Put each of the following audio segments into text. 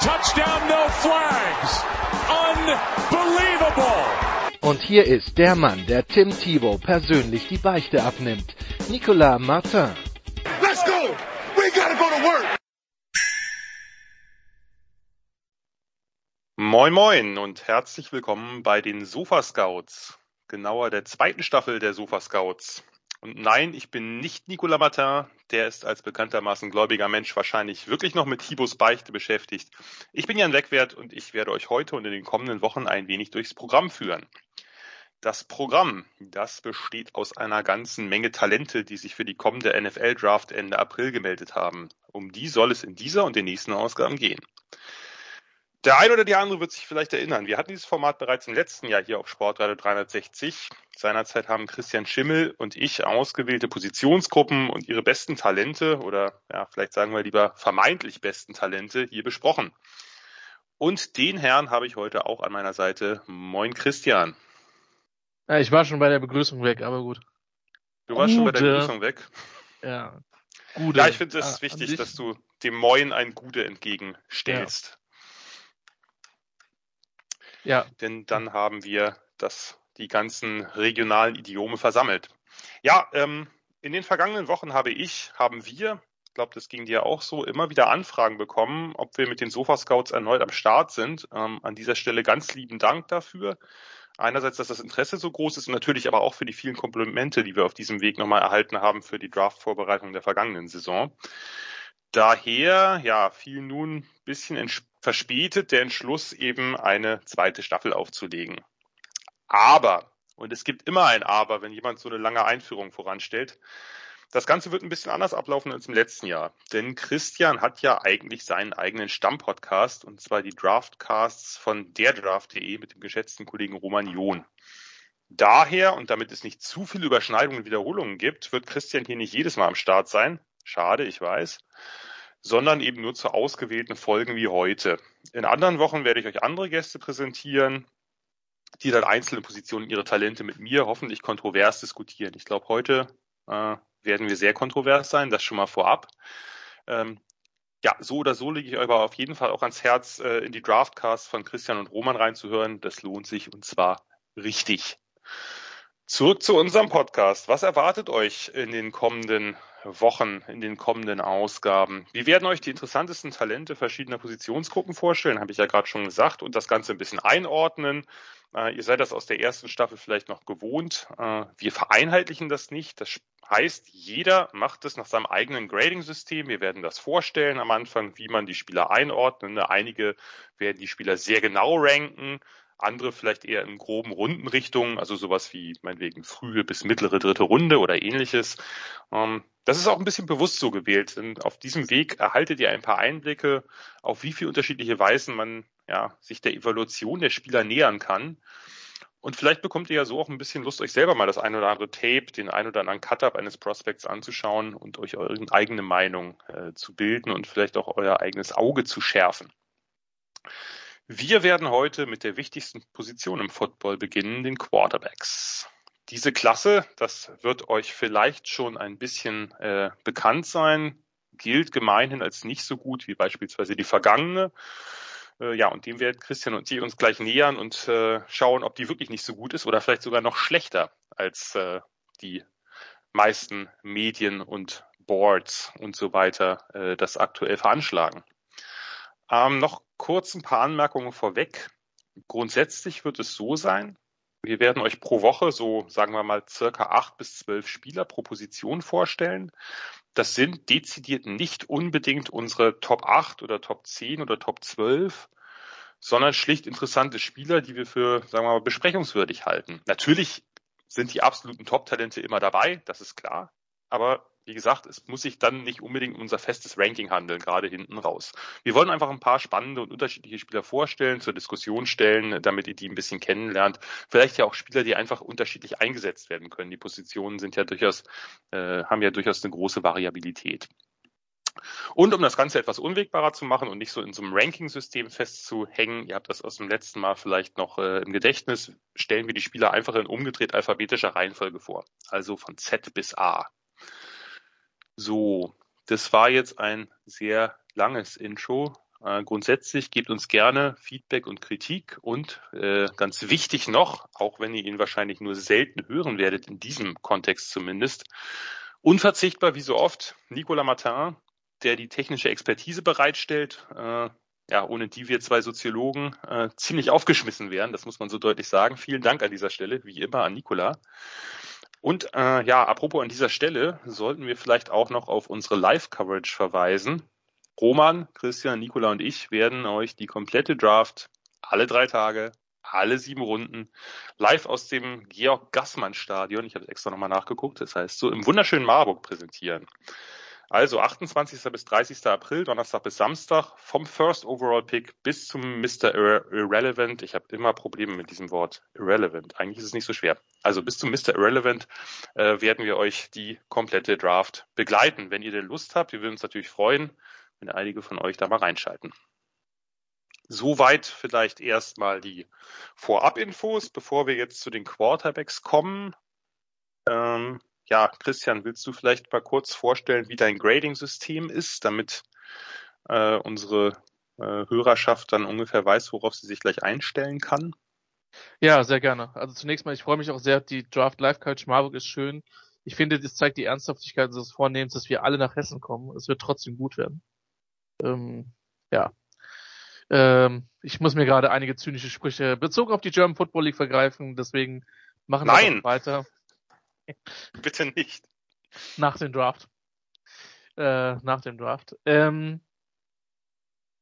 touchdown, no flags. Unbelievable. Und hier ist der Mann, der Tim Thibault persönlich die Beichte abnimmt. Nicolas Martin. Let's go. We gotta go to work. Moin Moin und herzlich willkommen bei den Sofa Scouts, genauer der zweiten Staffel der Sofa Scouts. Und nein, ich bin nicht Nicolas Martin, der ist als bekanntermaßen gläubiger Mensch wahrscheinlich wirklich noch mit Thibos Beichte beschäftigt. Ich bin Jan Wegwert und ich werde euch heute und in den kommenden Wochen ein wenig durchs Programm führen. Das Programm, das besteht aus einer ganzen Menge Talente, die sich für die kommende NFL-Draft Ende April gemeldet haben. Um die soll es in dieser und den nächsten Ausgaben gehen. Der eine oder die andere wird sich vielleicht erinnern. Wir hatten dieses Format bereits im letzten Jahr hier auf Sportradio 360. Seinerzeit haben Christian Schimmel und ich ausgewählte Positionsgruppen und ihre besten Talente oder ja, vielleicht sagen wir lieber vermeintlich besten Talente hier besprochen. Und den Herrn habe ich heute auch an meiner Seite. Moin Christian. Ja, ich war schon bei der Begrüßung weg, aber gut. Du warst schon bei der Gute. Begrüßung weg. Ja. Gute. Ja, ich finde es Ah, wichtig, dass du dem Moin ein Gute entgegenstellst. Ja, denn dann haben wir das, die ganzen regionalen Idiome versammelt. Ja, ähm, in den vergangenen Wochen habe ich, haben wir, ich glaube, das ging dir auch so, immer wieder Anfragen bekommen, ob wir mit den Sofa Scouts erneut am Start sind. Ähm, an dieser Stelle ganz lieben Dank dafür. Einerseits, dass das Interesse so groß ist und natürlich aber auch für die vielen Komplimente, die wir auf diesem Weg nochmal erhalten haben für die Draft-Vorbereitung der vergangenen Saison. Daher, ja, fiel nun ein bisschen ents- verspätet der Entschluss, eben eine zweite Staffel aufzulegen. Aber, und es gibt immer ein Aber, wenn jemand so eine lange Einführung voranstellt, das Ganze wird ein bisschen anders ablaufen als im letzten Jahr. Denn Christian hat ja eigentlich seinen eigenen Stammpodcast, und zwar die Draftcasts von derdraft.de mit dem geschätzten Kollegen Roman John. Daher, und damit es nicht zu viele Überschneidungen und Wiederholungen gibt, wird Christian hier nicht jedes Mal am Start sein. Schade, ich weiß. Sondern eben nur zu ausgewählten Folgen wie heute. In anderen Wochen werde ich euch andere Gäste präsentieren, die dann einzelne Positionen ihre Talente mit mir hoffentlich kontrovers diskutieren. Ich glaube, heute äh, werden wir sehr kontrovers sein, das schon mal vorab. Ähm, ja, so oder so lege ich euch aber auf jeden Fall auch ans Herz, äh, in die Draftcasts von Christian und Roman reinzuhören. Das lohnt sich und zwar richtig. Zurück zu unserem Podcast. Was erwartet euch in den kommenden Wochen, in den kommenden Ausgaben? Wir werden euch die interessantesten Talente verschiedener Positionsgruppen vorstellen, habe ich ja gerade schon gesagt, und das Ganze ein bisschen einordnen. Äh, ihr seid das aus der ersten Staffel vielleicht noch gewohnt. Äh, wir vereinheitlichen das nicht. Das heißt, jeder macht es nach seinem eigenen Grading-System. Wir werden das vorstellen am Anfang, wie man die Spieler einordnet. Ne, Einige werden die Spieler sehr genau ranken andere vielleicht eher in groben Rundenrichtungen, also sowas wie meinetwegen frühe bis mittlere dritte Runde oder ähnliches. Ähm, das ist auch ein bisschen bewusst so gewählt, denn auf diesem Weg erhaltet ihr ein paar Einblicke, auf wie viele unterschiedliche Weisen man ja, sich der Evaluation der Spieler nähern kann. Und vielleicht bekommt ihr ja so auch ein bisschen Lust, euch selber mal das ein oder andere Tape, den ein oder anderen Cut-Up eines Prospects anzuschauen und euch eure eigene Meinung äh, zu bilden und vielleicht auch euer eigenes Auge zu schärfen. Wir werden heute mit der wichtigsten Position im Football beginnen, den Quarterbacks. Diese Klasse, das wird euch vielleicht schon ein bisschen äh, bekannt sein, gilt gemeinhin als nicht so gut wie beispielsweise die vergangene. Äh, ja, und dem werden Christian und ich uns gleich nähern und äh, schauen, ob die wirklich nicht so gut ist oder vielleicht sogar noch schlechter als äh, die meisten Medien und Boards und so weiter äh, das aktuell veranschlagen. Ähm, noch kurz ein paar Anmerkungen vorweg. Grundsätzlich wird es so sein, wir werden euch pro Woche so, sagen wir mal, circa acht bis zwölf Spieler pro Position vorstellen. Das sind dezidiert nicht unbedingt unsere Top 8 oder Top 10 oder Top 12, sondern schlicht interessante Spieler, die wir für, sagen wir mal, besprechungswürdig halten. Natürlich sind die absoluten Top-Talente immer dabei, das ist klar. Aber wie gesagt, es muss sich dann nicht unbedingt unser festes Ranking handeln, gerade hinten raus. Wir wollen einfach ein paar spannende und unterschiedliche Spieler vorstellen, zur Diskussion stellen, damit ihr die ein bisschen kennenlernt. Vielleicht ja auch Spieler, die einfach unterschiedlich eingesetzt werden können. Die Positionen sind ja durchaus, äh, haben ja durchaus eine große Variabilität. Und um das Ganze etwas unwegbarer zu machen und nicht so in so einem Ranking-System festzuhängen, ihr habt das aus dem letzten Mal vielleicht noch äh, im Gedächtnis, stellen wir die Spieler einfach in umgedreht alphabetischer Reihenfolge vor. Also von Z bis A. So, das war jetzt ein sehr langes Intro. Äh, grundsätzlich gebt uns gerne Feedback und Kritik und äh, ganz wichtig noch, auch wenn ihr ihn wahrscheinlich nur selten hören werdet, in diesem Kontext zumindest, unverzichtbar wie so oft, Nicolas Martin, der die technische Expertise bereitstellt, äh, ja, ohne die wir zwei Soziologen äh, ziemlich aufgeschmissen wären, das muss man so deutlich sagen. Vielen Dank an dieser Stelle, wie immer, an Nicola. Und äh, ja, apropos an dieser Stelle sollten wir vielleicht auch noch auf unsere Live-Coverage verweisen. Roman, Christian, Nicola und ich werden euch die komplette Draft alle drei Tage, alle sieben Runden live aus dem Georg Gassmann Stadion, ich habe es extra nochmal nachgeguckt, das heißt so im wunderschönen Marburg präsentieren. Also 28. bis 30. April, Donnerstag bis Samstag, vom First Overall Pick bis zum Mr. Irrelevant. Ich habe immer Probleme mit diesem Wort Irrelevant. Eigentlich ist es nicht so schwer. Also bis zum Mr. Irrelevant äh, werden wir euch die komplette Draft begleiten. Wenn ihr denn Lust habt, wir würden uns natürlich freuen, wenn einige von euch da mal reinschalten. Soweit vielleicht erstmal die Vorab-Infos, bevor wir jetzt zu den Quarterbacks kommen. Ähm, ja, Christian, willst du vielleicht mal kurz vorstellen, wie dein Grading-System ist, damit äh, unsere äh, Hörerschaft dann ungefähr weiß, worauf sie sich gleich einstellen kann? Ja, sehr gerne. Also zunächst mal, ich freue mich auch sehr, die Draft Live Coach Marburg ist schön. Ich finde, das zeigt die Ernsthaftigkeit unseres Vornehmens, dass wir alle nach Hessen kommen. Es wird trotzdem gut werden. Ähm, ja. Ähm, ich muss mir gerade einige zynische Sprüche bezogen auf die German Football League vergreifen, deswegen machen wir weiter. Bitte nicht. Nach dem Draft. Äh, nach dem Draft. Ähm,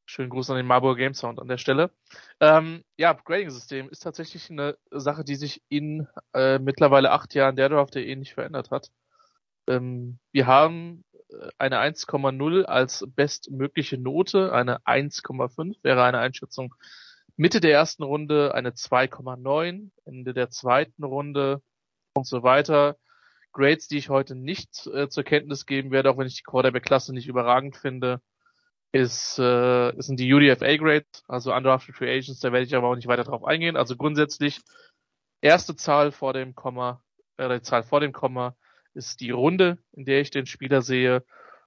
schönen Gruß an den Marburg Game Sound an der Stelle. Ähm, ja, Grading-System ist tatsächlich eine Sache, die sich in äh, mittlerweile acht Jahren der Draft.de nicht verändert hat. Ähm, wir haben äh, eine 1,0 als bestmögliche Note, eine 1,5 wäre eine Einschätzung Mitte der ersten Runde, eine 2,9, Ende der zweiten Runde und so weiter. Grades, die ich heute nicht äh, zur Kenntnis geben werde, auch wenn ich die Quarterback-Klasse nicht überragend finde, ist, äh, sind die UDFA-Grades, also Undrafted Free Agents, da werde ich aber auch nicht weiter drauf eingehen. Also grundsätzlich, erste Zahl vor dem Komma, äh, die Zahl vor dem Komma ist die Runde, in der ich den Spieler sehe.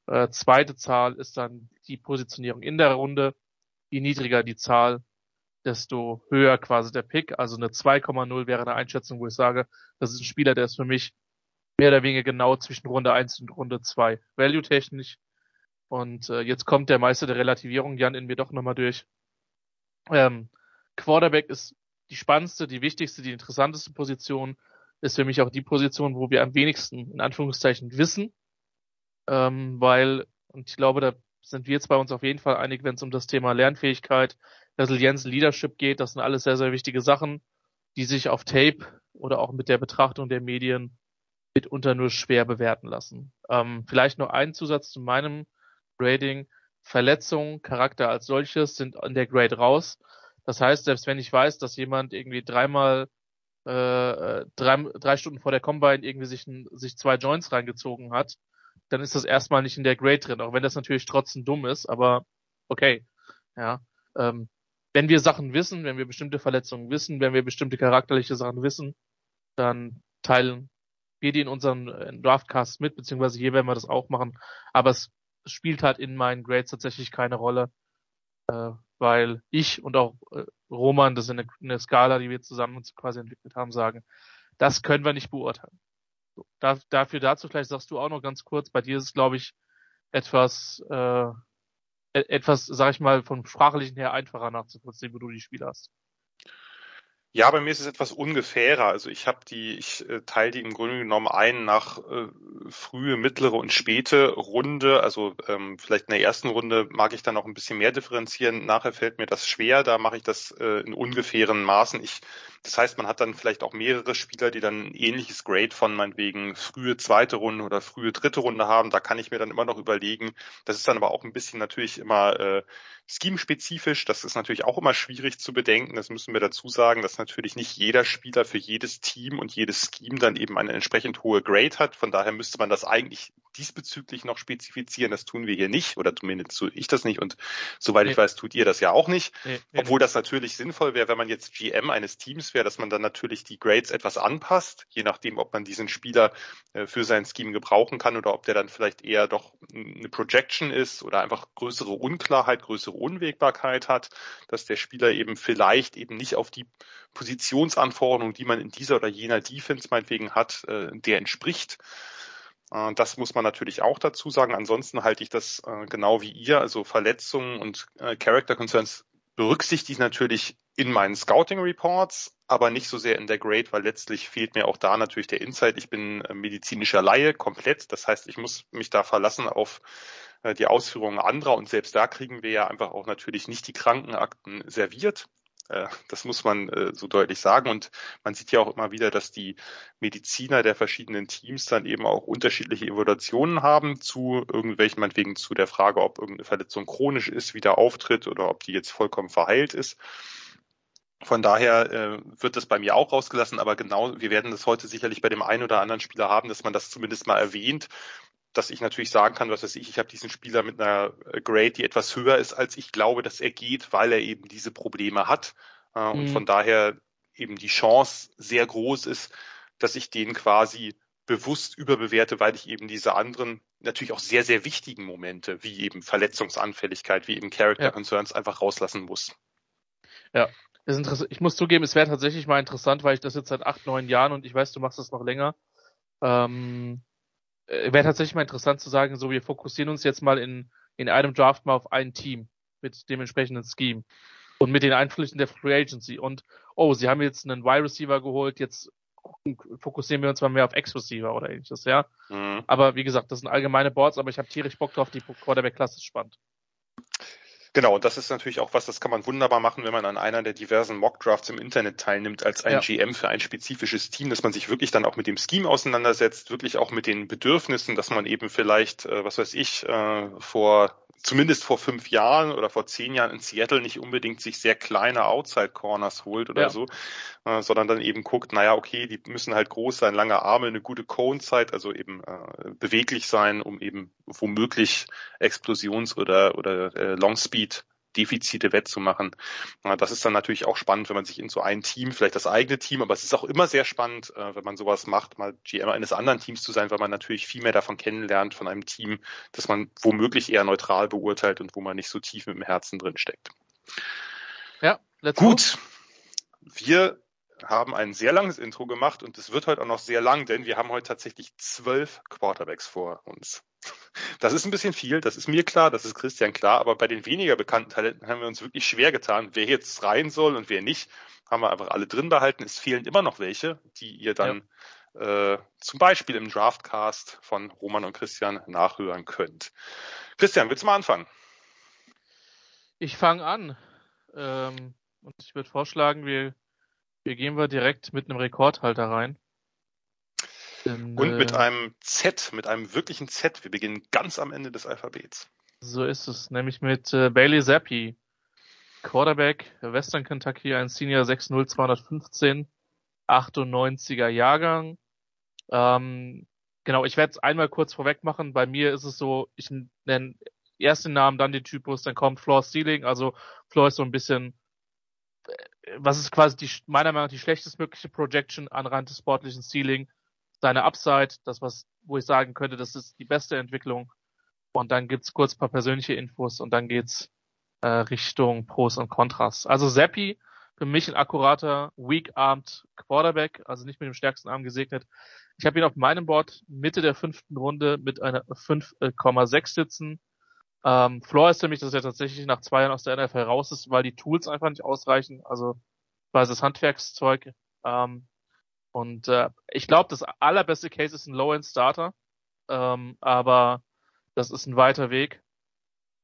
Äh, zweite Zahl ist dann die Positionierung in der Runde. Je niedriger die Zahl, desto höher quasi der Pick. Also eine 2,0 wäre eine Einschätzung, wo ich sage, das ist ein Spieler, der ist für mich mehr oder weniger genau zwischen Runde 1 und Runde 2. Value-technisch. Und äh, jetzt kommt der Meister der Relativierung, Jan, in mir doch nochmal durch. Ähm, Quarterback ist die spannendste, die wichtigste, die interessanteste Position. Ist für mich auch die Position, wo wir am wenigsten, in Anführungszeichen, wissen. Ähm, weil, und ich glaube, da sind wir jetzt bei uns auf jeden Fall einig, wenn es um das Thema Lernfähigkeit, Resilienz, Leadership geht. Das sind alles sehr, sehr wichtige Sachen, die sich auf Tape oder auch mit der Betrachtung der Medien mitunter nur schwer bewerten lassen. Ähm, vielleicht noch ein Zusatz zu meinem Grading. Verletzungen, Charakter als solches sind in der Grade raus. Das heißt, selbst wenn ich weiß, dass jemand irgendwie dreimal äh, drei, drei Stunden vor der Combine irgendwie sich, sich zwei Joints reingezogen hat, dann ist das erstmal nicht in der Grade drin, auch wenn das natürlich trotzdem dumm ist, aber okay. Ja. Ähm, wenn wir Sachen wissen, wenn wir bestimmte Verletzungen wissen, wenn wir bestimmte charakterliche Sachen wissen, dann teilen wir die in unseren äh, Draftcasts mit, beziehungsweise hier werden wir das auch machen. Aber es spielt halt in meinen Grades tatsächlich keine Rolle, äh, weil ich und auch äh, Roman, das ist eine, eine Skala, die wir zusammen uns quasi entwickelt haben, sagen, das können wir nicht beurteilen. So, da, dafür dazu vielleicht sagst du auch noch ganz kurz, bei dir ist es, glaube ich, etwas, äh, etwas, sag ich mal, vom sprachlichen her einfacher nachzuvollziehen, wo du die Spiele hast. Ja, bei mir ist es etwas ungefährer. Also ich habe die, ich äh, teile die im Grunde genommen ein nach äh, frühe, mittlere und späte Runde. Also ähm, vielleicht in der ersten Runde mag ich dann auch ein bisschen mehr differenzieren. Nachher fällt mir das schwer. Da mache ich das äh, in ungefähren Maßen. Ich, das heißt, man hat dann vielleicht auch mehrere Spieler, die dann ein ähnliches Grade von meinetwegen frühe zweite Runde oder frühe dritte Runde haben. Da kann ich mir dann immer noch überlegen. Das ist dann aber auch ein bisschen natürlich immer äh, scheme-spezifisch. Das ist natürlich auch immer schwierig zu bedenken. Das müssen wir dazu sagen, dass natürlich nicht jeder Spieler für jedes Team und jedes Scheme dann eben eine entsprechend hohe Grade hat. Von daher müsste man das eigentlich diesbezüglich noch spezifizieren. Das tun wir hier nicht oder zumindest tue ich das nicht und soweit nee. ich weiß, tut ihr das ja auch nicht. Nee, nee, Obwohl das natürlich sinnvoll wäre, wenn man jetzt GM eines Teams wäre, dass man dann natürlich die Grades etwas anpasst, je nachdem, ob man diesen Spieler äh, für sein Scheme gebrauchen kann oder ob der dann vielleicht eher doch eine Projection ist oder einfach größere Unklarheit, größere Unwägbarkeit hat, dass der Spieler eben vielleicht eben nicht auf die Positionsanforderungen, die man in dieser oder jener Defense meinetwegen hat, äh, der entspricht. Äh, das muss man natürlich auch dazu sagen. Ansonsten halte ich das äh, genau wie ihr, also Verletzungen und äh, Character Concerns berücksichtige ich natürlich in meinen Scouting Reports, aber nicht so sehr in der Grade, weil letztlich fehlt mir auch da natürlich der Insight. Ich bin medizinischer Laie komplett. Das heißt, ich muss mich da verlassen auf die Ausführungen anderer und selbst da kriegen wir ja einfach auch natürlich nicht die Krankenakten serviert. Äh, das muss man äh, so deutlich sagen. Und man sieht ja auch immer wieder, dass die Mediziner der verschiedenen Teams dann eben auch unterschiedliche Evaluationen haben zu irgendwelchen, meinetwegen zu der Frage, ob irgendeine Verletzung chronisch ist, wieder auftritt oder ob die jetzt vollkommen verheilt ist. Von daher äh, wird das bei mir auch rausgelassen, aber genau, wir werden das heute sicherlich bei dem einen oder anderen Spieler haben, dass man das zumindest mal erwähnt dass ich natürlich sagen kann, was weiß ich, ich habe diesen Spieler mit einer äh, Grade, die etwas höher ist, als ich glaube, dass er geht, weil er eben diese Probleme hat. Äh, mhm. Und von daher eben die Chance sehr groß ist, dass ich den quasi bewusst überbewerte, weil ich eben diese anderen natürlich auch sehr, sehr wichtigen Momente, wie eben Verletzungsanfälligkeit, wie eben Character ja. Concerns einfach rauslassen muss. Ja, ist interessant. Ich muss zugeben, es wäre tatsächlich mal interessant, weil ich das jetzt seit acht, neun Jahren und ich weiß, du machst das noch länger, ähm, äh, wäre tatsächlich mal interessant zu sagen, so wir fokussieren uns jetzt mal in, in einem Draft mal auf ein Team mit dem entsprechenden Scheme und mit den Einflüssen der Free Agency und oh, sie haben jetzt einen Wide Receiver geholt, jetzt fokussieren wir uns mal mehr auf X-Receiver oder ähnliches, ja. Mhm. Aber wie gesagt, das sind allgemeine Boards, aber ich habe tierisch Bock drauf, die Quarterback-Klasse ist spannend. Genau, und das ist natürlich auch was, das kann man wunderbar machen, wenn man an einer der diversen Mock-Drafts im Internet teilnimmt, als ein ja. GM für ein spezifisches Team, dass man sich wirklich dann auch mit dem Scheme auseinandersetzt, wirklich auch mit den Bedürfnissen, dass man eben vielleicht, äh, was weiß ich, äh, vor zumindest vor fünf Jahren oder vor zehn Jahren in Seattle nicht unbedingt sich sehr kleine Outside Corners holt oder ja. so, äh, sondern dann eben guckt, naja, okay, die müssen halt groß sein, lange Arme, eine gute Cone-Zeit, also eben äh, beweglich sein, um eben womöglich Explosions- oder, oder äh, Long Speed Defizite wettzumachen. Das ist dann natürlich auch spannend, wenn man sich in so ein Team, vielleicht das eigene Team, aber es ist auch immer sehr spannend, äh, wenn man sowas macht, mal GM eines anderen Teams zu sein, weil man natürlich viel mehr davon kennenlernt von einem Team, das man womöglich eher neutral beurteilt und wo man nicht so tief mit dem Herzen drin steckt. Ja, let's Gut. Go. Wir haben ein sehr langes Intro gemacht und es wird heute auch noch sehr lang, denn wir haben heute tatsächlich zwölf Quarterbacks vor uns. Das ist ein bisschen viel, das ist mir klar, das ist Christian klar, aber bei den weniger bekannten Talenten haben wir uns wirklich schwer getan, wer jetzt rein soll und wer nicht, haben wir einfach alle drin behalten. Es fehlen immer noch welche, die ihr dann ja. äh, zum Beispiel im Draftcast von Roman und Christian nachhören könnt. Christian, willst du mal anfangen? Ich fange an. Ähm, und ich würde vorschlagen, wir wir gehen wir direkt mit einem Rekordhalter rein. In, Und mit äh, einem Z, mit einem wirklichen Z. Wir beginnen ganz am Ende des Alphabets. So ist es, nämlich mit äh, Bailey Zappi, Quarterback, Western Kentucky, ein Senior 6'0, 215, 98er Jahrgang. Ähm, genau, ich werde es einmal kurz vorweg machen. Bei mir ist es so, ich nenne erst den Namen, dann den Typus, dann kommt Floor Ceiling. Also Floor ist so ein bisschen was ist quasi die, meiner Meinung nach die schlechtestmögliche Projection anhand des sportlichen Ceiling, seine Upside, das was, wo ich sagen könnte, das ist die beste Entwicklung. Und dann gibt's kurz paar persönliche Infos und dann geht's äh, Richtung Pros und Kontras. Also Seppi, für mich ein akkurater, weak-armed Quarterback, also nicht mit dem stärksten Arm gesegnet. Ich habe ihn auf meinem Board Mitte der fünften Runde mit einer 5,6 sitzen. Ähm, Floor ist für mich, dass er tatsächlich nach zwei Jahren aus der NFL raus ist, weil die Tools einfach nicht ausreichen. Also weißes Handwerkszeug. Ähm, und äh, ich glaube, das allerbeste Case ist ein Low-End-Starter, ähm, aber das ist ein weiter Weg.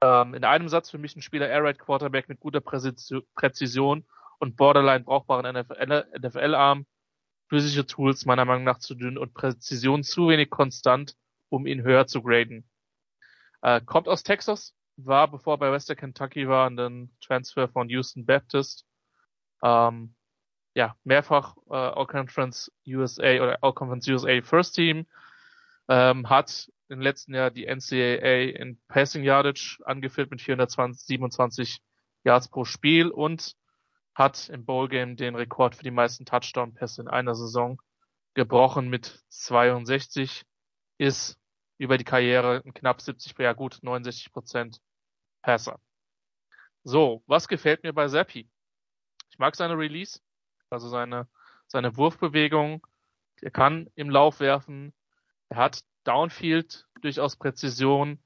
Ähm, in einem Satz für mich ein Spieler Air Raid Quarterback mit guter Präzision und borderline brauchbaren NFL-Arm, physische Tools meiner Meinung nach zu dünn und Präzision zu wenig konstant, um ihn höher zu graden. Äh, kommt aus Texas, war bevor bei Western Kentucky war, ein Transfer von Houston Baptist. Ähm, ja, mehrfach äh, All-Conference USA oder All-Conference USA First Team, ähm, hat im letzten Jahr die NCAA in Passing Yardage angeführt mit 427 Yards pro Spiel und hat im Bowl Game den Rekord für die meisten Touchdown-Pässe in einer Saison gebrochen mit 62, ist über die Karriere knapp 70, ja gut, 69 Prozent Passer. So, was gefällt mir bei Seppi? Ich mag seine Release, also seine, seine Wurfbewegung. Er kann im Lauf werfen. Er hat Downfield durchaus Präzision.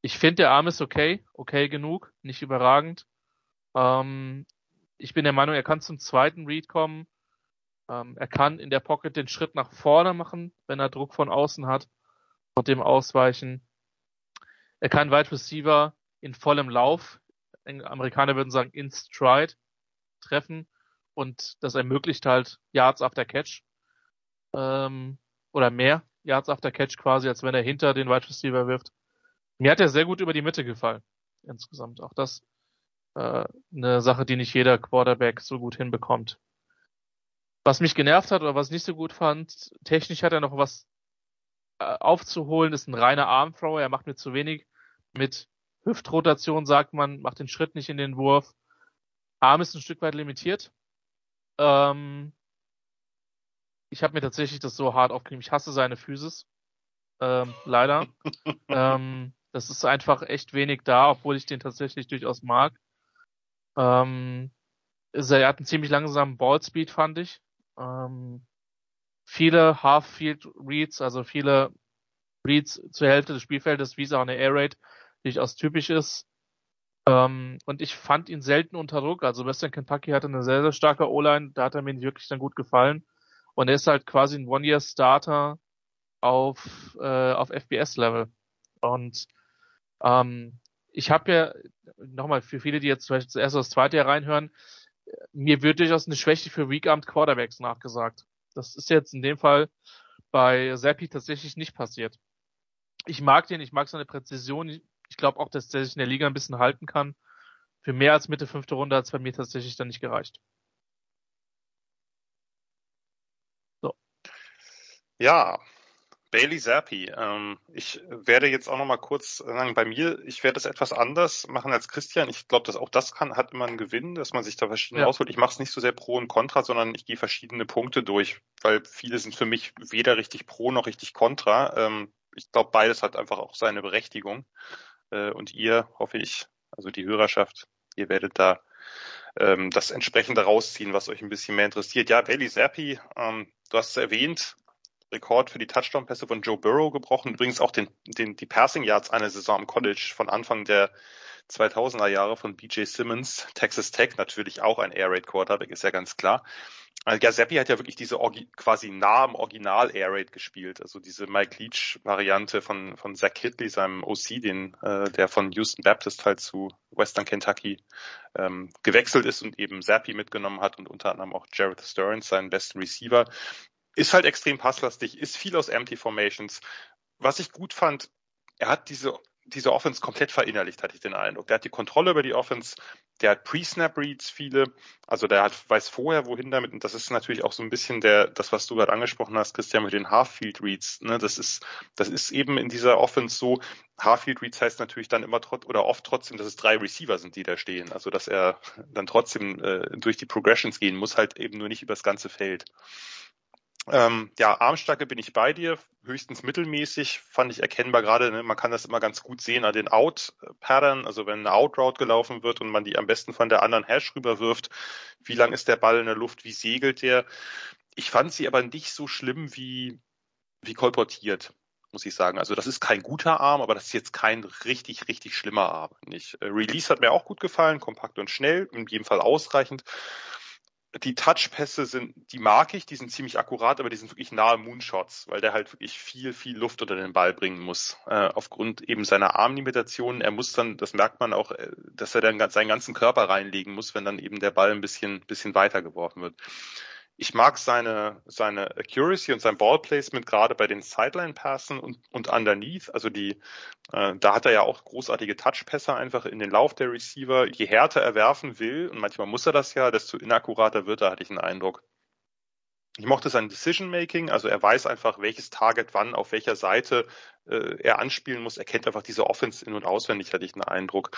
Ich finde, der Arm ist okay, okay genug, nicht überragend. Ähm, ich bin der Meinung, er kann zum zweiten Read kommen. Ähm, er kann in der Pocket den Schritt nach vorne machen, wenn er Druck von außen hat dem ausweichen. Er kann Wide Receiver in vollem Lauf, Amerikaner würden sagen in Stride, treffen und das ermöglicht halt Yards after Catch ähm, oder mehr Yards after Catch quasi, als wenn er hinter den Wide Receiver wirft. Mir hat er sehr gut über die Mitte gefallen insgesamt. Auch das äh, eine Sache, die nicht jeder Quarterback so gut hinbekommt. Was mich genervt hat oder was ich nicht so gut fand, technisch hat er noch was aufzuholen, ist ein reiner Armthrower. Er macht mir zu wenig mit Hüftrotation, sagt man, macht den Schritt nicht in den Wurf. Arm ist ein Stück weit limitiert. Ähm, ich habe mir tatsächlich das so hart aufgenommen. Ich hasse seine Physis. Ähm, leider. ähm, das ist einfach echt wenig da, obwohl ich den tatsächlich durchaus mag. Ähm, er hat einen ziemlich langsamen Ballspeed, fand ich. Ähm, viele Half-Field-Reads, also viele Reads zur Hälfte des Spielfeldes, wie es auch eine Air Raid durchaus typisch ist. Ähm, und ich fand ihn selten unter Druck. Also Western Kentucky hatte eine sehr, sehr starke O-Line, da hat er mir nicht wirklich dann gut gefallen. Und er ist halt quasi ein One-Year-Starter auf, äh, auf FBS-Level. Und ähm, ich habe ja, nochmal für viele, die jetzt Beispiel zuerst das zweite Jahr reinhören, mir wird durchaus eine Schwäche für Weak-Armed Quarterbacks nachgesagt. Das ist jetzt in dem Fall bei Zappi tatsächlich nicht passiert. Ich mag den, ich mag seine Präzision. Ich glaube auch, dass der sich in der Liga ein bisschen halten kann. Für mehr als Mitte fünfte Runde hat es bei mir tatsächlich dann nicht gereicht. So. Ja, Bailey Zappi. Ähm, ich werde jetzt auch noch mal kurz sagen, bei mir, ich werde es etwas anders machen als Christian. Ich glaube, dass auch das kann, hat immer einen Gewinn, dass man sich da verschiedene ja. ausholt. Ich mache es nicht so sehr pro und contra, sondern ich gehe verschiedene Punkte durch, weil viele sind für mich weder richtig pro noch richtig contra. Ähm, ich glaube, beides hat einfach auch seine Berechtigung. Äh, und ihr, hoffe ich, also die Hörerschaft, ihr werdet da ähm, das entsprechende rausziehen, was euch ein bisschen mehr interessiert. Ja, Bailey Zappi, ähm, du hast es erwähnt, Rekord für die Touchdown-Pässe von Joe Burrow gebrochen. Übrigens auch den, den, die Passing Yards einer Saison am College von Anfang der 2000er Jahre von BJ Simmons. Texas Tech natürlich auch ein Air Raid Quarterback, ist ja ganz klar. Also Gaseppi hat ja wirklich diese Orgi quasi nah am Original Air Raid gespielt, also diese Mike Leach Variante von von Zach Kidley, seinem OC, den äh, der von Houston Baptist halt zu Western Kentucky ähm, gewechselt ist und eben Zappi mitgenommen hat und unter anderem auch Jared Stearns, seinen besten Receiver. Ist halt extrem passlastig, ist viel aus Empty Formations. Was ich gut fand, er hat diese, diese Offense komplett verinnerlicht, hatte ich den Eindruck. Der hat die Kontrolle über die Offense, der hat Pre-Snap-Reads viele, also der hat, weiß vorher, wohin damit, und das ist natürlich auch so ein bisschen der, das, was du gerade angesprochen hast, Christian, mit den Half-Field-Reads, ne, das ist, das ist eben in dieser Offense so, Half-Field-Reads heißt natürlich dann immer trotz, oder oft trotzdem, dass es drei Receiver sind, die da stehen, also dass er dann trotzdem äh, durch die Progressions gehen muss, halt eben nur nicht übers ganze Feld. Ähm, ja, Armstärke bin ich bei dir, höchstens mittelmäßig, fand ich erkennbar gerade, ne, man kann das immer ganz gut sehen an den Out-Pattern, also wenn eine Out-Route gelaufen wird und man die am besten von der anderen Hash rüberwirft, wie lang ist der Ball in der Luft, wie segelt der. Ich fand sie aber nicht so schlimm wie, wie kolportiert, muss ich sagen. Also das ist kein guter Arm, aber das ist jetzt kein richtig, richtig schlimmer Arm. Nicht. Äh, Release hat mir auch gut gefallen, kompakt und schnell, in jedem Fall ausreichend. Die Touchpässe sind, die mag ich, die sind ziemlich akkurat, aber die sind wirklich nahe Moonshots, weil der halt wirklich viel, viel Luft unter den Ball bringen muss. Äh, aufgrund eben seiner Armlimitationen. Er muss dann, das merkt man auch, äh, dass er dann seinen ganzen Körper reinlegen muss, wenn dann eben der Ball ein bisschen, bisschen weiter geworfen wird. Ich mag seine, seine Accuracy und sein Ballplacement gerade bei den Sideline-Passen und, und underneath. Also die, äh, da hat er ja auch großartige Touchpässe einfach in den Lauf der Receiver. Je härter er werfen will, und manchmal muss er das ja, desto inakkurater wird er, hatte ich einen Eindruck. Ich mochte sein Decision Making, also er weiß einfach, welches Target wann auf welcher Seite äh, er anspielen muss. Er kennt einfach diese Offense in- und auswendig, hatte ich einen Eindruck.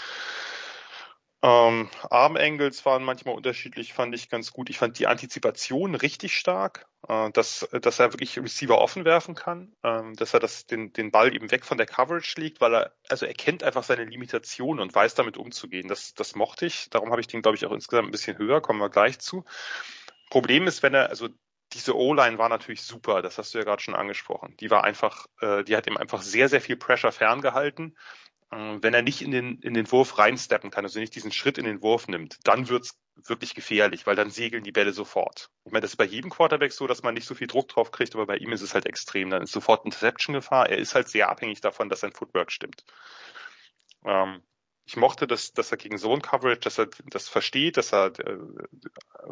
Ähm, Armangles waren manchmal unterschiedlich, fand ich ganz gut. Ich fand die Antizipation richtig stark, äh, dass, dass er wirklich Receiver offen werfen kann, äh, dass er das, den, den Ball eben weg von der Coverage liegt, weil er, also er kennt einfach seine Limitationen und weiß damit umzugehen. Das, das mochte ich. Darum habe ich den, glaube ich, auch insgesamt ein bisschen höher, kommen wir gleich zu. Problem ist, wenn er, also diese O-Line war natürlich super, das hast du ja gerade schon angesprochen. Die war einfach, äh, die hat ihm einfach sehr, sehr viel Pressure ferngehalten wenn er nicht in den, in den Wurf reinsteppen kann, also nicht diesen Schritt in den Wurf nimmt, dann wird's wirklich gefährlich, weil dann segeln die Bälle sofort. Ich meine, das ist bei jedem Quarterback so, dass man nicht so viel Druck drauf kriegt, aber bei ihm ist es halt extrem. Dann ist sofort Interception-Gefahr. Er ist halt sehr abhängig davon, dass sein Footwork stimmt. Ähm, ich mochte, dass, dass er gegen Zone Coverage, dass er das versteht, dass er äh,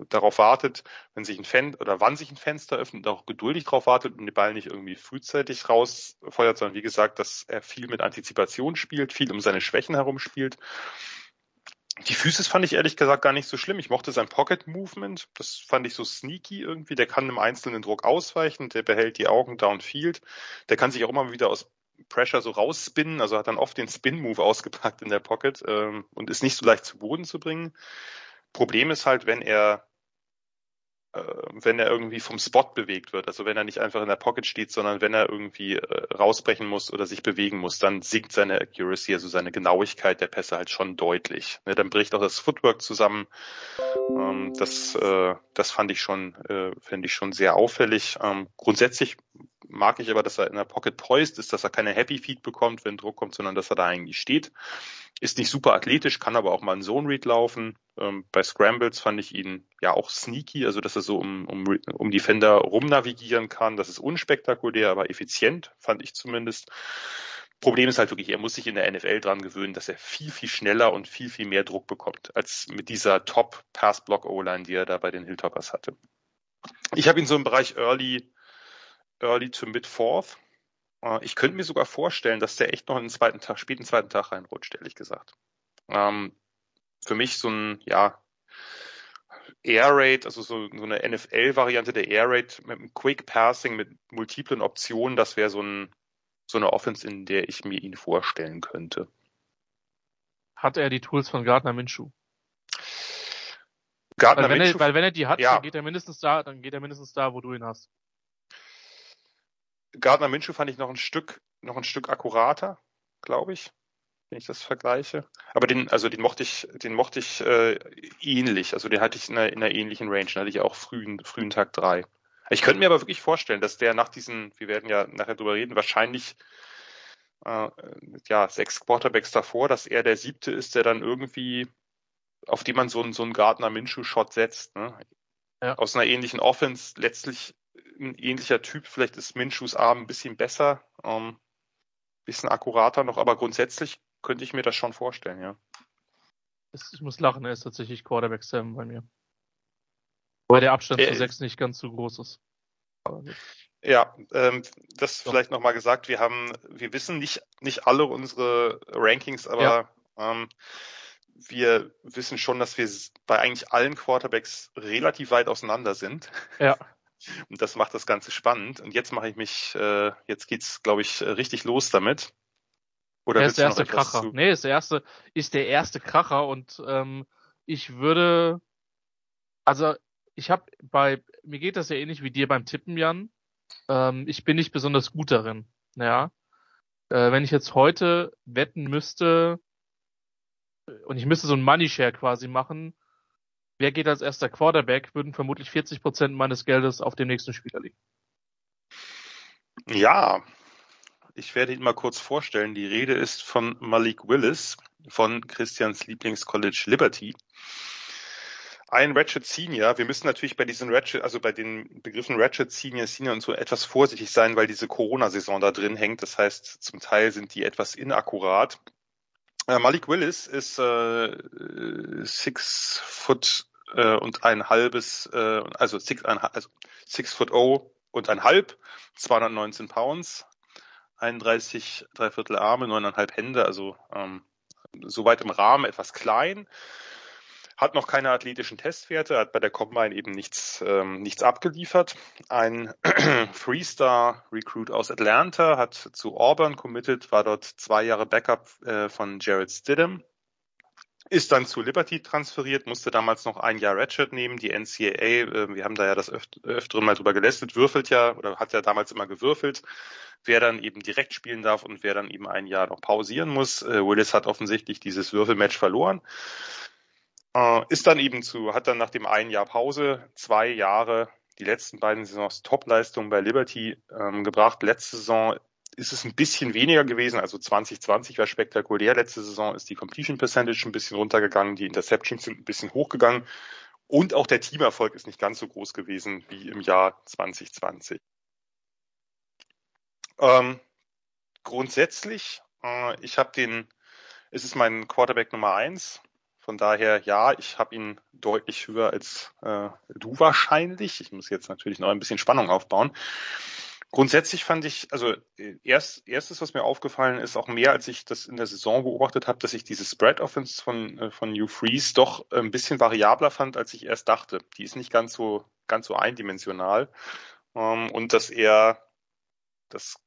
darauf wartet, wenn sich ein Fen oder wann sich ein Fenster öffnet, auch geduldig darauf wartet und den Ball nicht irgendwie frühzeitig rausfeuert, sondern wie gesagt, dass er viel mit Antizipation spielt, viel um seine Schwächen herum spielt. Die Füße fand ich ehrlich gesagt gar nicht so schlimm. Ich mochte sein Pocket Movement. Das fand ich so sneaky irgendwie. Der kann im einzelnen Druck ausweichen. Der behält die Augen downfield. Der kann sich auch immer wieder aus Pressure so rausspinnen, also hat dann oft den Spin-Move ausgepackt in der Pocket ähm, und ist nicht so leicht zu Boden zu bringen. Problem ist halt, wenn er wenn er irgendwie vom Spot bewegt wird, also wenn er nicht einfach in der Pocket steht, sondern wenn er irgendwie äh, rausbrechen muss oder sich bewegen muss, dann sinkt seine Accuracy, also seine Genauigkeit der Pässe halt schon deutlich. Ne, dann bricht auch das Footwork zusammen. Ähm, das, äh, das fand ich schon, äh, finde ich schon sehr auffällig. Ähm, grundsätzlich mag ich aber, dass er in der Pocket poised ist, dass er keine Happy Feed bekommt, wenn Druck kommt, sondern dass er da eigentlich steht. Ist nicht super athletisch, kann aber auch mal einen Zone Read laufen. Ähm, bei Scrambles fand ich ihn ja auch sneaky, also dass er so um, um, um Defender rumnavigieren kann. Das ist unspektakulär, aber effizient, fand ich zumindest. Problem ist halt wirklich, er muss sich in der NFL dran gewöhnen, dass er viel, viel schneller und viel, viel mehr Druck bekommt, als mit dieser Top-Pass-Block-O-Line, die er da bei den Hilltoppers hatte. Ich habe ihn so im Bereich Early Early to Mid Fourth. Äh, ich könnte mir sogar vorstellen, dass der echt noch in den zweiten Tag, späten zweiten Tag reinrutscht, ehrlich gesagt. Ähm, für mich so ein, ja, Air Raid, also so, so eine NFL-Variante der Air Raid mit einem Quick Passing mit multiplen Optionen, das wäre so ein, so eine Offense, in der ich mir ihn vorstellen könnte. Hat er die Tools von Gardner Minshew? Gardner weil, wenn Minshew, er, weil wenn er die hat, ja. dann geht er mindestens da, dann geht er mindestens da, wo du ihn hast. Gardner Minshew fand ich noch ein Stück, noch ein Stück akkurater, glaube ich, wenn ich das vergleiche. Aber den, also den mochte ich, den mochte ich äh, ähnlich. Also den hatte ich in einer, in einer ähnlichen Range. Den hatte ich auch frühen, frühen Tag drei. Ich könnte mir aber wirklich vorstellen, dass der nach diesen, wir werden ja nachher drüber reden, wahrscheinlich äh, ja sechs Quarterbacks davor, dass er der siebte ist, der dann irgendwie, auf die man so einen so einen Gardner Minshew Shot setzt. Ne? Ja. Aus einer ähnlichen Offense letztlich ein ähnlicher Typ. Vielleicht ist Minshews Arm ein bisschen besser, ähm, bisschen akkurater noch, aber grundsätzlich könnte ich mir das schon vorstellen, ja. Ich muss lachen, er ist tatsächlich Quarterback 7 bei mir. Weil der Abstand Äh, zu 6 nicht ganz so groß ist. Ja, ähm, das So. vielleicht nochmal gesagt, wir haben, wir wissen nicht, nicht alle unsere Rankings, aber Ja. ähm, wir wissen schon, dass wir bei eigentlich allen Quarterbacks relativ weit auseinander sind. Ja. Und das macht das Ganze spannend. Und jetzt mache ich mich, äh, jetzt geht's, glaube ich, richtig los damit. Oder Er ist der erste Kracher. zu? Nee, ist der erste, ist der erste Kracher und ähm, ich würde, also ich habe bei, mir geht das ja ähnlich wie dir beim Tippen, Jan. Ähm, ich bin nicht besonders gut darin. Ja. Äh, wenn ich jetzt heute wetten müsste äh, und ich müsste so ein Money Share quasi machen, wer geht als erster Quarterback, würden vermutlich 40 Prozent meines Geldes auf dem nächsten Spieler liegen. Ja, ich werde ihn mal kurz vorstellen. Die Rede ist von Malik Willis von Christians Lieblingscollege Liberty. ein Ratchet Senior. Wir müssen natürlich bei diesen Ratchet, also bei den Begriffen Ratchet Senior, Senior und so etwas vorsichtig sein, weil diese Corona-Saison da drin hängt. Das heißt, zum Teil sind die etwas inakkurat. Äh, Malik Willis ist äh, six foot äh, und ein halbes, äh, also six, also six foot oh und ein halb, 219 Pounds, 31 Dreiviertel Arme, neuneinhalb Hände, also ähm, soweit im Rahmen, etwas klein hat noch keine athletischen Testwerte, hat bei der Combine eben nichts, ähm, nichts abgeliefert. Ein Freestar-Recruit aus Atlanta hat zu Auburn committed, war dort zwei Jahre Backup äh, von Jared Stidham, ist dann zu Liberty transferiert, musste damals noch ein Jahr Redshirt nehmen. Die NCAA, äh, wir haben da ja das öft öfteren mal drüber gelästet, würfelt ja oder hat ja damals immer gewürfelt, wer dann eben direkt spielen darf und wer dann eben ein Jahr noch pausieren muss. Äh, Willis hat offensichtlich dieses Würfelmatch verloren. Äh, ist dann eben zu, hat dann nach dem einen Jahr Pause zwei Jahre die letzten beiden Saisons Topleistungen bei Liberty ähm, gebracht. Letzte Saison ist es ein bisschen weniger gewesen, also 2020 war spektakulär. Letzte Saison ist die Completion Percentage ein bisschen runtergegangen, die Interceptions sind ein bisschen hochgegangen und auch der Teamerfolg ist nicht ganz so groß gewesen wie im Jahr 2020. Ähm, grundsätzlich, äh, ich habe den, es ist mein Quarterback Nummer eins von daher, ja, ich habe ihn deutlich höher als äh, du wahrscheinlich. Ich muss jetzt natürlich noch ein bisschen Spannung aufbauen. Grundsätzlich fand ich, also erst, erstes, was mir aufgefallen ist, auch mehr als ich das in der Saison beobachtet habe, dass ich diese Spread Offense von, äh, von New Freeze doch ein bisschen variabler fand, als ich erst dachte. Die ist nicht ganz so, ganz so eindimensional. Ähm, und dass er, das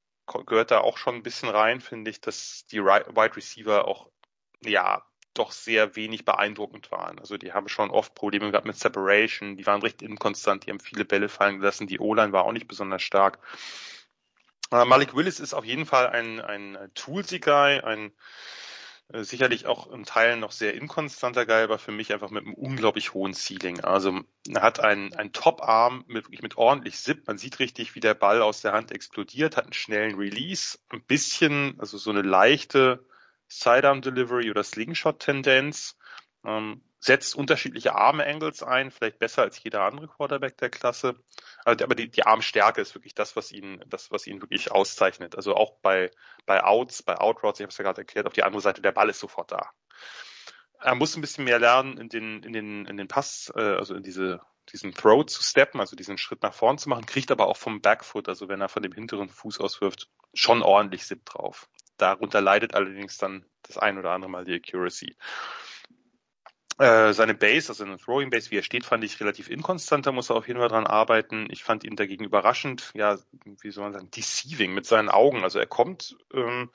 gehört da auch schon ein bisschen rein, finde ich, dass die Wide Receiver auch, ja, doch sehr wenig beeindruckend waren. Also die haben schon oft Probleme gehabt mit Separation, die waren recht inkonstant, die haben viele Bälle fallen gelassen, die O-Line war auch nicht besonders stark. Malik Willis ist auf jeden Fall ein, ein toolsy Guy, ein äh, sicherlich auch in Teilen noch sehr inkonstanter Guy, aber für mich einfach mit einem unglaublich hohen Ceiling. Also er hat einen, einen Top-Arm mit, mit ordentlich Zip. Man sieht richtig, wie der Ball aus der Hand explodiert, hat einen schnellen Release, ein bisschen, also so eine leichte Sidearm Delivery oder Slingshot-Tendenz, ähm, setzt unterschiedliche Arm-Angles ein, vielleicht besser als jeder andere Quarterback der Klasse. Also, aber die, die Armstärke ist wirklich das, was ihn, das, was ihn wirklich auszeichnet. Also auch bei, bei Outs, bei Outroutes, ich habe es ja gerade erklärt, auf die andere Seite, der Ball ist sofort da. Er muss ein bisschen mehr lernen, in den, in den, in den Pass, äh, also in diese, diesen Throw zu steppen, also diesen Schritt nach vorn zu machen, kriegt aber auch vom Backfoot, also wenn er von dem hinteren Fuß auswirft, schon ordentlich Sip drauf. Darunter leidet allerdings dann das ein oder andere Mal die Accuracy. Äh, seine Base, also eine Throwing Base, wie er steht, fand ich relativ inkonstant. Da muss er auf jeden Fall dran arbeiten. Ich fand ihn dagegen überraschend, ja, wie soll man sagen, deceiving mit seinen Augen. Also er kommt ähm,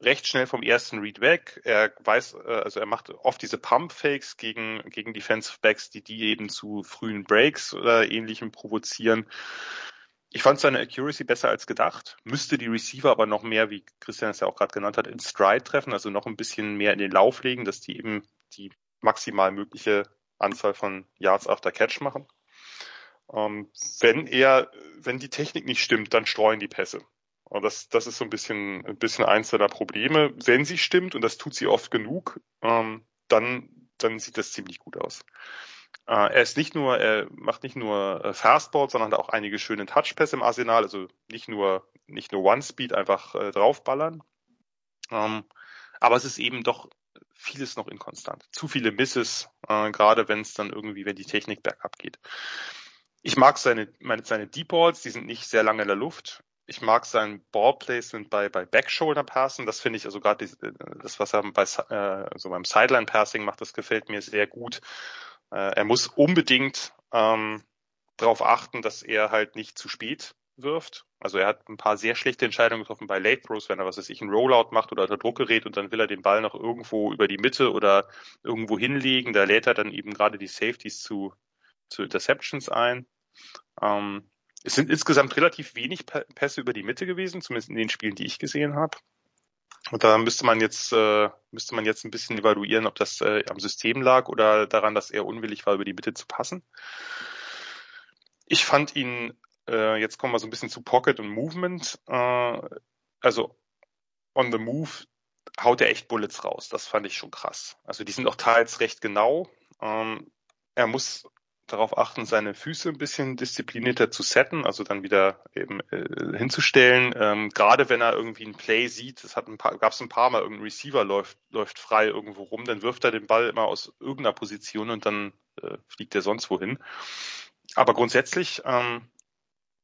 recht schnell vom ersten Read weg. Er weiß, äh, also er macht oft diese Pump Fakes gegen gegen Defensive Backs, die die eben zu frühen Breaks oder ähnlichem provozieren. Ich fand seine Accuracy besser als gedacht, müsste die Receiver aber noch mehr, wie Christian es ja auch gerade genannt hat, in Stride treffen, also noch ein bisschen mehr in den Lauf legen, dass die eben die maximal mögliche Anzahl von Yards after Catch machen. Ähm, wenn er, wenn die Technik nicht stimmt, dann streuen die Pässe. Und das, das ist so ein bisschen, ein bisschen eins der Probleme. Wenn sie stimmt, und das tut sie oft genug, ähm, dann, dann sieht das ziemlich gut aus. Äh, er ist nicht nur, er macht nicht nur äh, Fastball, sondern hat auch einige schöne Touchpässe im Arsenal, also nicht nur, nicht nur One-Speed einfach äh, draufballern. Ähm, aber es ist eben doch vieles noch inkonstant. Zu viele Misses, äh, gerade wenn es dann irgendwie, wenn die Technik bergab geht. Ich mag seine, meine, seine Deep Balls, die sind nicht sehr lange in der Luft. Ich mag sein Ballplacement bei, bei Backshoulder Passen. Das finde ich, also gerade das, was er bei, äh, so beim Sideline Passing macht, das gefällt mir sehr gut. Äh, er muss unbedingt ähm, darauf achten, dass er halt nicht zu spät wirft. Also er hat ein paar sehr schlechte Entscheidungen getroffen bei Late Throws, wenn er was weiß ich, ein Rollout macht oder unter Druck gerät und dann will er den Ball noch irgendwo über die Mitte oder irgendwo hinlegen. Da lädt er dann eben gerade die Safeties zu, zu Interceptions ein. Ähm, es sind insgesamt relativ wenig Pässe über die Mitte gewesen, zumindest in den Spielen, die ich gesehen habe. Und da müsste man jetzt äh, müsste man jetzt ein bisschen evaluieren, ob das äh, am System lag oder daran, dass er unwillig war, über die Mitte zu passen. Ich fand ihn, äh, jetzt kommen wir so ein bisschen zu Pocket und Movement, äh, also on the move haut er echt Bullets raus. Das fand ich schon krass. Also die sind auch teils recht genau. Ähm, er muss darauf achten, seine Füße ein bisschen disziplinierter zu setten, also dann wieder eben äh, hinzustellen. Ähm, Gerade wenn er irgendwie ein Play sieht, es hat ein paar, gab es ein paar Mal, irgendein Receiver läuft, läuft frei irgendwo rum, dann wirft er den Ball immer aus irgendeiner Position und dann äh, fliegt er sonst wohin. Aber grundsätzlich ähm,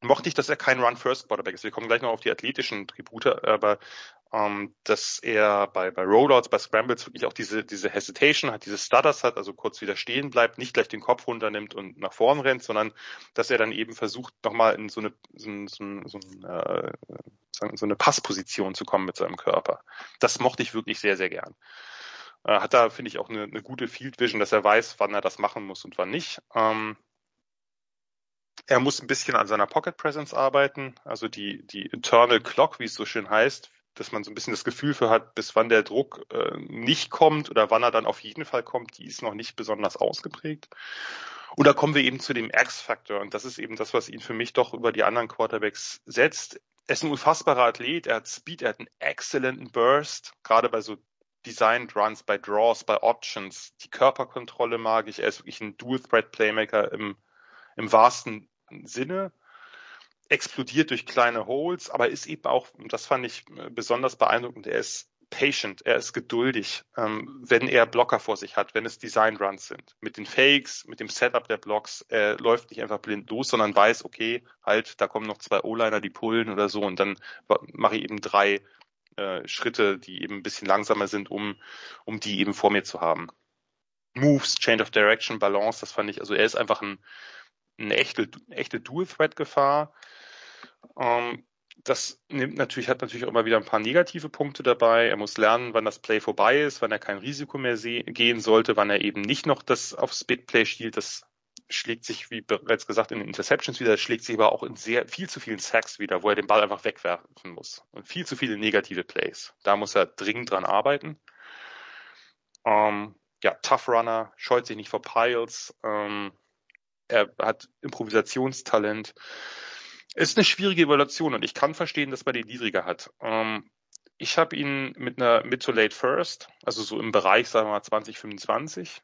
mochte ich, dass er kein Run-First-Quarterback ist. Wir kommen gleich noch auf die athletischen Tribute, aber ähm, dass er bei, bei Rollouts, bei Scrambles wirklich auch diese, diese Hesitation hat, diese Stutters hat, also kurz wieder stehen bleibt, nicht gleich den Kopf runternimmt und nach vorn rennt, sondern dass er dann eben versucht, nochmal in so eine, so, so, so, äh, so eine Passposition zu kommen mit seinem Körper. Das mochte ich wirklich sehr, sehr gern. Äh, hat da, finde ich, auch eine, eine gute Field Vision, dass er weiß, wann er das machen muss und wann nicht. Ähm, er muss ein bisschen an seiner Pocket Presence arbeiten, also die, die Internal Clock, wie es so schön heißt, dass man so ein bisschen das Gefühl für hat, bis wann der Druck äh, nicht kommt oder wann er dann auf jeden Fall kommt, die ist noch nicht besonders ausgeprägt. Und da kommen wir eben zu dem X-Faktor und das ist eben das, was ihn für mich doch über die anderen Quarterbacks setzt. Er ist ein unfassbarer Athlet, er hat Speed, er hat einen exzellenten Burst, gerade bei so Designed Runs, bei Draws, bei Options. Die Körperkontrolle mag ich, er ist wirklich ein Dual-Threat-Playmaker im, im wahrsten Sinne, explodiert durch kleine Holes, aber ist eben auch, das fand ich äh, besonders beeindruckend, er ist patient, er ist geduldig, ähm, wenn er Blocker vor sich hat, wenn es Design Runs sind. Mit den Fakes, mit dem Setup der Blocks, er läuft nicht einfach blind los, sondern weiß, okay, halt, da kommen noch zwei O-Liner, die pullen oder so und dann mache ich eben drei äh, Schritte, die eben ein bisschen langsamer sind, um, um die eben vor mir zu haben. Moves, Change of Direction, Balance, das fand ich, also er ist einfach ein, eine echte, echte Dual-Threat-Gefahr. Ähm, das nimmt natürlich, hat natürlich auch immer wieder ein paar negative Punkte dabei. Er muss lernen, wann das Play vorbei ist, wann er kein Risiko mehr gehen sollte, wann er eben nicht noch das auf Speedplay stiehlt. Das schlägt sich, wie bereits gesagt, in Interceptions wieder, das schlägt sich aber auch in sehr, viel zu vielen Sacks wieder, wo er den Ball einfach wegwerfen muss. Und viel zu viele negative Plays. Da muss er dringend dran arbeiten. Ähm, ja, Tough Runner, scheut sich nicht vor Piles. Ähm, er hat Improvisationstalent. Ist eine schwierige Evaluation und ich kann verstehen, dass man den niedriger hat. Ähm, ich habe ihn mit einer Mid to Late First, also so im Bereich, sagen wir mal 2025,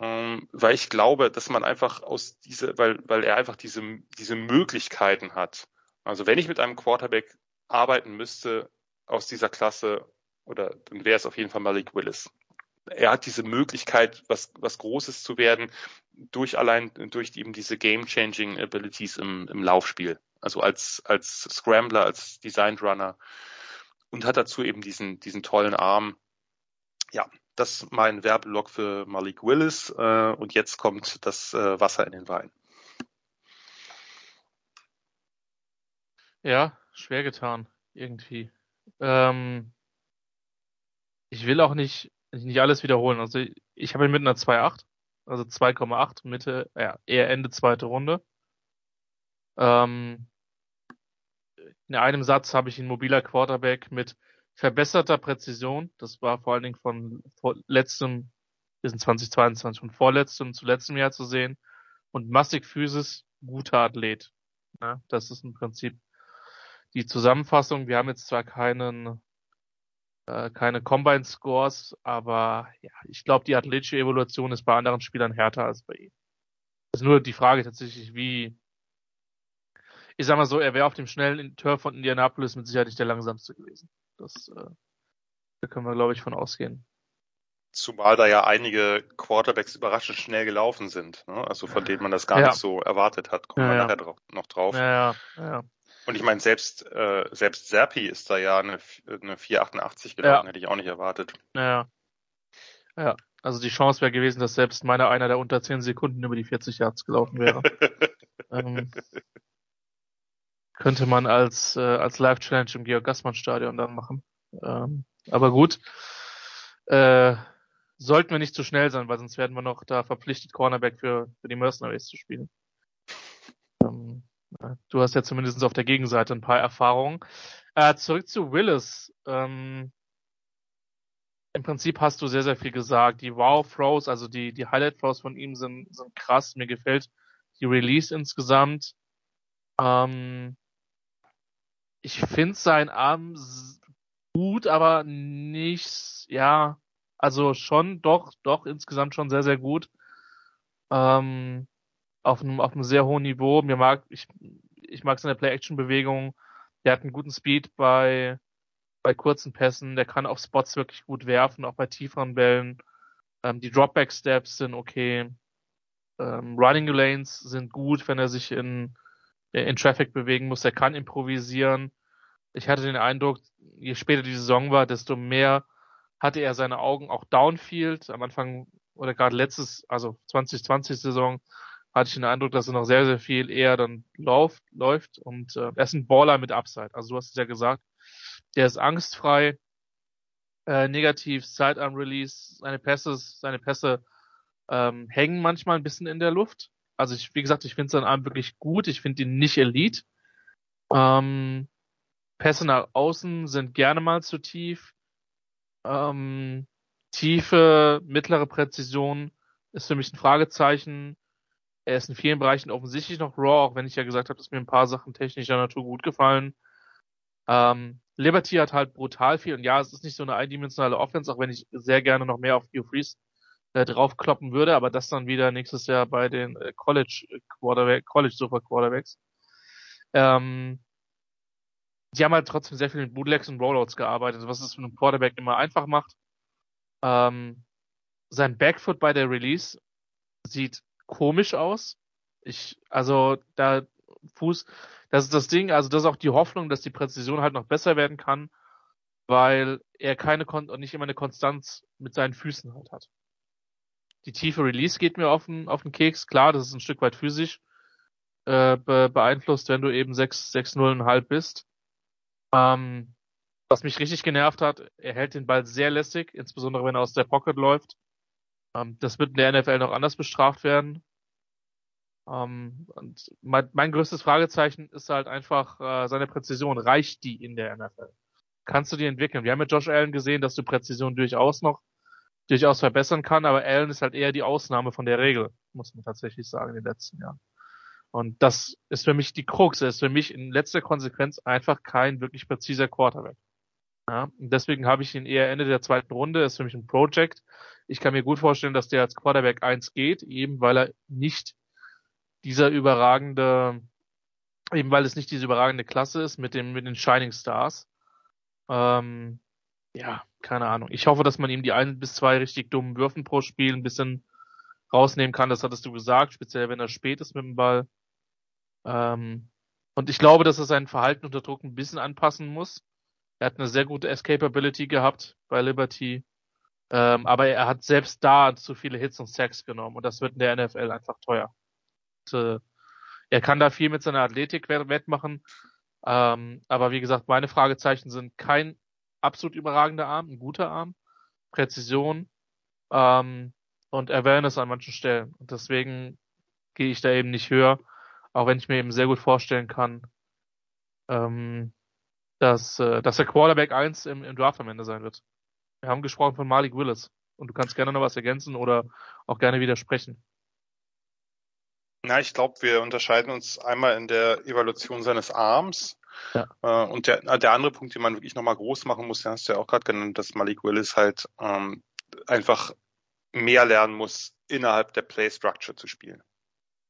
ähm, weil ich glaube, dass man einfach aus diese, weil, weil er einfach diese, diese Möglichkeiten hat. Also wenn ich mit einem Quarterback arbeiten müsste aus dieser Klasse, oder dann wäre es auf jeden Fall Malik Willis er hat diese Möglichkeit, was, was Großes zu werden, durch allein durch eben diese Game-Changing Abilities im, im Laufspiel. Also als, als Scrambler, als Designed Runner und hat dazu eben diesen, diesen tollen Arm. Ja, das ist mein Werbelog für Malik Willis äh, und jetzt kommt das äh, Wasser in den Wein. Ja, schwer getan, irgendwie. Ähm, ich will auch nicht nicht alles wiederholen. Also ich habe ihn mit einer 2,8, also 2,8 Mitte, ja, eher Ende zweite Runde. Ähm, in einem Satz habe ich ihn mobiler Quarterback mit verbesserter Präzision. Das war vor allen Dingen von letztem, wir sind 2022, von vorletztem zu letztem Jahr zu sehen. Und massig Physis, guter Athlet. Ja, das ist im Prinzip die Zusammenfassung. Wir haben jetzt zwar keinen äh, keine Combine-Scores, aber ja, ich glaube, die athletische Evolution ist bei anderen Spielern härter als bei ihm. Das ist nur die Frage tatsächlich, wie. Ich sag mal so, er wäre auf dem schnellen Turf von Indianapolis mit Sicherheit nicht der langsamste gewesen. Das äh, da können wir, glaube ich, von ausgehen. Zumal da ja einige Quarterbacks überraschend schnell gelaufen sind, ne? also von denen man das gar ja. nicht so erwartet hat. Kommen ja, wir nachher drauf, noch drauf. Ja, ja, ja. Und ich meine, selbst, äh, selbst Serpi ist da ja eine, eine 488 gelaufen, ja. hätte ich auch nicht erwartet. Ja. Ja, also die Chance wäre gewesen, dass selbst meiner einer der unter 10 Sekunden über die 40 Yards gelaufen wäre. ähm, könnte man als, äh, als Live-Challenge im Georg-Gassmann-Stadion dann machen. Ähm, aber gut. Äh, sollten wir nicht zu schnell sein, weil sonst werden wir noch da verpflichtet, Cornerback für, für die Mercenaries zu spielen. Ähm, Du hast ja zumindest auf der Gegenseite ein paar Erfahrungen. Äh, zurück zu Willis. Ähm, Im Prinzip hast du sehr, sehr viel gesagt. Die Wow-Throws, also die, die Highlight-Throws von ihm sind, sind krass. Mir gefällt die Release insgesamt. Ähm, ich finde sein Arm gut, aber nicht, ja, also schon, doch, doch, insgesamt schon sehr, sehr gut. ähm, auf einem, auf einem sehr hohen Niveau. Mir mag, ich, ich mag seine Play-Action-Bewegung. Der hat einen guten Speed bei, bei kurzen Pässen. Der kann auf Spots wirklich gut werfen, auch bei tieferen Bällen. Ähm, die Dropback-Steps sind okay. Ähm, Running Lanes sind gut, wenn er sich in, in Traffic bewegen muss. Er kann improvisieren. Ich hatte den Eindruck, je später die Saison war, desto mehr hatte er seine Augen auch downfield. Am Anfang oder gerade letztes, also 2020 Saison, hatte ich den Eindruck, dass er noch sehr, sehr viel eher dann läuft, läuft und äh, er ist ein Baller mit Upside. Also du hast es ja gesagt, der ist angstfrei, äh, negativ, Sidearm Release, seine Pässe, seine Pässe ähm, hängen manchmal ein bisschen in der Luft. Also ich, wie gesagt, ich finde seinen Arm wirklich gut, ich finde ihn nicht Elite. Ähm, Pässe nach außen sind gerne mal zu tief. Ähm, tiefe, mittlere Präzision ist für mich ein Fragezeichen. Er ist in vielen Bereichen offensichtlich noch raw, auch wenn ich ja gesagt habe, dass mir ein paar Sachen technischer Natur gut gefallen. Ähm, Liberty hat halt brutal viel und ja, es ist nicht so eine eindimensionale Offense, auch wenn ich sehr gerne noch mehr auf Hugh Freeze äh, draufkloppen würde, aber das dann wieder nächstes Jahr bei den äh, College Quarterback, College Super Quarterbacks. Ähm, die haben halt trotzdem sehr viel mit Bootlegs und Rollouts gearbeitet, was es für einen Quarterback immer einfach macht. Ähm, sein Backfoot bei der Release sieht komisch aus. Ich, also da Fuß, das ist das Ding, also das ist auch die Hoffnung, dass die Präzision halt noch besser werden kann, weil er keine Kon und nicht immer eine Konstanz mit seinen Füßen halt hat. Die tiefe Release geht mir auf den, auf den Keks, klar, das ist ein Stück weit physisch äh, be beeinflusst, wenn du eben 6, 6, 0,5 bist. Ähm, was mich richtig genervt hat, er hält den Ball sehr lässig, insbesondere wenn er aus der Pocket läuft. Ähm, das wird in der NFL noch anders bestraft werden. Ähm, mein, mein, größtes Fragezeichen ist halt einfach äh, seine Präzision. Reicht die in der NFL? Kannst du die entwickeln? Wir haben mit Josh Allen gesehen, dass du Präzision durchaus noch durchaus verbessern kann, aber Allen ist halt eher die Ausnahme von der Regel, muss man tatsächlich sagen, in den letzten Jahren. Und das ist für mich die Krux. Er ist für mich in letzter Konsequenz einfach kein wirklich präziser Quarterback. Ja, deswegen habe ich ihn eher Ende der zweiten Runde. ist für mich ein Project. Ich kann mir gut vorstellen, dass der als Quarterback 1 geht, eben weil er nicht dieser überragende, eben weil es nicht diese überragende Klasse ist mit dem, mit den Shining Stars. Ähm, ja, keine Ahnung. Ich hoffe, dass man ihm die ein bis zwei richtig dummen Würfen pro Spiel ein bisschen rausnehmen kann. Das hattest du gesagt, speziell wenn er spät ist mit dem Ball. Ähm, und ich glaube, dass er sein Verhalten unter Druck ein bisschen anpassen muss. Er hat eine sehr gute Escapability gehabt bei Liberty. Ähm, aber er hat selbst da zu viele Hits und Sacks genommen und das wird in der NFL einfach teuer. Und, äh, er kann da viel mit seiner Athletik wettmachen. Ähm, aber wie gesagt, meine Fragezeichen sind kein absolut überragender Arm, ein guter Arm, Präzision ähm, und Awareness an manchen Stellen. Und deswegen gehe ich da eben nicht höher. Auch wenn ich mir eben sehr gut vorstellen kann, ähm, dass, äh, dass der Quarterback 1 im, im Draft am Ende sein wird. Wir haben gesprochen von Malik Willis. Und du kannst gerne noch was ergänzen oder auch gerne widersprechen. Na, ich glaube, wir unterscheiden uns einmal in der Evaluation seines Arms. Ja. Äh, und der, der andere Punkt, den man wirklich nochmal groß machen muss, den hast du ja auch gerade genannt, dass Malik Willis halt ähm, einfach mehr lernen muss, innerhalb der Play Structure zu spielen.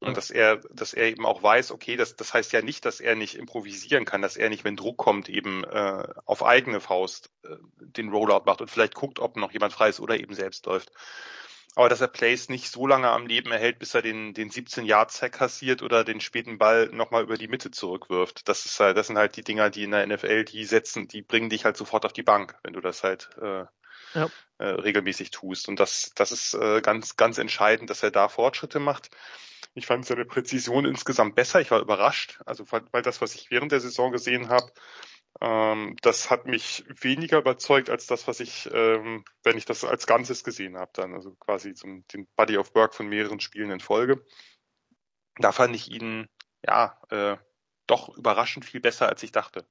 Und dass er, dass er eben auch weiß, okay, das, das heißt ja nicht, dass er nicht improvisieren kann, dass er nicht, wenn Druck kommt, eben äh, auf eigene Faust äh, den Rollout macht und vielleicht guckt, ob noch jemand frei ist oder eben selbst läuft. Aber dass er Plays nicht so lange am Leben erhält, bis er den, den 17-Yard-Sack kassiert oder den späten Ball nochmal über die Mitte zurückwirft. Das ist halt, das sind halt die Dinger, die in der NFL, die setzen, die bringen dich halt sofort auf die Bank, wenn du das halt äh, ja. äh, regelmäßig tust. Und das, das ist äh, ganz, ganz entscheidend, dass er da Fortschritte macht. Ich fand seine Präzision insgesamt besser. Ich war überrascht, also weil das, was ich während der Saison gesehen habe, ähm, das hat mich weniger überzeugt als das, was ich, ähm, wenn ich das als Ganzes gesehen habe, dann also quasi zum, den Body of Work von mehreren Spielen in Folge. Da fand ich ihn ja äh, doch überraschend viel besser, als ich dachte.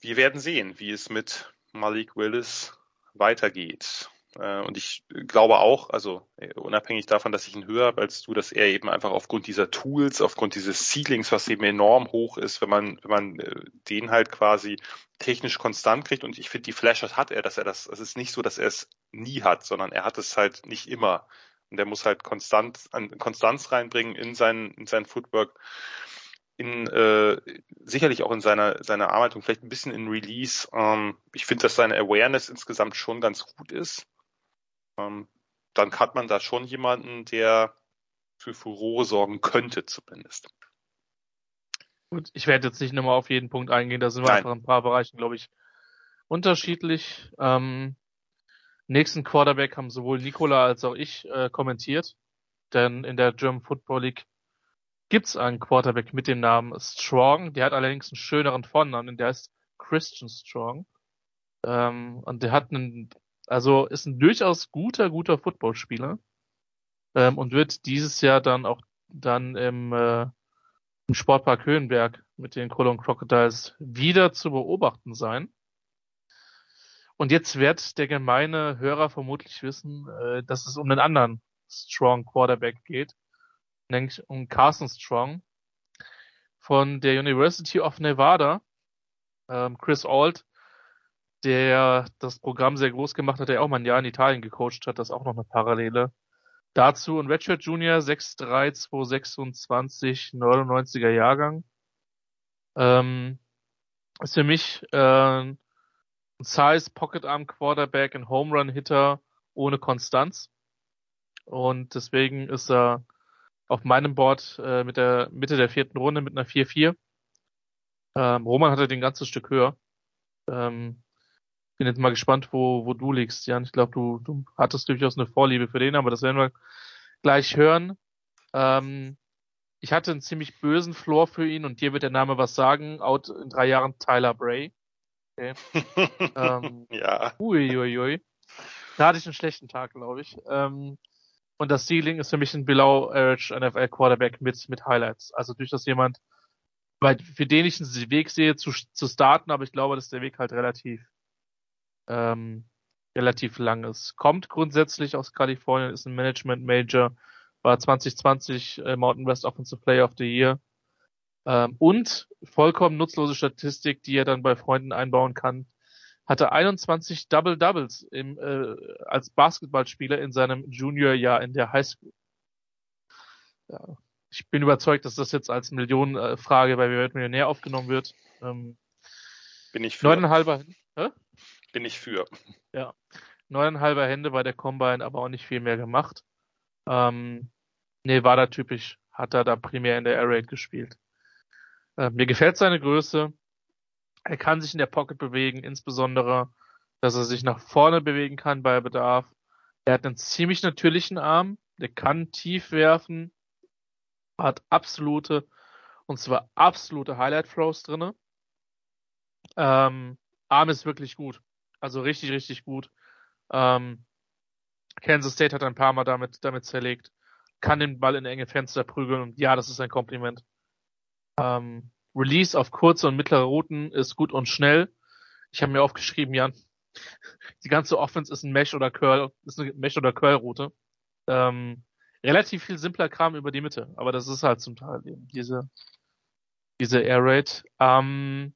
Wir werden sehen, wie es mit Malik Willis weitergeht. Äh, und ich glaube auch, also äh, unabhängig davon, dass ich ihn höher habe als du, dass er eben einfach aufgrund dieser Tools, aufgrund dieses Ceilings, was eben enorm hoch ist, wenn man, wenn man äh, den halt quasi technisch konstant kriegt. Und ich finde, die Flashes hat er, dass er das, es ist nicht so, dass er es nie hat, sondern er hat es halt nicht immer. Und der muss halt konstant an Konstanz reinbringen in sein, in sein Footwork, in äh, sicherlich auch in seiner seiner Arbeitung, vielleicht ein bisschen in Release. Ähm, ich finde, dass seine Awareness insgesamt schon ganz gut ist. Ähm, dann hat man da schon jemanden, der für Furore sorgen könnte, zumindest. Gut, ich werde jetzt nicht nochmal auf jeden Punkt eingehen, da sind wir Nein. einfach in ein paar Bereichen, glaube ich, unterschiedlich. Ähm, nächsten Quarterback haben sowohl Nikola als auch ich äh, kommentiert, denn in der German Football League gibt's einen Quarterback mit dem Namen Strong, der hat allerdings einen schöneren Vornamen, der heißt Christian Strong. Ähm, und der hat einen, also ist ein durchaus guter, guter Footballspieler ähm, und wird dieses Jahr dann auch dann im äh, im Sportpark Höhenberg mit den Cologne Crocodiles wieder zu beobachten sein. Und jetzt wird der gemeine Hörer vermutlich wissen, äh, dass es um einen anderen Strong Quarterback geht, nämlich um Carson Strong von der University of Nevada. Ähm, Chris Ault, der das Programm sehr groß gemacht hat, der auch mal ein Jahr in Italien gecoacht hat, das ist auch noch eine Parallele. Dazu ein Redshirt Junior 6'3, 226, 99er Jahrgang. Ähm, ist für mich äh, ein Size Pocket Arm Quarterback, ein Home Run Hitter ohne Konstanz. Und deswegen ist er auf meinem Board äh, mit der Mitte der vierten Runde mit einer 4-4. Ähm, Roman hatte den ganzes Stück höher. Ähm, bin jetzt mal gespannt, wo, wo du liegst, Jan. Ich glaube, du, du hattest durchaus eine Vorliebe für den, aber das werden wir gleich hören. Ähm, ich hatte einen ziemlich bösen Floor für ihn und dir wird der Name was sagen. Out in drei Jahren Tyler Bray. Okay. ähm, ja. Uiuiui. Ui, ui. Da hatte ich einen schlechten Tag, glaube ich. Ähm, und das Ceiling ist für mich ein Below Average NFL Quarterback mit, mit Highlights. Also durchaus jemand, weil für den ich einen Weg sehe zu, zu starten, aber ich glaube, dass der Weg halt relativ, ähm, relativ lang ist. Kommt grundsätzlich aus Kalifornien, ist ein Management Major, war 2020 äh, Mountain West Offensive Player of the Year. Ähm, und vollkommen nutzlose Statistik, die er dann bei Freunden einbauen kann, hatte 21 Double Doubles im, äh, als Basketballspieler in seinem Juniorjahr in der Highschool. Ja, ich bin überzeugt, dass das jetzt als Millionenfrage bei Wer wird Millionär aufgenommen wird. Ähm, Bin ich für. neuneinhalber, hä? Bin ich für. Ja, neuneinhalber Hände bei der Combine, aber auch nicht viel mehr gemacht. Ähm, Nevada typisch hat er da primär in der Air Raid gespielt. Äh, mir gefällt seine Größe. Er kann sich in der Pocket bewegen, insbesondere, dass er sich nach vorne bewegen kann bei Bedarf. Er hat einen ziemlich natürlichen Arm, der kann tief werfen, hat absolute, und zwar absolute Highlight Throws drinne. Ähm, Arm ist wirklich gut. Also richtig, richtig gut. Ähm, Kansas State hat ein paar Mal damit, damit zerlegt. Kann den Ball in enge Fenster prügeln und ja, das ist ein Kompliment. Ähm, Release auf kurze und mittlere Routen ist gut und schnell. Ich habe mir aufgeschrieben, Jan, die ganze Offense ist ein Mesh oder Curl, ist eine Mesh oder Curl Route. Ähm, relativ viel simpler Kram über die Mitte, aber das ist halt zum Teil eben diese diese Air Raid. Ähm,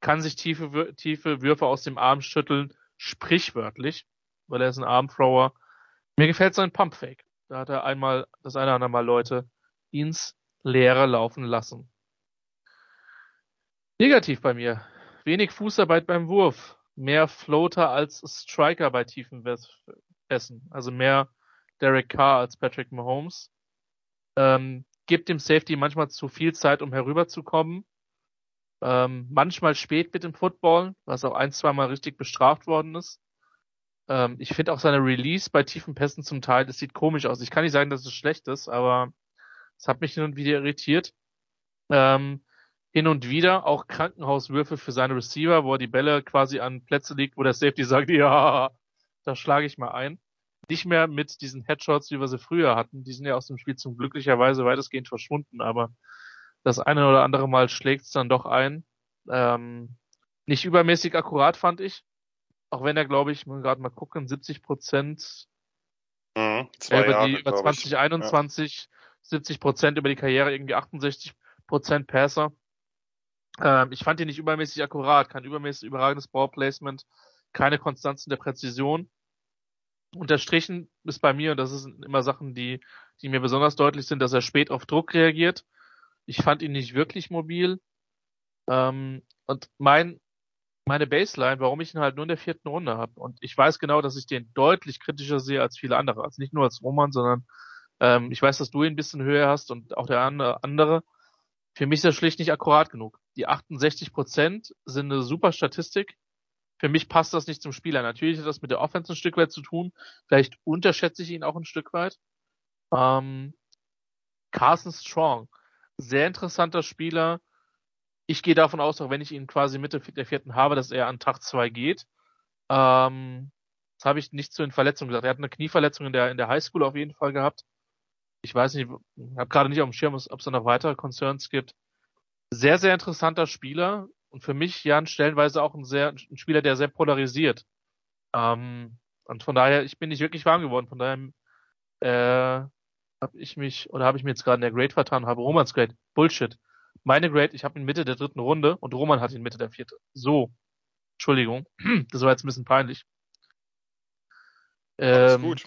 kann sich tiefe tiefe Würfe aus dem Arm schütteln, sprichwörtlich, weil er ist ein Armthrower. Mir gefällt sein Pump Fake. Da hat er einmal das eine oder andere Mal Leute ins Leere laufen lassen. Negativ bei mir. Wenig Fußarbeit beim Wurf. Mehr Floater als Striker bei tiefen Pässen. Also mehr Derek Carr als Patrick Mahomes. Ähm, gibt dem Safety manchmal zu viel Zeit, um herüberzukommen. Ähm, manchmal spät mit dem Football, was auch ein, zweimal richtig bestraft worden ist. Ähm, ich finde auch seine Release bei tiefen Pässen zum Teil, das sieht komisch aus. Ich kann nicht sagen, dass es schlecht ist, aber es hat mich hin und wieder irritiert. Ähm, hin und wieder auch Krankenhauswürfe für seine Receiver, wo er die Bälle quasi an Plätze liegt, wo der Safety sagt, ja, da schlage ich mal ein. Nicht mehr mit diesen Headshots, wie wir sie früher hatten. Die sind ja aus dem Spiel zum glücklicherweise weitestgehend verschwunden, aber das eine oder andere Mal schlägt es dann doch ein. Ähm, nicht übermäßig akkurat, fand ich. Auch wenn er, glaube ich, gerade mal gucken, 70 Prozent Mhm, zwei über, Jahre, die, über glaub ich. 2021, 70 Prozent über die Karriere, irgendwie 68 Prozent Passer. Ähm, ich fand ihn nicht übermäßig akkurat, kein übermäßig überragendes Ballplacement, keine Konstanz in der Präzision. Unterstrichen ist bei mir, und das sind immer Sachen, die, die mir besonders deutlich sind, dass er spät auf Druck reagiert. Ich fand ihn nicht wirklich mobil. Ähm, und mein, meine Baseline, warum ich ihn halt nur in der vierten Runde habe. Und ich weiß genau, dass ich den deutlich kritischer sehe als viele andere. Also nicht nur als Roman, sondern ähm, ich weiß, dass du ihn ein bisschen höher hast und auch der andere. Für mich ist er schlicht nicht akkurat genug. Die 68 Prozent sind eine super Statistik. Für mich passt das nicht zum Spieler. Natürlich hat das mit der Offense ein Stück weit zu tun. Vielleicht unterschätze ich ihn auch ein Stück weit. Ähm, Carson Strong, sehr interessanter Spieler. Ich gehe davon aus, auch wenn ich ihn quasi Mitte der vierten habe, dass er an Tag zwei geht. Ähm, das habe ich nicht zu den Verletzungen gesagt. Er hat eine Knieverletzung in der, in der Highschool auf jeden Fall gehabt ich weiß nicht, habe gerade nicht auf dem Schirm, ob es da noch weitere Concerns gibt. Sehr, sehr interessanter Spieler und für mich, Jan, stellenweise auch ein sehr ein Spieler, der sehr polarisiert. Ähm, und von daher, ich bin nicht wirklich warm geworden. Von daher äh, habe ich mich, oder habe ich mir jetzt gerade in der Grade vertan, habe Romans Grade. Bullshit. Meine Grade, ich habe ihn Mitte der dritten Runde und Roman hat ihn Mitte der vierten. So. Entschuldigung. Das war jetzt ein bisschen peinlich. Alles ähm, gut.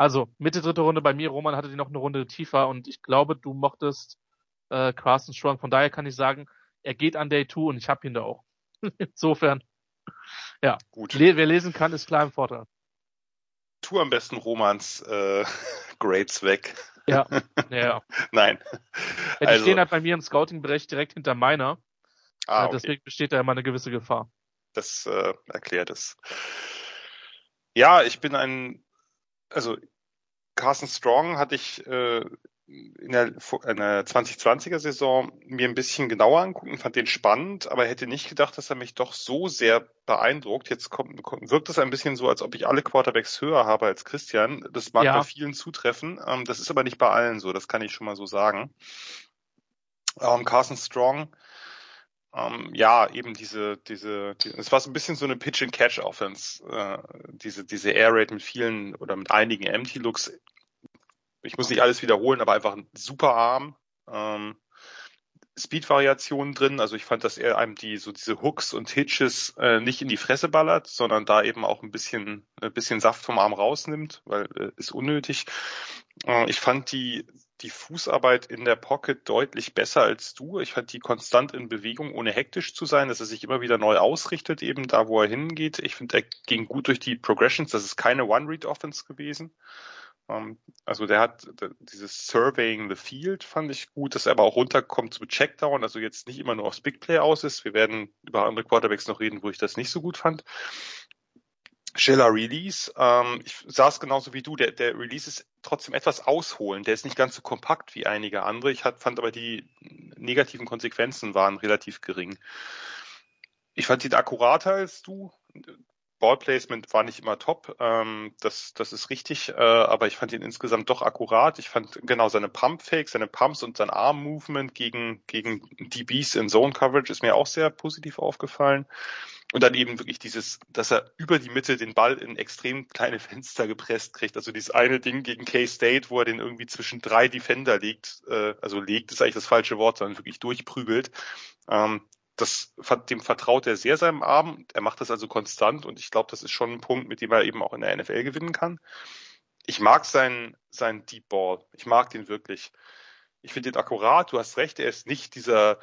Also, Mitte dritte Runde bei mir, Roman hatte die noch eine Runde tiefer und ich glaube, du mochtest äh, Carsten Strong. Von daher kann ich sagen, er geht an Day 2 und ich habe ihn da auch. Insofern, ja. Gut. Le wer lesen kann, ist klar im Vorteil. Tu am besten Romans äh, Grades weg. Ja, ja. Nein. Ja, die also, stehen halt bei mir im Scouting-Bereich direkt hinter meiner. Ah, äh, okay. Deswegen besteht da immer eine gewisse Gefahr. Das äh, erklärt es. Ja, ich bin ein also Carson Strong hatte ich äh, in der, in der 2020er Saison mir ein bisschen genauer angucken, fand den spannend, aber hätte nicht gedacht, dass er mich doch so sehr beeindruckt. Jetzt kommt, kommt, wirkt es ein bisschen so, als ob ich alle Quarterbacks höher habe als Christian. Das mag ja. bei vielen zutreffen. Ähm, das ist aber nicht bei allen so, das kann ich schon mal so sagen. Ähm, Carson Strong ähm, ja, eben diese, diese, die, es war so ein bisschen so eine Pitch-and-Catch-Offense, äh, diese, diese Air Raid mit vielen oder mit einigen Empty-Looks. Ich muss nicht alles wiederholen, aber einfach ein super Arm. Ähm, Speed-Variationen drin. Also ich fand, dass er einem die so diese Hooks und Hitches äh, nicht in die Fresse ballert, sondern da eben auch ein bisschen ein bisschen Saft vom Arm rausnimmt, weil äh, ist unnötig. Äh, ich fand die die Fußarbeit in der Pocket deutlich besser als du. Ich fand die konstant in Bewegung, ohne hektisch zu sein, dass er sich immer wieder neu ausrichtet, eben da, wo er hingeht. Ich finde, er ging gut durch die Progressions. Das ist keine One-Read-Offense gewesen. Ähm, also der hat dieses Surveying the Field fand ich gut, dass er aber auch runterkommt zu Checkdown, also jetzt nicht immer nur aufs Big Play aus ist. Wir werden über andere Quarterbacks noch reden, wo ich das nicht so gut fand. Schiller Release, ähm, ich saß genauso wie du, der, der Release ist trotzdem etwas ausholen, der ist nicht ganz so kompakt wie einige andere. Ich hat, fand aber die negativen Konsequenzen waren relativ gering. Ich fand ihn akkurater als du. Ballplacement war nicht immer top, ähm, das, das ist richtig, äh, aber ich fand ihn insgesamt doch akkurat. Ich fand genau seine Pump-Fakes, seine Pumps und sein Arm-Movement gegen, gegen DBs in Zone-Coverage ist mir auch sehr positiv aufgefallen. Und dann eben wirklich dieses, dass er über die Mitte den Ball in extrem kleine Fenster gepresst kriegt. Also dieses eine Ding gegen K-State, wo er den irgendwie zwischen drei Defender legt, äh, also legt ist eigentlich das falsche Wort, sondern wirklich durchprügelt. Ähm, das, dem vertraut er sehr seinem Arm. Er macht das also konstant und ich glaube, das ist schon ein Punkt, mit dem er eben auch in der NFL gewinnen kann. Ich mag seinen, seinen Deep Ball. Ich mag den wirklich. Ich finde den akkurat. Du hast recht. Er ist nicht dieser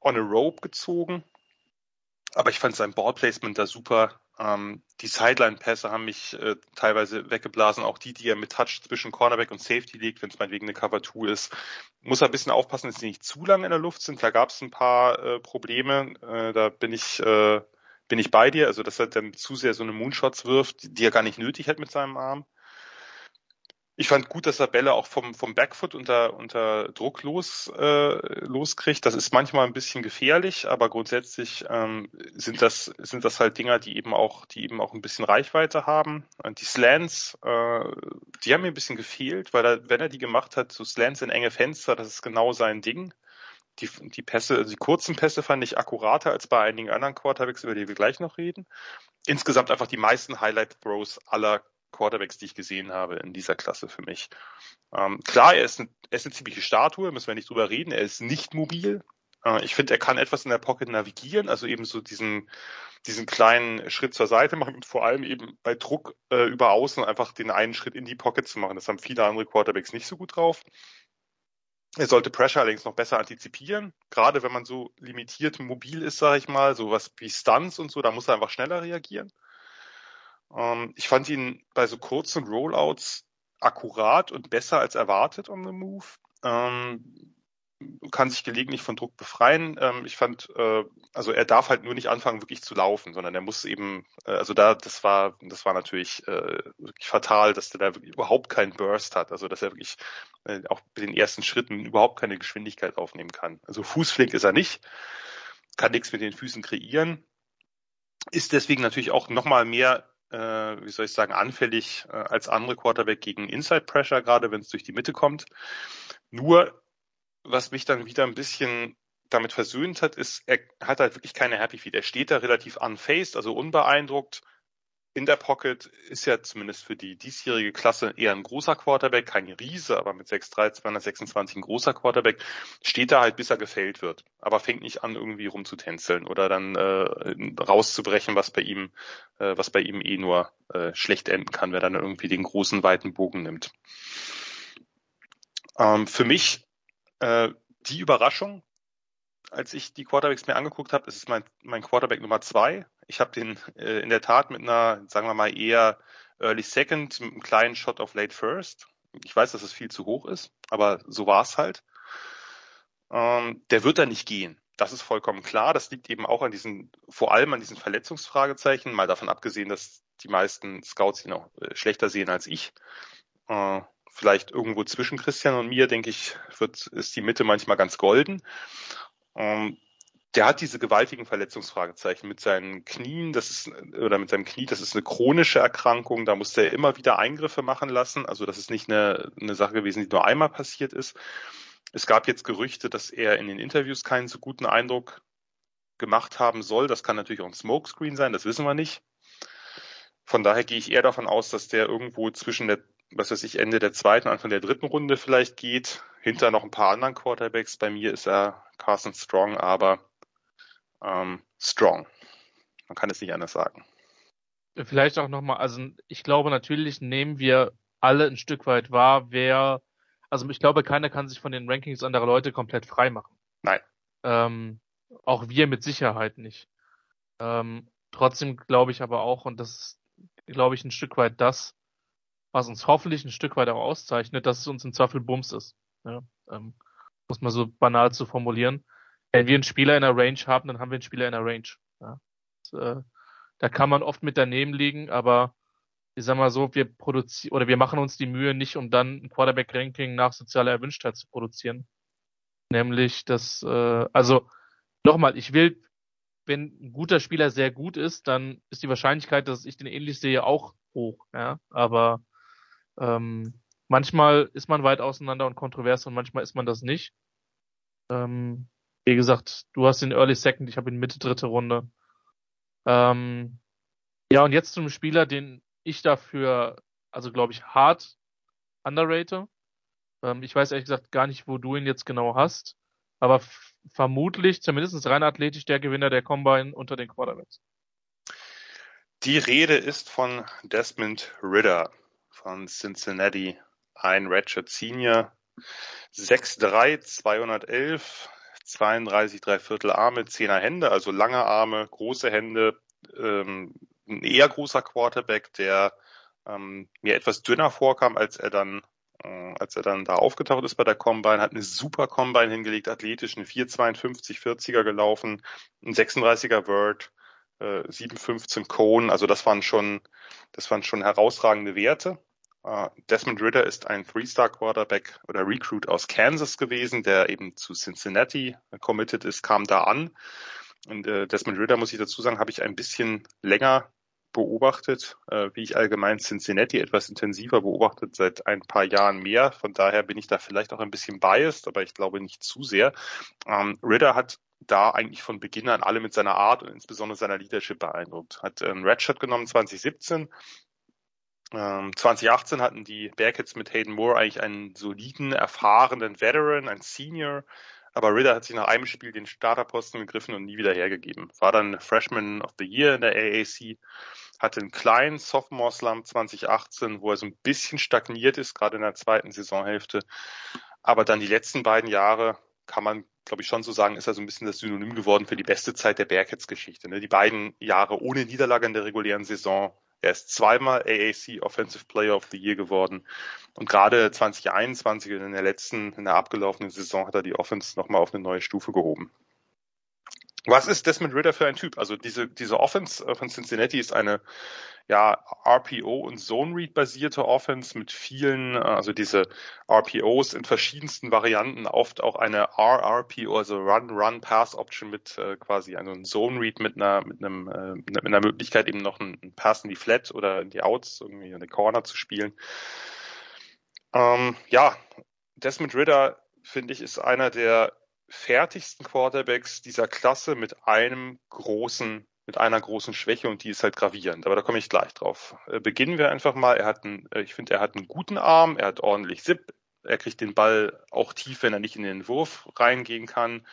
on a rope gezogen. Aber ich fand sein Ballplacement da super. Ähm, die Sideline-Pässe haben mich äh, teilweise weggeblasen, auch die, die er mit Touch zwischen Cornerback und Safety legt, wenn es meinetwegen eine Cover 2 ist. Muss er ein bisschen aufpassen, dass sie nicht zu lange in der Luft sind. Da gab es ein paar äh, Probleme. Äh, da bin ich, äh, bin ich bei dir. Also, dass er dann zu sehr so eine Moonshots wirft, die, die er gar nicht nötig hat mit seinem Arm. Ich fand gut, dass er Bälle auch vom, vom Backfoot unter, unter Druck los, äh, loskriegt. Das ist manchmal ein bisschen gefährlich, aber grundsätzlich ähm, sind das, sind das halt Dinger, die eben auch, die eben auch ein bisschen Reichweite haben. Und die Slants, äh, die haben mir ein bisschen gefehlt, weil er, wenn er die gemacht hat, so Slants in enge Fenster, das ist genau sein Ding. Die, die Pässe, also die kurzen Pässe fand ich akkurater als bei einigen anderen Quarterbacks, über die wir gleich noch reden. Insgesamt einfach die meisten Highlight Throws aller Quarterbacks, die ich gesehen habe in dieser Klasse für mich. Ähm, klar, er ist, eine, er ist eine ziemliche Statue, müssen wir nicht drüber reden. Er ist nicht mobil. Äh, ich finde, er kann etwas in der Pocket navigieren, also eben so diesen, diesen kleinen Schritt zur Seite machen und vor allem eben bei Druck äh, über außen einfach den einen Schritt in die Pocket zu machen. Das haben viele andere Quarterbacks nicht so gut drauf. Er sollte Pressure allerdings noch besser antizipieren, gerade wenn man so limitiert mobil ist, sage ich mal, so was wie Stunts und so, da muss er einfach schneller reagieren. Ähm, ich fand ihn bei so kurzen Rollouts akkurat und besser als erwartet on the move. Ähm, kann sich gelegentlich von Druck befreien. Ähm, ich fand, äh, also er darf halt nur nicht anfangen, wirklich zu laufen, sondern er muss eben, äh, also da, das war, das war natürlich äh, wirklich fatal, dass der da überhaupt keinen Burst hat, also dass er wirklich äh, auch mit den ersten Schritten überhaupt keine Geschwindigkeit aufnehmen kann. Also fußflink ist er nicht, kann nichts mit den Füßen kreieren, ist deswegen natürlich auch nochmal mehr äh, wie soll ich sagen, anfällig äh, als andere Quarterback gegen Inside Pressure, gerade wenn es durch die Mitte kommt. Nur was mich dann wieder ein bisschen damit versöhnt hat, ist, er hat halt wirklich keine Happy Feet. Er steht da relativ unfaced, also unbeeindruckt. In der Pocket ist ja zumindest für die diesjährige Klasse eher ein großer Quarterback, kein Riese, aber mit 6'3, 226 ein großer Quarterback, steht da halt, bis er gefällt wird. Aber fängt nicht an, irgendwie rumzutänzeln oder dann äh, rauszubrechen, was bei ihm, äh, was bei ihm eh nur äh, schlecht enden kann, wer dann irgendwie den großen, weiten Bogen nimmt. Ähm, für mich äh, die Überraschung, als ich die Quarterbacks mir angeguckt habe, ist es mein, mein Quarterback Nummer zwei. Ich habe den äh, in der Tat mit einer, sagen wir mal, eher Early Second, mit einem kleinen Shot of Late First. Ich weiß, dass es viel zu hoch ist, aber so war es halt. Ähm, der wird da nicht gehen. Das ist vollkommen klar. Das liegt eben auch an diesen, vor allem an diesen Verletzungsfragezeichen, mal davon abgesehen, dass die meisten Scouts ihn auch äh, schlechter sehen als ich. Äh, vielleicht irgendwo zwischen Christian und mir, denke ich, wird, ist die Mitte manchmal ganz golden. Ähm, der hat diese gewaltigen Verletzungsfragezeichen mit seinen Knien, das ist, oder mit seinem Knie, das ist eine chronische Erkrankung, da musste er immer wieder Eingriffe machen lassen, also das ist nicht eine, eine Sache gewesen, die nur einmal passiert ist. Es gab jetzt Gerüchte, dass er in den Interviews keinen so guten Eindruck gemacht haben soll. Das kann natürlich auch ein Smokescreen sein, das wissen wir nicht. Von daher gehe ich eher davon aus, dass der irgendwo zwischen der was weiß ich, Ende der zweiten, Anfang der dritten Runde vielleicht geht. Hinter noch ein paar anderen Quarterbacks. Bei mir ist er Carson Strong, aber ähm, Strong. Man kann es nicht anders sagen. Vielleicht auch nochmal, also ich glaube natürlich nehmen wir alle ein Stück weit wahr, wer, also ich glaube, keiner kann sich von den Rankings anderer Leute komplett frei machen. Nein. Ähm, auch wir mit Sicherheit nicht. Ähm, trotzdem glaube ich aber auch, und das ist, glaube ich, ein Stück weit das, was uns hoffentlich ein Stück weit auch auszeichnet, dass es uns im Zweifel Bums ist. Ja, ähm, muss man so banal zu formulieren. Wenn wir einen Spieler in der Range haben, dann haben wir einen Spieler in der Range. Ja. Das, äh, da kann man oft mit daneben liegen, aber ich sag mal so, wir produzieren oder wir machen uns die Mühe nicht, um dann ein Quarterback-Ranking nach sozialer Erwünschtheit zu produzieren. Nämlich das, äh, also nochmal, ich will, wenn ein guter Spieler sehr gut ist, dann ist die Wahrscheinlichkeit, dass ich den ähnlich sehe, auch hoch. Ja, aber ähm, manchmal ist man weit auseinander und kontrovers und manchmal ist man das nicht. Ähm, wie gesagt, du hast den Early Second, ich habe ihn Mitte dritte Runde. Ähm, ja, und jetzt zum Spieler, den ich dafür, also glaube ich, hart underrate. Ähm, ich weiß ehrlich gesagt gar nicht, wo du ihn jetzt genau hast, aber vermutlich, zumindest rein athletisch, der Gewinner der Combine unter den Quarterbacks. Die Rede ist von Desmond Ritter von Cincinnati, ein Ratchet Senior, 6'3, 211, 32 Dreiviertel Arme, 10er Hände, also lange Arme, große Hände, ähm, ein eher großer Quarterback, der ähm, mir etwas dünner vorkam, als er dann äh, als er dann da aufgetaucht ist bei der Combine, hat eine super Combine hingelegt, athletisch, eine 4,52 40er gelaufen, ein 36er Word, äh, 7,15 Cone, also das waren schon, das waren schon herausragende Werte. Uh, Desmond Ritter ist ein Three-Star-Quarterback oder Recruit aus Kansas gewesen, der eben zu Cincinnati committed ist, kam da an. Und äh, Desmond Ritter, muss ich dazu sagen, habe ich ein bisschen länger beobachtet, äh, wie ich allgemein Cincinnati etwas intensiver beobachtet, seit ein paar Jahren mehr. Von daher bin ich da vielleicht auch ein bisschen biased, aber ich glaube nicht zu sehr. Ähm, Ritter hat da eigentlich von Beginn an alle mit seiner Art und insbesondere seiner Leadership beeindruckt. Hat einen Redshirt genommen 2017, 2018 ähm, hatten die Bearcats mit Hayden Moore eigentlich einen soliden, erfahrenen Veteran, ein Senior, Aber Ritter hat sich nach einem Spiel den Starterposten gegriffen und nie wieder hergegeben. War dann Freshman of the Year in der AAC, hatte einen kleinen Sophomore Slump 2018, wo er so ein bisschen stagniert ist, gerade in der zweiten Saisonhälfte. Aber dann die letzten beiden Jahre kann man, glaube ich, schon so sagen, ist er so ein bisschen das Synonym geworden für die beste Zeit der Bearcats-Geschichte. Ne? Die beiden Jahre ohne Niederlage in der regulären Saison. Er ist zweimal AAC Offensive Player of the Year geworden. Und gerade 2021 in der letzten, in der abgelaufenen Saison hat er die Offense nochmal auf eine neue Stufe gehoben. Was ist Desmond Ritter für ein Typ? Also diese, diese Offense äh, von Cincinnati ist eine ja, RPO und Zone Read basierte Offense mit vielen, äh, also diese RPOs in verschiedensten Varianten, oft auch eine RRPO, also Run Run Pass Option mit äh, quasi also ein Zone Read mit einer mit einem äh, mit einer Möglichkeit eben noch einen Pass in die Flat oder in die Outs irgendwie in die Corner zu spielen. Ähm, ja, Desmond Ritter finde ich ist einer der fertigsten Quarterbacks dieser Klasse mit einem großen, mit einer großen Schwäche und die ist halt gravierend. Aber da komme ich gleich drauf. Äh, beginnen wir einfach mal. Er hat einen, äh, ich finde, er hat einen guten Arm, er hat ordentlich Zip, er kriegt den Ball auch tief, wenn er nicht in den Wurf reingehen kann.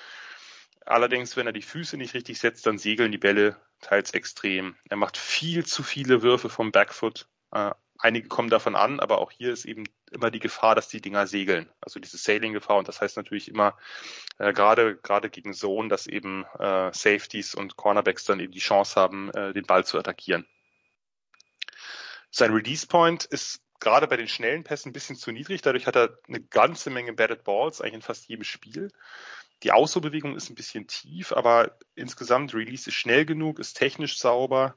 Allerdings, wenn er die Füße nicht richtig setzt, dann segeln die Bälle teils extrem. Er macht viel zu viele Würfe vom Backfoot. Äh, einige kommen davon an, aber auch hier ist eben immer die Gefahr, dass die Dinger segeln. Also diese Sailing-Gefahr und das heißt natürlich immer äh, gerade gerade gegen Zone, dass eben äh, Safeties und Cornerbacks dann eben die Chance haben, äh, den Ball zu attackieren. Sein Release Point ist gerade bei den schnellen Pässen ein bisschen zu niedrig. Dadurch hat er eine ganze Menge Batted Balls, eigentlich in fast jedem Spiel. Die Ausholbewegung ist ein bisschen tief, aber insgesamt Release ist schnell genug, ist technisch sauber.